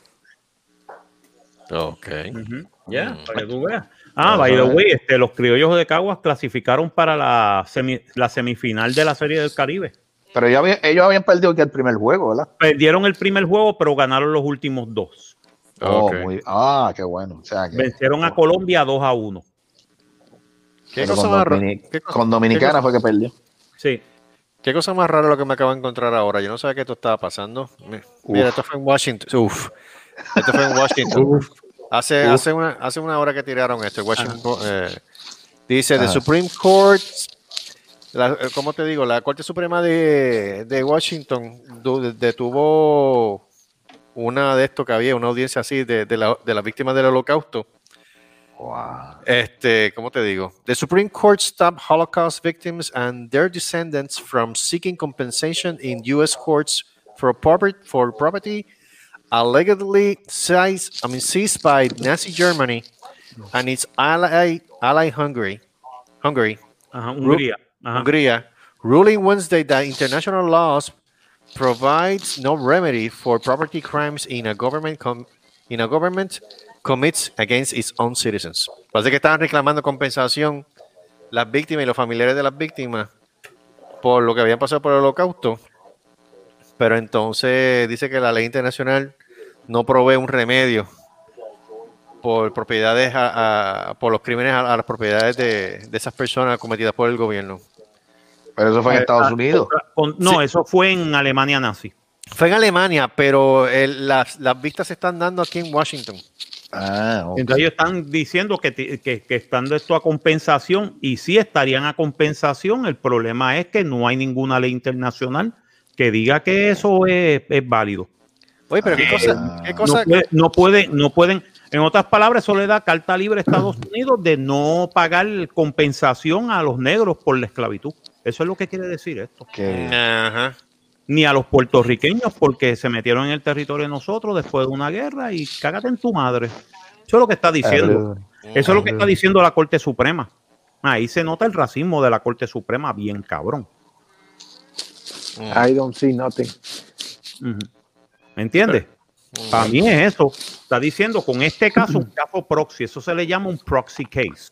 Ok. Uh -huh. Ya, yeah, mm. para que tú veas. Ah, by the way, este, los criollos de Caguas clasificaron para la, semi, la semifinal de la Serie del Caribe. Pero ellos habían, ellos habían perdido que el primer juego, ¿verdad? Perdieron el primer juego, pero ganaron los últimos dos. Oh, okay. muy, ah, qué bueno. O sea, que, Vencieron a Colombia 2 a 1. ¿Qué cosa con, más Dominic, ¿qué con Dominicana cosa? fue que perdió. Sí. ¿Qué cosa más rara lo que me acabo de encontrar ahora? Yo no sabía que esto estaba pasando. Mira, Uf. esto fue en Washington. Uf. Esto fue en Washington. Uf. Hace, hace, una, hace una hora que tiraron esto. Washington, eh, dice: Ajá. The Supreme Court la, ¿cómo te digo? La Corte Suprema de, de Washington detuvo una de esto que había, una audiencia así de, de, la, de las víctimas del holocausto. Wow. Este, ¿cómo te digo? The Supreme Court stopped Holocaust victims and their descendants from seeking compensation in U.S. courts for property, for property allegedly seized, I mean, seized by Nazi Germany and its ally, ally Hungary. Hungary. Hungría. Uh-huh. Hungría, ruling Wednesday that international laws provides no remedy for property crimes in a government in a government commits against its own citizens. Parece que estaban reclamando compensación las víctimas y los familiares de las víctimas por lo que habían pasado por el holocausto. Pero entonces dice que la ley internacional no provee un remedio por propiedades por los crímenes a, las propiedades de, esas personas cometidas por el gobierno. Pero eso fue en eh, Estados ah, Unidos. no, eso fue en Alemania nazi. Fue en Alemania, pero las, vistas se están dando aquí en Washington. Ah, Entonces ellos están diciendo que, que, están de esto a compensación y sí estarían a compensación. El problema es que no hay ninguna ley internacional que diga que eso es, válido. Oye, pero qué cosa, qué cosa no, puede, no, pueden, en otras palabras, eso le da carta libre a Estados Unidos de no pagar compensación a los negros por la esclavitud. Eso es lo que quiere decir esto. Ajá ni a los puertorriqueños porque se metieron en el territorio de nosotros después de una guerra y cágate en tu madre. Eso es lo que está diciendo. Eso es lo que está diciendo la Corte Suprema. Ahí se nota el racismo de la Corte Suprema bien cabrón. I don't see nothing. ¿Me entiendes? Para mí es eso. Está diciendo con este caso un caso proxy. Eso se le llama un proxy case.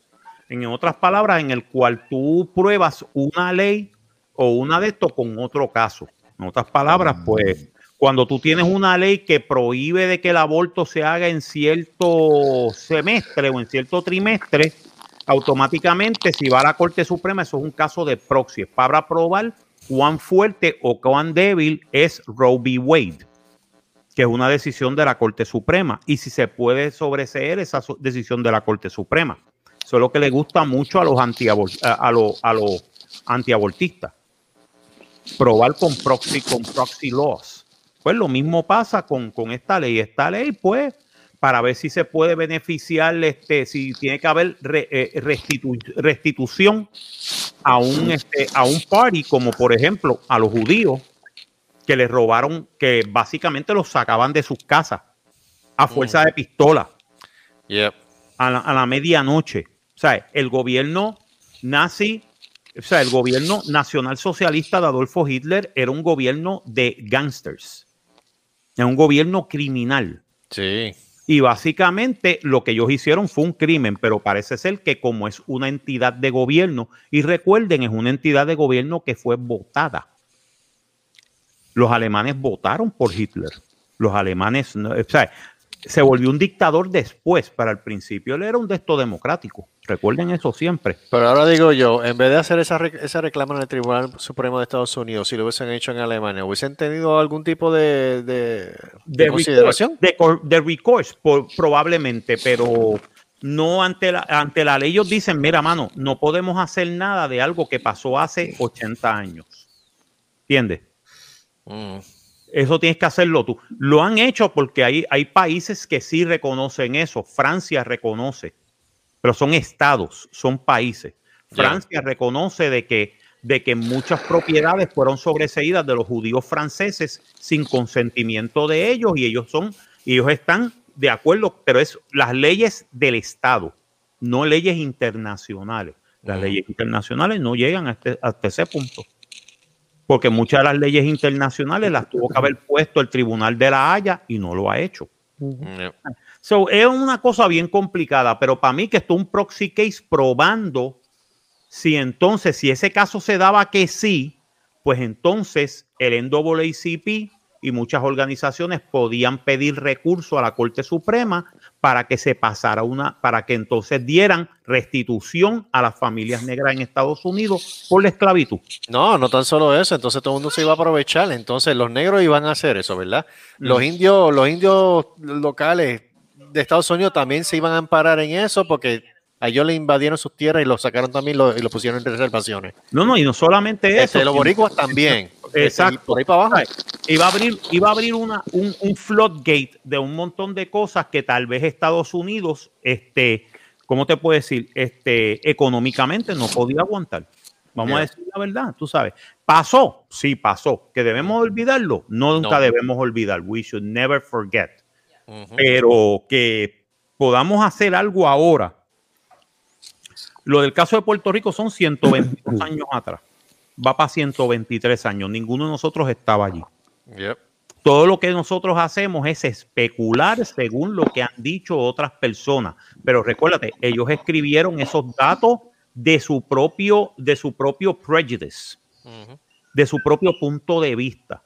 En otras palabras, en el cual tú pruebas una ley o una de esto con otro caso. En otras palabras, pues cuando tú tienes una ley que prohíbe de que el aborto se haga en cierto semestre o en cierto trimestre, automáticamente si va a la Corte Suprema, eso es un caso de proxy, para probar cuán fuerte o cuán débil es Roe v. Wade, que es una decisión de la Corte Suprema, y si se puede sobreseer esa decisión de la Corte Suprema. Eso es lo que le gusta mucho a los, a los, a los antiabortistas probar con proxy, con proxy laws. Pues lo mismo pasa con, esta ley. Esta ley, pues, para ver si se puede beneficiar, este, si tiene que haber eh, restitución a un, este, a un party, como por ejemplo a los judíos que les robaron, que básicamente los sacaban de sus casas a fuerza de pistola a, la, a la medianoche. O sea, el gobierno nazi o sea, el gobierno nacional socialista de Adolfo Hitler era un gobierno de gangsters. Era un gobierno criminal. Sí. Y básicamente lo que ellos hicieron fue un crimen, pero parece ser que como es una entidad de gobierno, y recuerden, es una entidad de gobierno que fue votada. Los alemanes votaron por Hitler. Los alemanes, o sea, se volvió un dictador después, para el principio él era un desto democrático. Recuerden eso siempre. Pero ahora digo yo, en vez de hacer esa, esa reclama en el Tribunal Supremo de Estados Unidos, si lo hubiesen hecho en Alemania, ¿hubiesen tenido algún tipo de, de, consideración? de, recourse, probablemente, pero no ante la, ante la ley. Ellos dicen, mira, mano, no podemos hacer nada de algo que pasó hace 80 años. ¿Entiendes? Mm. Eso tienes que hacerlo tú. Lo han hecho porque hay, hay países que sí reconocen eso. Francia reconoce pero son estados, son países. Francia reconoce de que, de que muchas propiedades fueron sobreseídas de los judíos franceses sin consentimiento de ellos y ellos son, ellos están de acuerdo, pero es las leyes del Estado, no leyes internacionales. Las leyes internacionales no llegan este, hasta ese punto. Porque muchas de las leyes internacionales las tuvo que haber puesto el Tribunal de la Haya y no lo ha hecho. So, es una cosa bien complicada, pero para mí que esto es un proxy case probando si entonces, si ese caso se daba que sí, pues entonces el NAACP y muchas organizaciones podían pedir recurso a la Corte Suprema para que se pasara una, para que entonces dieran restitución a las familias negras en Estados Unidos por la esclavitud. No, no tan solo eso, entonces todo el mundo se iba a aprovechar, entonces los negros iban a hacer eso, ¿verdad? Los indios, los indios locales de Estados Unidos también se iban a amparar en eso porque a ellos le invadieron sus tierras y lo sacaron también y lo pusieron en reservaciones. No, no, y no solamente este, eso. los boricuas también. Este, Exacto. por ahí para abajo. Iba a abrir, iba a abrir una, un, un, floodgate de un montón de cosas que tal vez Estados Unidos, este, ¿cómo te puedo decir? Este, económicamente no podía aguantar. Vamos a decir la verdad, tú sabes. ¿Pasó? Sí, pasó. ¿Que debemos olvidarlo? No, nunca debemos olvidar. We should never forget pero que podamos hacer algo ahora. Lo del caso de Puerto Rico son 122 años atrás. Va para 123 años. Ninguno de nosotros estaba allí. todo lo que nosotros hacemos es especular según lo que han dicho otras personas. Pero recuérdate, ellos escribieron esos datos de su propio, de su propio prejudice, de su propio punto de vista.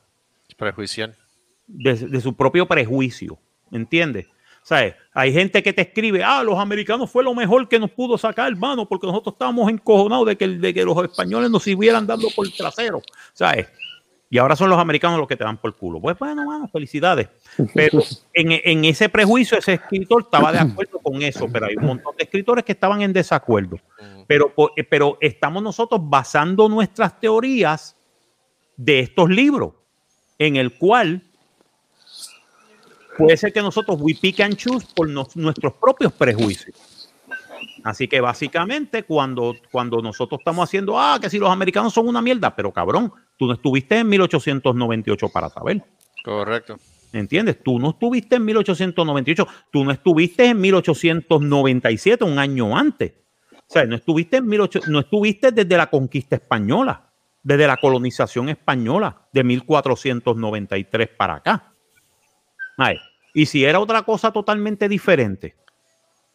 Prejuicio. De, de su propio prejuicio. ¿Entiendes? ¿Sabes? Hay gente que te escribe, ah, los americanos fue lo mejor que nos pudo sacar, hermano, porque nosotros estábamos encojonados de que, de que los españoles nos siguieran dando por el trasero. ¿Sabes? Y ahora son los americanos los que te dan por culo. Pues bueno, bueno, felicidades. Pero en, ese prejuicio, ese escritor estaba de acuerdo con eso, pero hay un montón de escritores que estaban en desacuerdo. Pero, pero estamos nosotros basando nuestras teorías de estos libros, en el cual puede ser que nosotros we pick and choose por nuestros propios prejuicios. Así que básicamente cuando, cuando nosotros estamos haciendo, ah, que si los americanos son una mierda, pero cabrón, tú no estuviste en 1898 para saber. Correcto. ¿Entiendes? Tú no estuviste en 1898, tú no estuviste en 1897, un año antes. O sea, no estuviste, en 18, no estuviste desde la conquista española, desde la colonización española de 1493 para acá. Ay, y si era otra cosa totalmente diferente,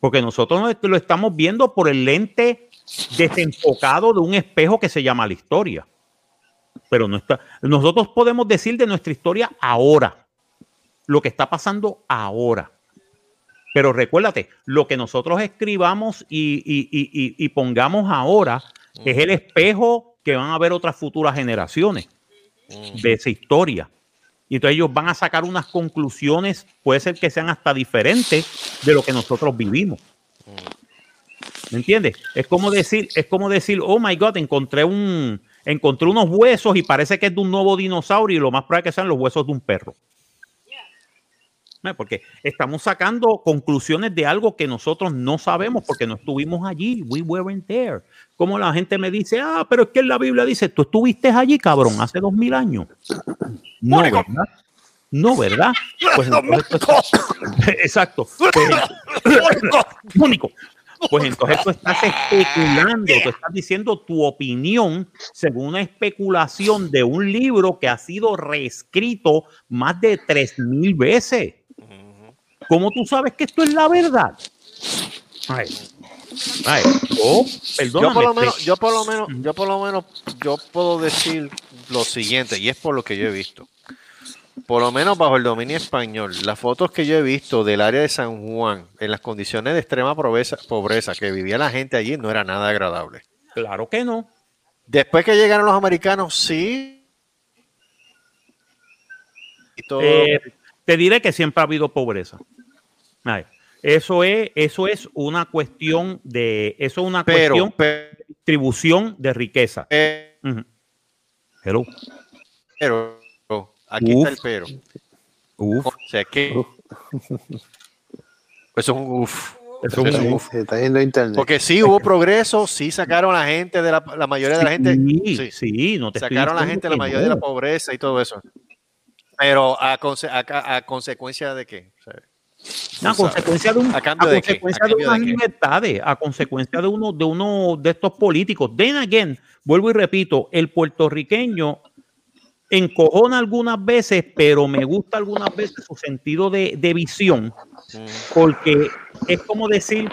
porque nosotros lo estamos viendo por el lente desenfocado de un espejo que se llama la historia. Pero no está, nosotros podemos decir de nuestra historia ahora, lo que está pasando ahora. Pero recuérdate, lo que nosotros escribamos y, pongamos ahora es el espejo que van a ver otras futuras generaciones de esa historia. Y entonces ellos van a sacar unas conclusiones, puede ser que sean hasta diferentes de lo que nosotros vivimos. ¿Me entiendes? Es como decir, es como decir, oh my God, encontré un, encontré unos huesos y parece que es de un nuevo dinosaurio y lo más probable que sean los huesos de un perro. Porque estamos sacando conclusiones de algo que nosotros no sabemos porque no estuvimos allí. We weren't there. Como la gente me dice, ah, pero es que en la Biblia dice, tú estuviste allí, cabrón, hace dos mil años. No, ¿verdad? No, ¿verdad? Pues exacto. único. Pues entonces tú estás especulando, tú estás diciendo tu opinión según una especulación de un libro que ha sido reescrito más de tres mil veces. ¿Cómo tú sabes que esto es la verdad? Ay, oh, yo por lo menos, yo por lo menos, yo por lo menos, yo puedo decir lo siguiente, y es por lo que yo he visto. Por lo menos bajo el dominio español, las fotos que yo he visto del área de San Juan, en las condiciones de extrema pobreza, pobreza que vivía la gente allí, no era nada agradable. Claro que no. Después que llegaron los americanos, sí. Eh, te diré que siempre ha habido pobreza. Eso es, eso es una cuestión de, eso es una cuestión de distribución de riqueza. Eh, pero, pero, aquí está el pero. Uf. O sea que eso es un uf. Eso es un uf. Está yendo internet. Porque sí hubo progreso, sí sacaron a la gente de la, la mayoría de la gente. Sí, sí, no te sacaron a la gente de la mayoría de la pobreza y todo eso. Pero a, a, a consecuencia de qué? A consecuencia de, un, a consecuencia de, unas libertades, a consecuencia de uno, de uno de estos políticos. Then again, vuelvo y repito, el puertorriqueño encojona algunas veces, pero me gusta algunas veces su sentido de, de visión, porque es como decir,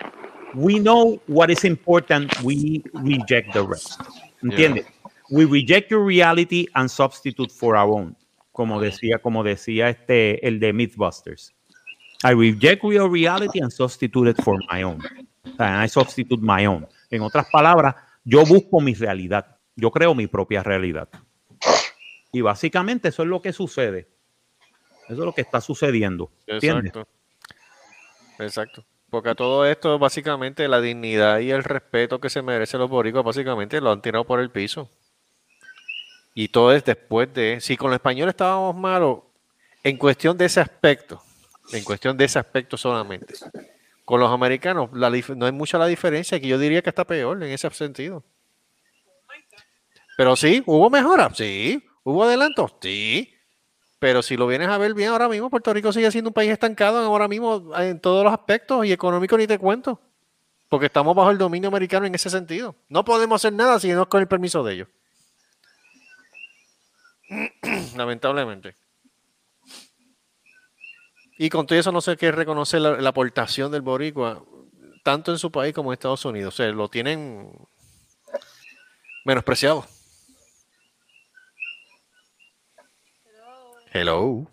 we know what is important, we reject the rest. ¿Entiendes? We reject your reality and substitute for our own como decía, como decía este, el de Mythbusters. I reject your reality and substitute it for my own. I substitute my own. En otras palabras, yo busco mi realidad. Yo creo mi propia realidad. Y básicamente eso es lo que sucede. Eso es lo que está sucediendo. Exacto. Exacto. Porque a todo esto, básicamente, la dignidad y el respeto que se merecen los boricos, básicamente lo han tirado por el piso. Y todo es después de, si con los españoles estábamos malos, en cuestión de ese aspecto, en cuestión de ese aspecto solamente. Con los americanos no hay mucha la diferencia, que yo diría que está peor en ese sentido. Pero sí, hubo mejora, sí, hubo adelantos, sí. Pero si lo vienes a ver bien ahora mismo, Puerto Rico sigue siendo un país estancado ahora mismo en todos los aspectos y económico ni te cuento. Porque estamos bajo el dominio americano en ese sentido. No podemos hacer nada si no es con el permiso de ellos. Lamentablemente. Y con todo eso no sé qué reconocer la, aportación del boricua, tanto en su país como en Estados Unidos. O sea, lo tienen menospreciado. Hello.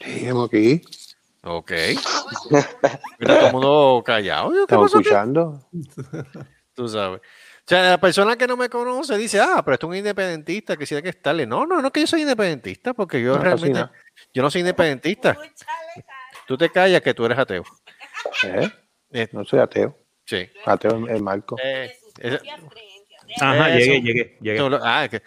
Hello. aquí. Ok. Mira, todo el mundo callado. Estamos escuchando. Tú sabes. O sea, la persona que no me conoce dice, ah, pero esto es un independentista, hay que estarle. No, no, no que yo soy independentista, porque yo realmente, yo no soy independentista. Tú te callas que tú eres ateo. ¿Eh? eh no soy ateo. Sí. Ateo es Marco. Eh, Ajá, llegué, llegué, llegué. Ah, que,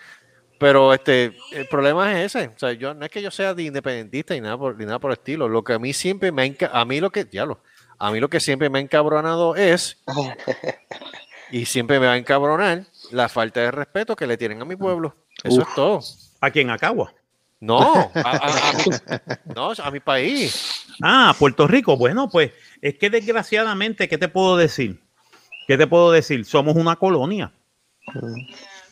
pero este, el problema es ese. O sea, yo no es que yo sea de independentista y nada por, ni nada por el estilo. Lo que a mí siempre me ha a mí lo que, diablo, a mí lo que siempre me ha encabronado es y siempre me va a encabronar la falta de respeto que le tienen a mi pueblo. Eso es todo. ¿A quién? ¿Acagua? No, a, mi, no, a mi país. Ah, Puerto Rico. Bueno, pues es que desgraciadamente, ¿qué te puedo decir? ¿Qué te puedo decir? Somos una colonia.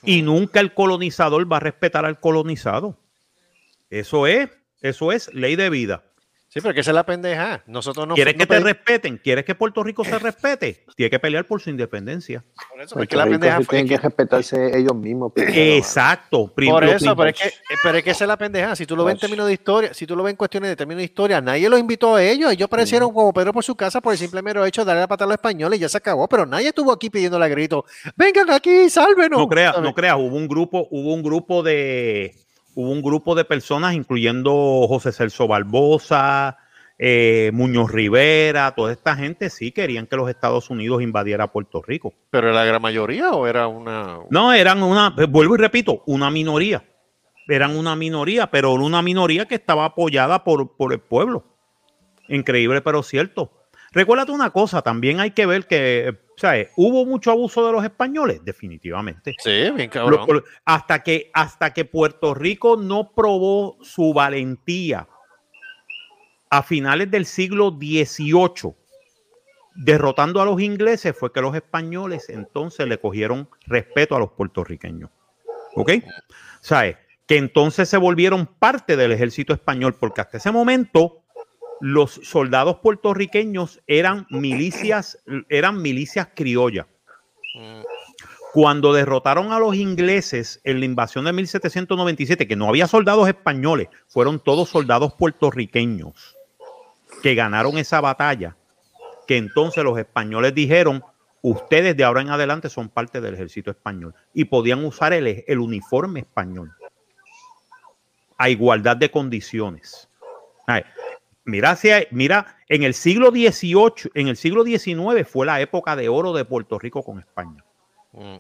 Y nunca el colonizador va a respetar al colonizado. Eso es, eso es ley de vida. Sí, pero que se la pendeja. Nosotros no ¿Quieres que te respeten? ¿Quieres que Puerto Rico se respete? Tiene que pelear por su independencia. Por eso, porque la pendeja tienen que respetarse ellos mismos. Exacto. por eso, pero es, que, pero es que esa es la pendeja. Si tú lo ves en términos de historia, si tú lo ves en cuestiones de términos de historia, nadie los invitó a ellos. Ellos parecieron como Pedro por su casa por el simple mero hecho de darle la patada a los españoles y ya se acabó. Pero nadie estuvo aquí pidiéndole a grito, vengan aquí, sálvenos. No creas, no creas. Hubo un grupo, hubo un grupo de, hubo un grupo de personas, incluyendo José Celso Barbosa, eh, Muñoz Rivera, toda esta gente sí querían que los Estados Unidos invadiera Puerto Rico. ¿Pero era la gran mayoría o era una...? No, eran una, vuelvo y repito, una minoría. Eran una minoría, pero una minoría que estaba apoyada por, por el pueblo. Increíble, pero cierto. Recuérdate una cosa, también hay que ver que, ¿sabes? ¿Hubo mucho abuso de los españoles? Definitivamente. Sí, bien cabrón. Hasta que, hasta que Puerto Rico no probó su valentía a finales del siglo XVIII, derrotando a los ingleses, fue que los españoles entonces le cogieron respeto a los puertorriqueños. ¿Ok? ¿Sabes? Que entonces se volvieron parte del ejército español, porque hasta ese momento los soldados puertorriqueños eran milicias, eran milicias criollas. Cuando derrotaron a los ingleses en la invasión de 1797, que no había soldados españoles, fueron todos soldados puertorriqueños que ganaron esa batalla, que entonces los españoles dijeron, ustedes de ahora en adelante son parte del ejército español y podían usar el, el uniforme español a igualdad de condiciones. Mira, mira, en el siglo XVIII, en el siglo XIX fue la época de oro de Puerto Rico con España. Mm.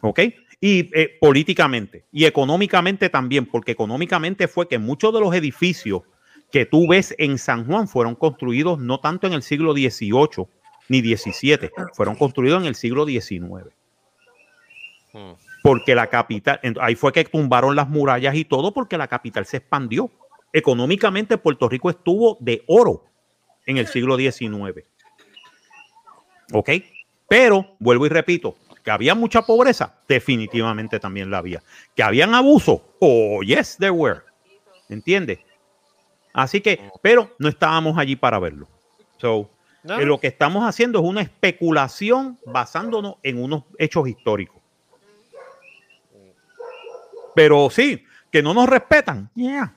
¿Ok? Y eh, políticamente y económicamente también, porque económicamente fue que muchos de los edificios que tú ves en San Juan fueron construidos no tanto en el siglo XVIII ni XVII, fueron construidos en el siglo XIX. Hmm. Porque la capital, ahí fue que tumbaron las murallas y todo porque la capital se expandió. Económicamente Puerto Rico estuvo de oro en el siglo XIX. ¿Ok? Pero, vuelvo y repito, que había mucha pobreza, definitivamente también la había. Que habían abuso, oh yes, there were. ¿Entiendes? Así que, pero no estábamos allí para verlo. So, eh, lo que estamos haciendo es una especulación basándonos en unos hechos históricos. Pero sí, que no nos respetan. Yeah.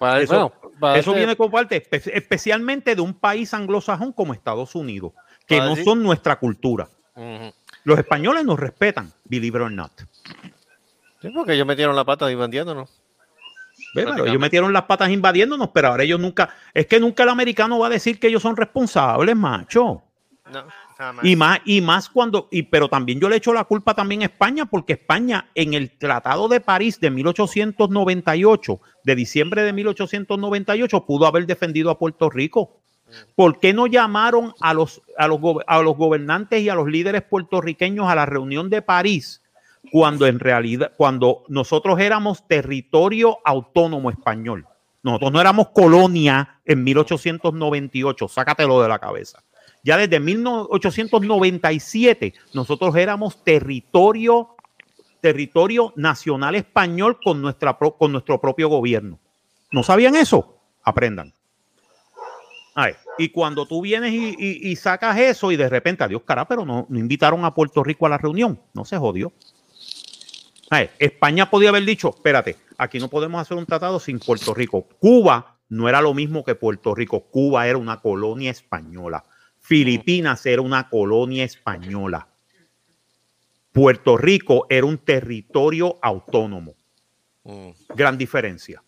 Eso, viene con parte, especialmente de un país anglosajón como Estados Unidos, que no son nuestra cultura. Los españoles nos respetan, believe it or not. Sí, porque ellos metieron la pata y vendiéndonos. Ellos metieron las patas invadiéndonos, pero ahora ellos nunca. Es que nunca el americano va a decir que ellos son responsables, macho. No, y más, y más cuando, y, pero también yo le echo la culpa también a España, porque España en el Tratado de París de 1898, de diciembre de 1898, pudo haber defendido a Puerto Rico. ¿Por qué no llamaron a los, a los, a los gobernantes y a los líderes puertorriqueños a la reunión de París cuando en realidad, cuando nosotros éramos territorio autónomo español. Nosotros no éramos colonia en 1898, sácatelo de la cabeza. Ya desde 1897 nosotros éramos territorio, territorio nacional español con, nuestra, con nuestro propio gobierno. ¿No sabían eso? Aprendan. y cuando tú vienes y, sacas eso y de repente, adiós, cara, pero no, no, invitaron a Puerto Rico a la reunión, no se jodió. España podía haber dicho, espérate, aquí no podemos hacer un tratado sin Puerto Rico. Cuba no era lo mismo que Puerto Rico. Cuba era una colonia española. Filipinas era una colonia española. Puerto Rico era un territorio autónomo. Mm. Gran diferencia.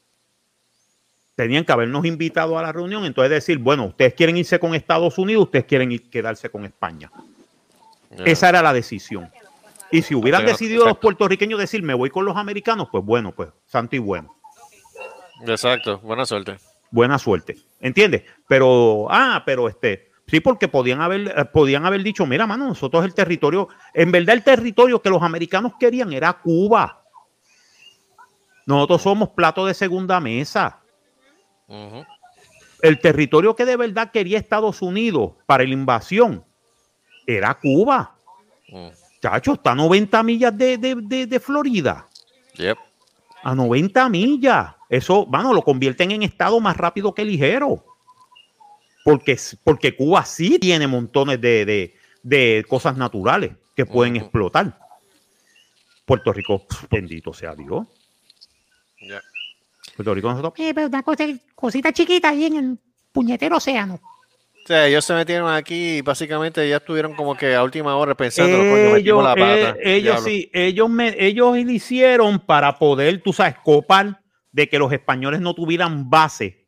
Tenían que habernos invitado a la reunión, entonces decir, bueno, ustedes quieren irse con Estados Unidos, ustedes quieren quedarse con España. Esa era la decisión. Y si hubieran decidido los puertorriqueños decir, me voy con los americanos, pues bueno, pues santo y bueno. Exacto, buena suerte. Buena suerte, ¿entiendes? Pero, ah, pero este, Sí, porque podían haber, eh, podían haber dicho, mira, mano, nosotros el territorio, en verdad el territorio que los americanos querían era Cuba. Nosotros somos plato de segunda mesa. El territorio que de verdad quería Estados Unidos para la invasión era Cuba. Chacho, está a 90 millas de, Florida. A 90 millas. Eso, mano, lo convierten en estado más rápido que ligero porque, porque Cuba sí tiene montones de, cosas naturales que pueden explotar. Puerto Rico, bendito sea Dios. Puerto Rico nosotros. Eh, pero una cosita chiquita ahí en el puñetero océano. O sea, ellos se metieron aquí y básicamente ya estuvieron como que a última hora pensando, ellos, la pata. Eh, ellos sí, ellos, me, ellos lo hicieron para poder, tú sabes, copar de que los españoles no tuvieran base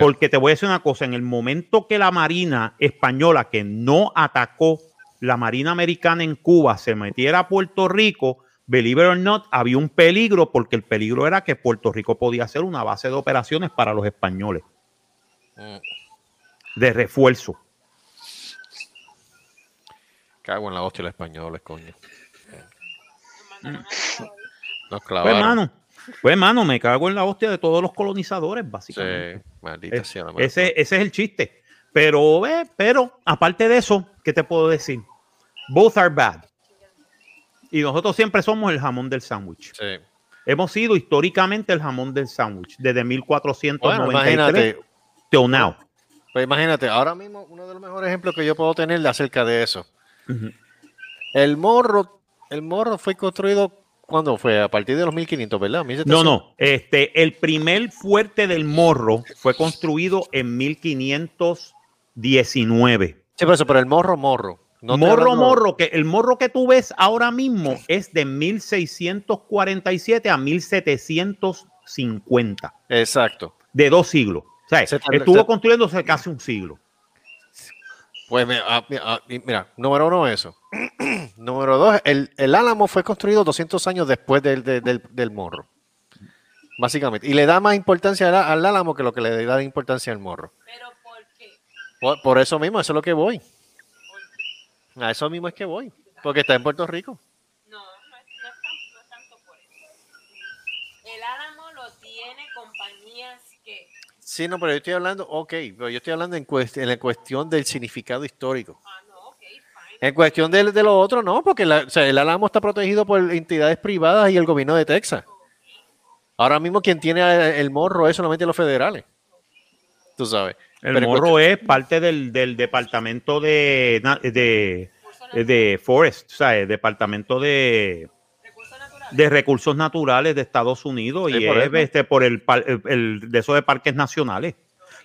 porque te voy a decir una cosa, en el momento que la Marina española, que no atacó la Marina americana en Cuba, se metiera a Puerto Rico, believe it or not, había un peligro porque el peligro era que Puerto Rico podía ser una base de operaciones para los españoles. Mm. De refuerzo. Cago en la hostia los españoles, coño. Nos clavaron. Pues, hermano, me cago en la hostia de todos los colonizadores, básicamente. Sí, maldita sea ese, ese es el chiste. Pero, eh, pero, aparte de eso, ¿qué te puedo decir? Both are bad. Y nosotros siempre somos el jamón del sándwich. Sí. Hemos sido históricamente el jamón del sándwich desde 1493 bueno, now. Pues imagínate, ahora mismo uno de los mejores ejemplos que yo puedo tener acerca de eso. El morro, el morro fue construido ¿Cuándo fue? A partir de los 1500, ¿verdad? No, no. Este, el primer fuerte del Morro fue construido en 1519. Sí, pero eso, pero el Morro, Morro. morro, Morro, que el Morro que tú ves ahora mismo es de 1647 a 1750. Exacto. De dos siglos. O sea, estuvo construyéndose casi un siglo. Pues ah, ah, mira, número uno eso. número dos, el, álamo fue construido 200 años después del, morro. Básicamente. Y le da más importancia al, álamo que lo que le da importancia al morro. ¿Pero por qué? Por, eso mismo, eso es lo que voy. A eso mismo es que voy. Porque está en Puerto Rico. No, no es, tanto por eso. El álamo lo tiene compañías que Sí, no, pero yo estoy hablando, ok, pero yo estoy hablando en, en la cuestión del significado histórico. Ah, en cuestión de, de, lo otro, no, porque el Álamo está protegido por entidades privadas y el gobierno de Texas. Ahora mismo quien tiene el morro es solamente los federales. Tú sabes. El morro es parte del, departamento de, de, de Forest, o sea, el departamento de, de recursos naturales de Estados Unidos y es este, por el, de esos de parques nacionales.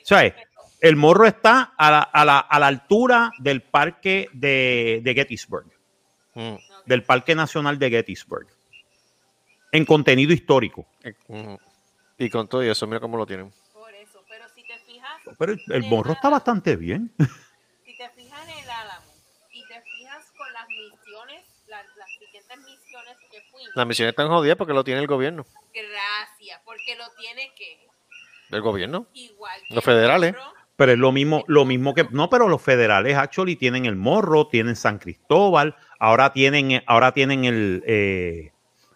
O sea, el morro está a la, altura del parque de, Gettysburg, mm. del Parque Nacional de Gettysburg, en contenido histórico. Eh, y con todo eso, mira cómo lo tienen. Por eso, pero si te fijas. Pero el, morro está bastante bien. Si te fijas en el álamo y te fijas con las misiones, las, siguientes misiones que fuimos. Las misiones están jodidas porque lo tiene el gobierno. Gracias, porque lo tiene que. ¿El gobierno? Igual. Los federales. Pero es lo mismo, lo mismo que. No, pero los federales actually tienen el morro, tienen San Cristóbal, ahora tienen, ahora tienen el, eh,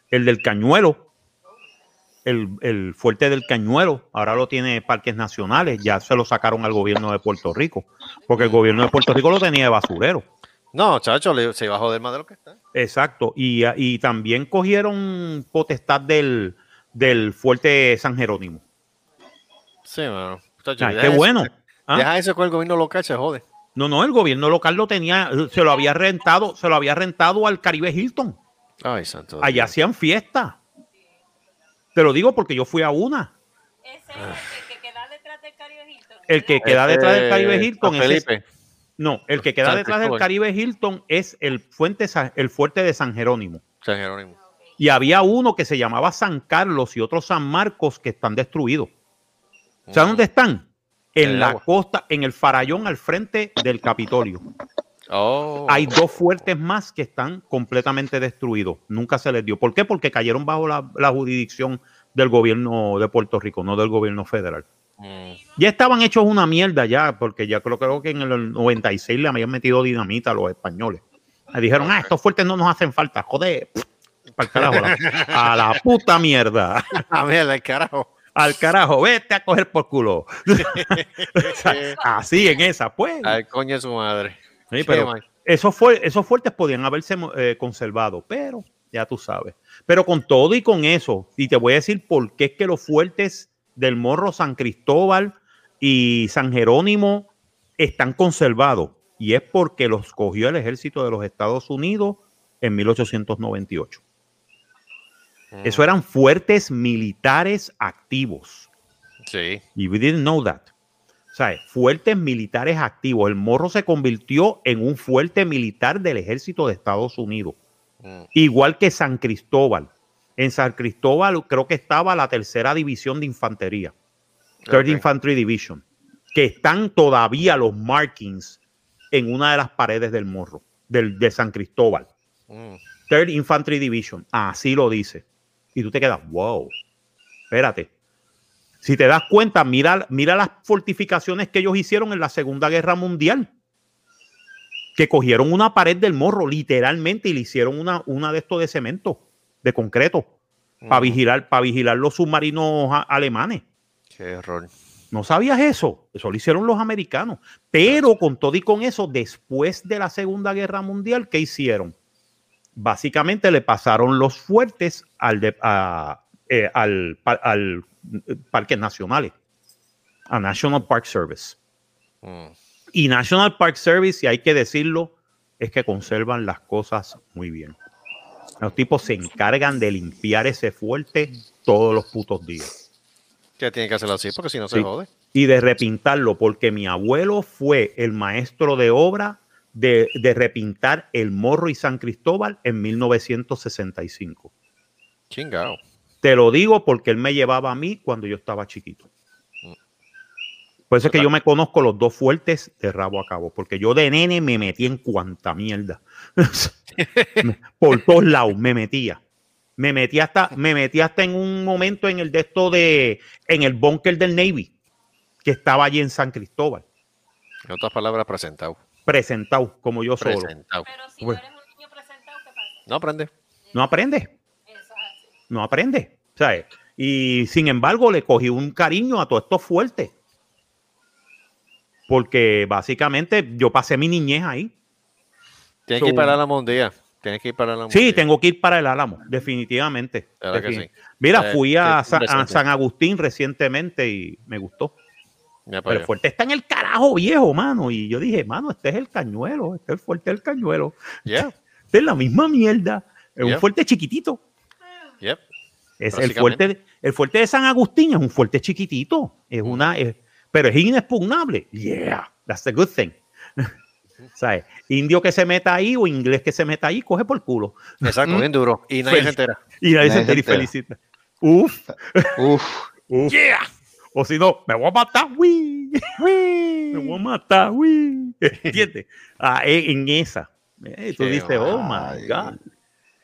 el del Cañuelo, el, fuerte del Cañuelo, ahora lo tiene Parques Nacionales, ya se lo sacaron al gobierno de Puerto Rico, porque el gobierno de Puerto Rico lo tenía de basurero. No, chacho, se bajó del más de lo que está. Exacto, y, y también cogieron potestad del, del fuerte San Jerónimo. Sí, bueno qué bueno. ¿Ah? Deja eso con el gobierno local, se jode. No, no, el gobierno local lo tenía, se lo había rentado, se lo había rentado al Caribe Hilton. Ay, santo. Allá hacían fiesta. Te lo digo porque yo fui a una. Ese es el que queda detrás del Caribe Hilton. El que queda detrás del Caribe Hilton es. No, el que queda detrás del Caribe Hilton es el, fuente, el fuerte de San Jerónimo. San Jerónimo. Y había uno que se llamaba San Carlos y otro San Marcos que están destruidos. ¿Sabes dónde están? En la costa, en el farallón al frente del Capitolio. Oh. Hay dos fuertes más que están completamente destruidos. Nunca se les dio. ¿Por qué? Porque cayeron bajo la, jurisdicción del gobierno de Puerto Rico, no del gobierno federal. Mm. Ya estaban hechos una mierda ya, porque ya creo, creo que en el 96 le habían metido dinamita a los españoles. Le dijeron, ah, estos fuertes no nos hacen falta, joder, para el carajo, a la puta mierda. A mierda, el carajo al carajo, vete a coger por culo. así en esa, pues. Al coño de su madre. pero esos, fue, esos fuertes podían haberse eh, conservado, pero ya tú sabes. Pero con todo y con eso, y te voy a decir por qué es que los fuertes del Morro San Cristóbal y San Jerónimo están conservados. Y es porque los cogió el ejército de los Estados Unidos en 1898. Eso eran fuertes militares activos. Sí. Y we didn't know that. O sea, fuertes militares activos. El morro se convirtió en un fuerte militar del ejército de Estados Unidos. Mm. Igual que San Cristóbal. En San Cristóbal creo que estaba la tercera división de infantería. Third Infantry Division. Que están todavía los markings en una de las paredes del morro, del, de San Cristóbal. Mm. Third Infantry Division. Así lo dice y tú te quedas, wow, espérate. Si te das cuenta, mira, mira las fortificaciones que ellos hicieron en la Segunda Guerra Mundial. Que cogieron una pared del morro, literalmente, y le hicieron una, una de estos de cemento, de concreto, para vigilar, para vigilar los submarinos alemanes. Qué error. ¿No sabías eso? Eso lo hicieron los americanos. Pero con todo y con eso, después de la Segunda Guerra Mundial, ¿qué hicieron? básicamente le pasaron los fuertes al, eh, al, al parques nacionales, a National Park Service. Mm. Y National Park Service, si hay que decirlo, es que conservan las cosas muy bien. Los tipos se encargan de limpiar ese fuerte todos los putos días. Que tienen que hacerlo así porque si no se jode. Y de repintarlo, porque mi abuelo fue el maestro de obra de, repintar el Morro y San Cristóbal en 1965. Chingao. Te lo digo porque él me llevaba a mí cuando yo estaba chiquito. Por eso es que yo me conozco los dos fuertes de rabo a cabo, porque yo de nene me metí en cuanta mierda. Por todos lados me metía. Me metí hasta, me metí hasta en un momento en el de esto de, en el búnker del Navy, que estaba allí en San Cristóbal. En otras palabras, presentado presentado como yo solo. Pero si no eres un niño presentado, ¿qué pasa? No aprende. No aprende. No aprende. ¿sabes? Y sin embargo, le cogí un cariño a todo esto fuerte. Porque básicamente yo pasé mi niñez ahí. Tienes que ir para el Álamo un día. Tienes que ir para el Álamo. Sí, tengo que ir para el Álamo, definitivamente. Mira, eh, fui a San Agustín recientemente y me gustó. Pero el fuerte está en el carajo viejo, mano. Y yo dije, mano, este es el cañuelo, este es el fuerte del cañuelo. Este es la misma mierda. Es un fuerte chiquitito. Es el fuerte, el fuerte de San Agustín es un fuerte chiquitito. Es una, pero es inexpugnable. Yeah, that's the good thing. ¿Sabes? Indio que se meta ahí o inglés que se meta ahí, coge por culo. Exacto, bien duro. Y nadie se entera. Y nadie, se entera y felicita. Uf. Uf. Uf. Yeah. O si no, me voy a matar, ¡Wii! me voy a matar, ¡Wii! ¿entiendes? Ah, en esa. Eh, tú dices, oh my God.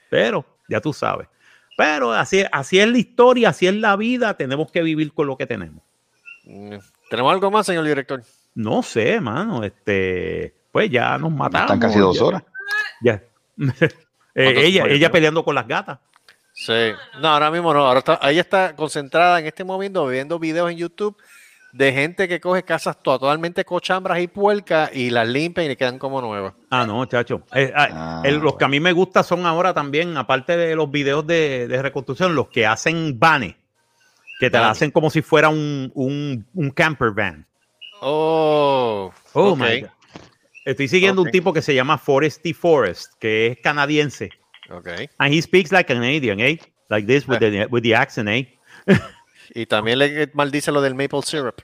Pero, ya tú sabes. Pero así, así es la historia, así es la vida, tenemos que vivir con lo que tenemos. Mm, ¿Tenemos algo más, señor director? No sé, mano. Este, pues ya nos matamos. Están casi dos horas. Ya. Eh, ella, ella peleando con las gatas. Sí, no, ahora mismo no. Ahora está, ella está concentrada en este momento viendo videos en YouTube de gente que coge casas totalmente cochambras y puercas y las limpia y le quedan como nuevas. Ah, no, chacho. Eh, ah, ah, los que a mí me gustan son ahora también, aparte de los videos de, reconstrucción, los que hacen vanes, que te la hacen como si fuera un, un, un camper van. Oh, oh my God. Estoy siguiendo un tipo que se llama Foresty Forest, que es canadiense. Okay. And he speaks like a Canadian, eh? Like this with, the, with the accent, eh? y también le maldice lo del maple syrup.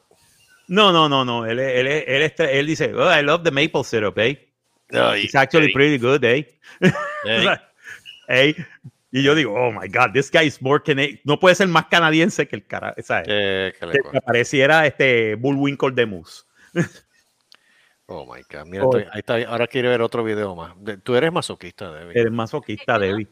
No, no, no, no. Él, él, él, él, dice, oh, I love the maple syrup, eh? It's actually pretty good, eh? eh? Y yo digo, oh my God, this guy is more Canadian. No puede ser más canadiense que el cara, ¿sabes? Eh, que, que pareciera este Bullwinkle de Moose. oh my God, mira, oh. ahí está, ahora quiero ver otro video más. Tú eres masoquista, Debbie. Eres masoquista, Debbie.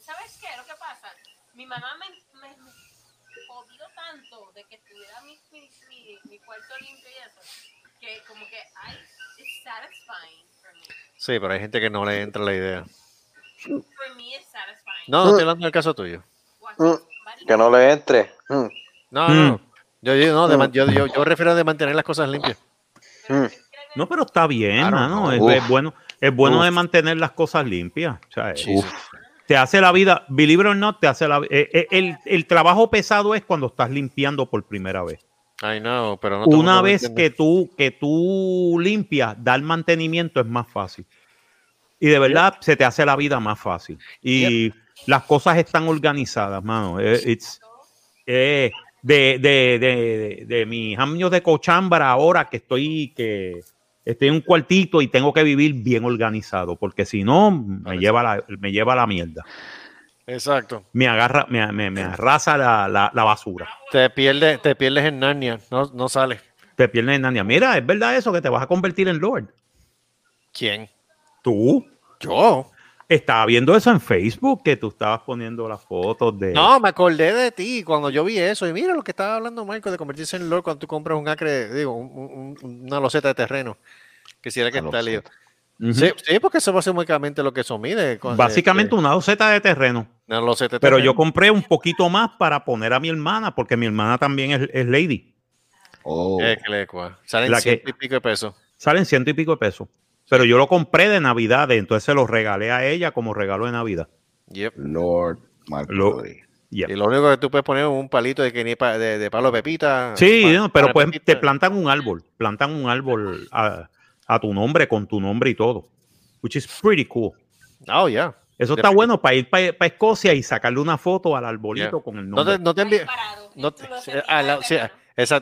¿Sabes qué? Lo que pasa, mi mamá me, me, me jodió tanto de que tuviera mi, mi, mi, mi, cuarto limpio y eso, que como que, ay, it's satisfying for me. Sí, pero hay gente que no le entra la idea. For me, it's. No, no estoy hablando del caso tuyo. Mm, que no le entre. Mm. No, no. Mm. Yo, yo, no de, yo, yo, yo, refiero de mantener las cosas limpias. No, pero está bien, claro, es, es, bueno, es bueno de mantener las cosas limpias. O sea, te hace la vida, believe it or not, te hace la eh, eh, el, el, trabajo pesado es cuando estás limpiando por primera vez. I know, pero no Una vez que tú, que tú limpias, dar mantenimiento es más fácil. Y de verdad se te hace la vida más fácil. Y las cosas están organizadas, mano. Eh, it's, eh, de, de, de, de, mis años de cochambra ahora que estoy, que estoy en un cuartito y tengo que vivir bien organizado, porque si no, me lleva la, me lleva la mierda. Exacto. Me agarra, me, me, me arrasa la, la, la, basura. Te pierdes, te pierdes en Narnia, no, no sales. Te pierdes en Narnia. Mira, es verdad eso que te vas a convertir en Lord. ¿Quién? ¿Tú? ¿Yo? Estaba viendo eso en Facebook, que tú estabas poniendo las fotos de. No, me acordé de ti cuando yo vi eso. Y mira lo que estaba hablando Marco de convertirse en Lord cuando tú compras un acre, digo, una loseta de terreno. Que si era que está lío. sí, porque eso va a ser únicamente lo que eso mide. Básicamente una loseta de terreno. Una loseta de Pero yo compré un poquito más para poner a mi hermana, porque mi hermana también es, lady. Oh. Salen ciento y pico de pesos. Salen ciento y pico de pesos. Pero yo lo compré de Navidad, entonces se lo regalé a ella como regalo de Navidad. Yep. Lord Lo, Y lo único que tú puedes poner es un palito de, de, de palo pepita. Sí, pero pues te plantan un árbol, plantan un árbol a, tu nombre, con tu nombre y todo. Which is pretty cool. Oh, yeah. Eso está bueno para ir para, Escocia y sacarle una foto al arbolito con el nombre. No te, no te no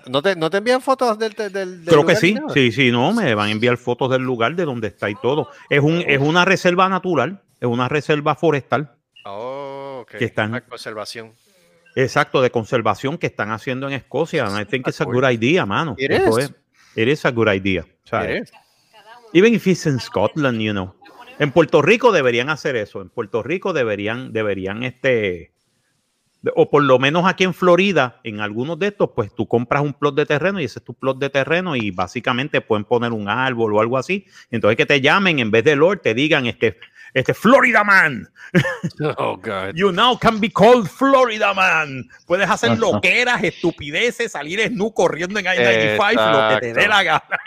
¿No te, ¿No te envían fotos del, del, Creo que sí, sí, sí, no, me van a enviar fotos del lugar de donde está y todo. Es, un, es una reserva natural, es una reserva forestal. Oh, ok. Que están, conservación. Exacto, de conservación que están haciendo en Escocia. I think it's a good idea, mano. It is. It is a good idea. Even if it's in Scotland, you know. En Puerto Rico deberían hacer eso. En Puerto Rico deberían, deberían este, o por lo menos aquí en Florida, en algunos de estos, pues tú compras un plot de terreno y ese es tu plot de terreno y básicamente pueden poner un árbol o algo así. Entonces que te llamen en vez de Lord, te digan este, este Florida Man. Oh, God. You now can be called Florida Man. Puedes hacer loqueras, estupideces, salir snu corriendo en I-95, lo que te dé la gana.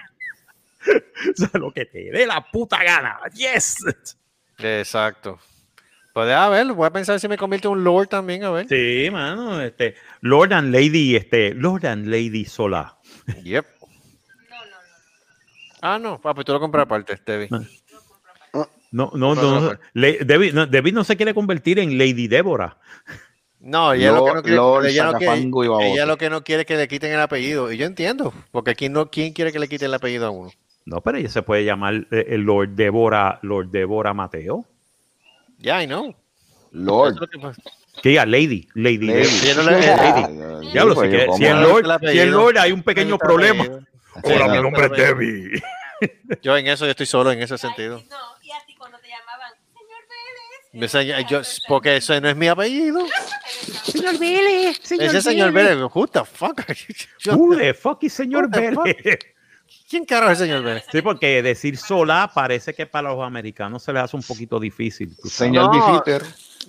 o sea, lo que te dé la puta gana. Yes. Exacto. Puede haber, voy a pensar si me convierte en un Lord también, a ver. Sí, mano, este, Lord and Lady, este, Lord and Lady Sola. Yep. Ah, no, papi, tú lo compras aparte, Debbie. No, no, no, no, Debbie, no, Debbie no se quiere convertir en Lady Débora. No, ella, lo, que no quiere, ella, no quiere, ella lo que no quiere es que le quiten el apellido. Y yo entiendo, porque ¿quién, no, ¿quién quiere que le quiten el apellido a uno? No, pero ella se puede llamar eh, el Lord Débora, Lord Débora Mateo. Yeah, I know. Lord. Que diga Lady, Lady, Lady. Lady. Diablo, si, que, si, el Lord, si el Lord hay un pequeño problema. Hola, mi nombre es Debbie. Yo en eso yo estoy solo en ese sentido. No, y a ti cuando te llamaban, señor Vélez. Yo, porque ese no es mi apellido. Señor Vélez. Señor ese señor Vélez. Who the fuck? Who the fuck is señor Vélez? ¿Quién carajo es el señor Vélez? Sí, porque decir sola parece que para los americanos se les hace un poquito difícil. Señor no,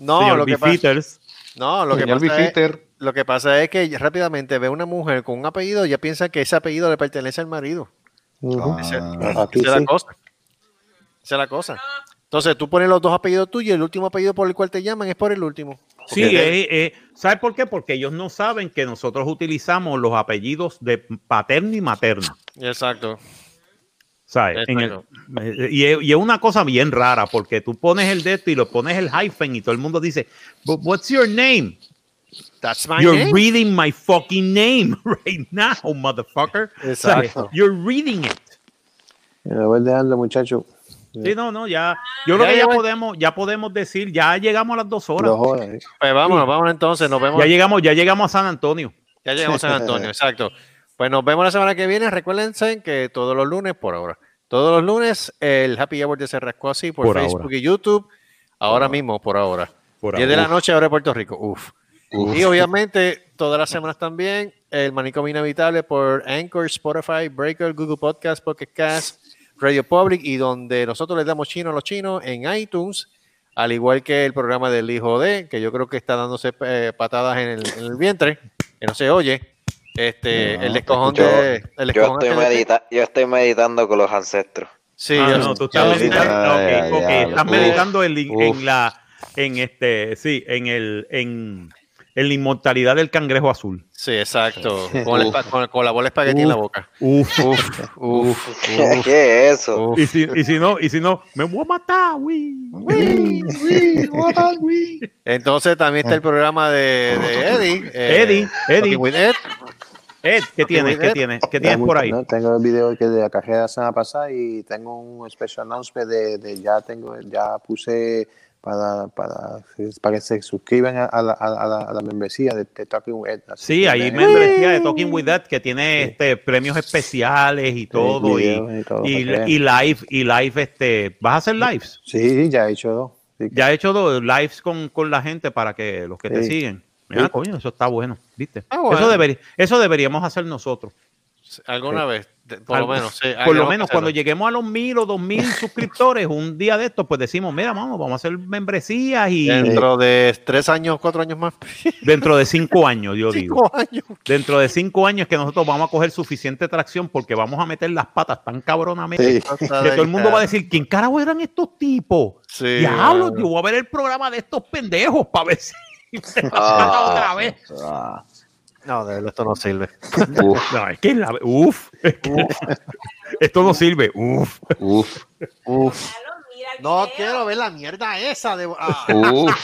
No, señor lo que pasa, no, lo que, pasa es, lo que pasa es que rápidamente ve una mujer con un apellido y ya piensa que ese apellido le pertenece al marido. Uh esa, es la cosa. Esa es la cosa. Entonces tú pones los dos apellidos tuyos y el último apellido por el cual te llaman es por el último. Sí, eh, eh, ¿sabes por qué? Porque ellos no saben que nosotros utilizamos los apellidos de paterno y materno. Exacto. ¿Sabes? y, es una cosa bien rara porque tú pones el de y lo pones el hyphen y todo el mundo dice, what's your name? That's my You're reading my fucking name right now, motherfucker. Exacto. You're reading it. Lo voy dejando, muchacho. Sí, no, no, ya. Yo creo que ya podemos, ya podemos decir, ya llegamos a las dos horas. Dos horas. Pues vámonos, vámonos entonces, nos vemos. Ya llegamos, ya llegamos a San Antonio. Ya llegamos a San Antonio, exacto. Pues nos vemos la semana que viene. Recuérdense que todos los lunes, por ahora, todos los lunes, el Happy Hour de se rascó así por, Facebook y YouTube. Ahora mismo, por ahora. Por 10 de la noche, ahora en Puerto Rico. Uf. Y obviamente, todas las semanas también, el Manicomio Inevitable por Anchor, Spotify, Breaker, Google Podcast, Pocket Cast, Radio Public y donde nosotros les damos chino a los chinos en iTunes, al igual que el programa del hijo de, que yo creo que está dándose eh, patadas en el, vientre, que no se oye. Este, el escojón de. El yo, estoy meditando con los ancestros. Sí, ah, no, tú estás meditando, en, la. En este, sí, en el. En, en la inmortalidad del cangrejo azul. Sí, exacto. Con, la bola espagueti en la boca. Uf, uf, uf. ¿Qué es eso? Y si, y si no, y si no, me voy a matar, güey. Güey, me voy a matar, güey. Entonces también está el programa de, de Eddie. Eh, Eddie, Eddie. Ed. ¿qué tienes? ¿Qué tienes? ¿Qué tienes por ahí? Tengo el video que de la cajera la semana pasada y tengo un special announcement de, de ya tengo, ya puse para, para, para que se suscriban a, la, a, la, a la, membresía de, Talking with Ed. sí, hay membresía de Talking with Ed que tiene este, premios especiales y todo, y, y, y, live, y live, este, ¿vas a hacer lives? Sí, ya he hecho dos. ya he hecho dos lives con, con, la gente para que los que te siguen. Mira, coño, eso está bueno, ¿viste? Ah, eso, debería, eso deberíamos hacer nosotros. Alguna vez, por lo menos. por lo menos cuando lleguemos a los mil o dos mil suscriptores, un día de estos, pues decimos, mira, vamos, vamos a hacer membresías y... Dentro de tres años, cuatro años más. Dentro de cinco años, yo digo. Años. Dentro de cinco años que nosotros vamos a coger suficiente tracción porque vamos a meter las patas tan cabronamente que todo el mundo va a decir, ¿quién carajo eran estos tipos? Sí, Diablo, yo voy a ver el programa de estos pendejos para ver si... Ah, otra vez. Ah. No, de esto no sirve. Uf. No, es que la, uf, esto no sirve. Uf. Uf. Uf. No quiero ver la mierda esa de. Ah. Uf.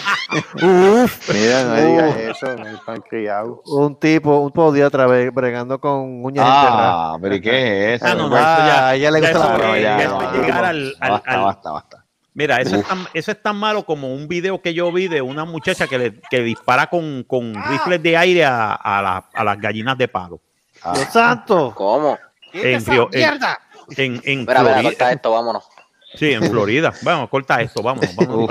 Uf. Mira, no digas eso, no es pan criado. Un tipo, un podiatra bregando con uñas ah, pero qué es eso? Ah, no, no, ya, ya le gusta la broma. Ya, llegar al, al, basta, basta, basta. Mira, eso es, tan, eso es, tan, malo como un video que yo vi de una muchacha que, le, que dispara con, con ah. rifles de aire a, a, la, a, las gallinas de palo. Ah. ¡Dios santo! ¿Cómo? En, en, en, en Mira, mira, esto, vámonos. Sí, en Florida. Bueno, corta esto, vamos. vamos.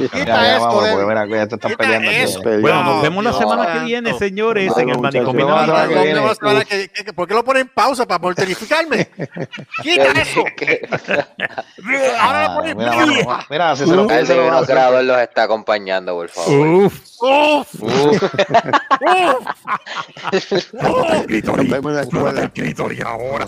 Bueno, nos vemos la semana que viene, señores, en el manicomio. ¿Por qué lo ponen en pausa para mortificarme? Quita eso. Ahora lo ponen Mira, mira, si se lo El creador los está acompañando, por favor. Uf. Uf. Uf. Nos vemos en la escuela. Ahora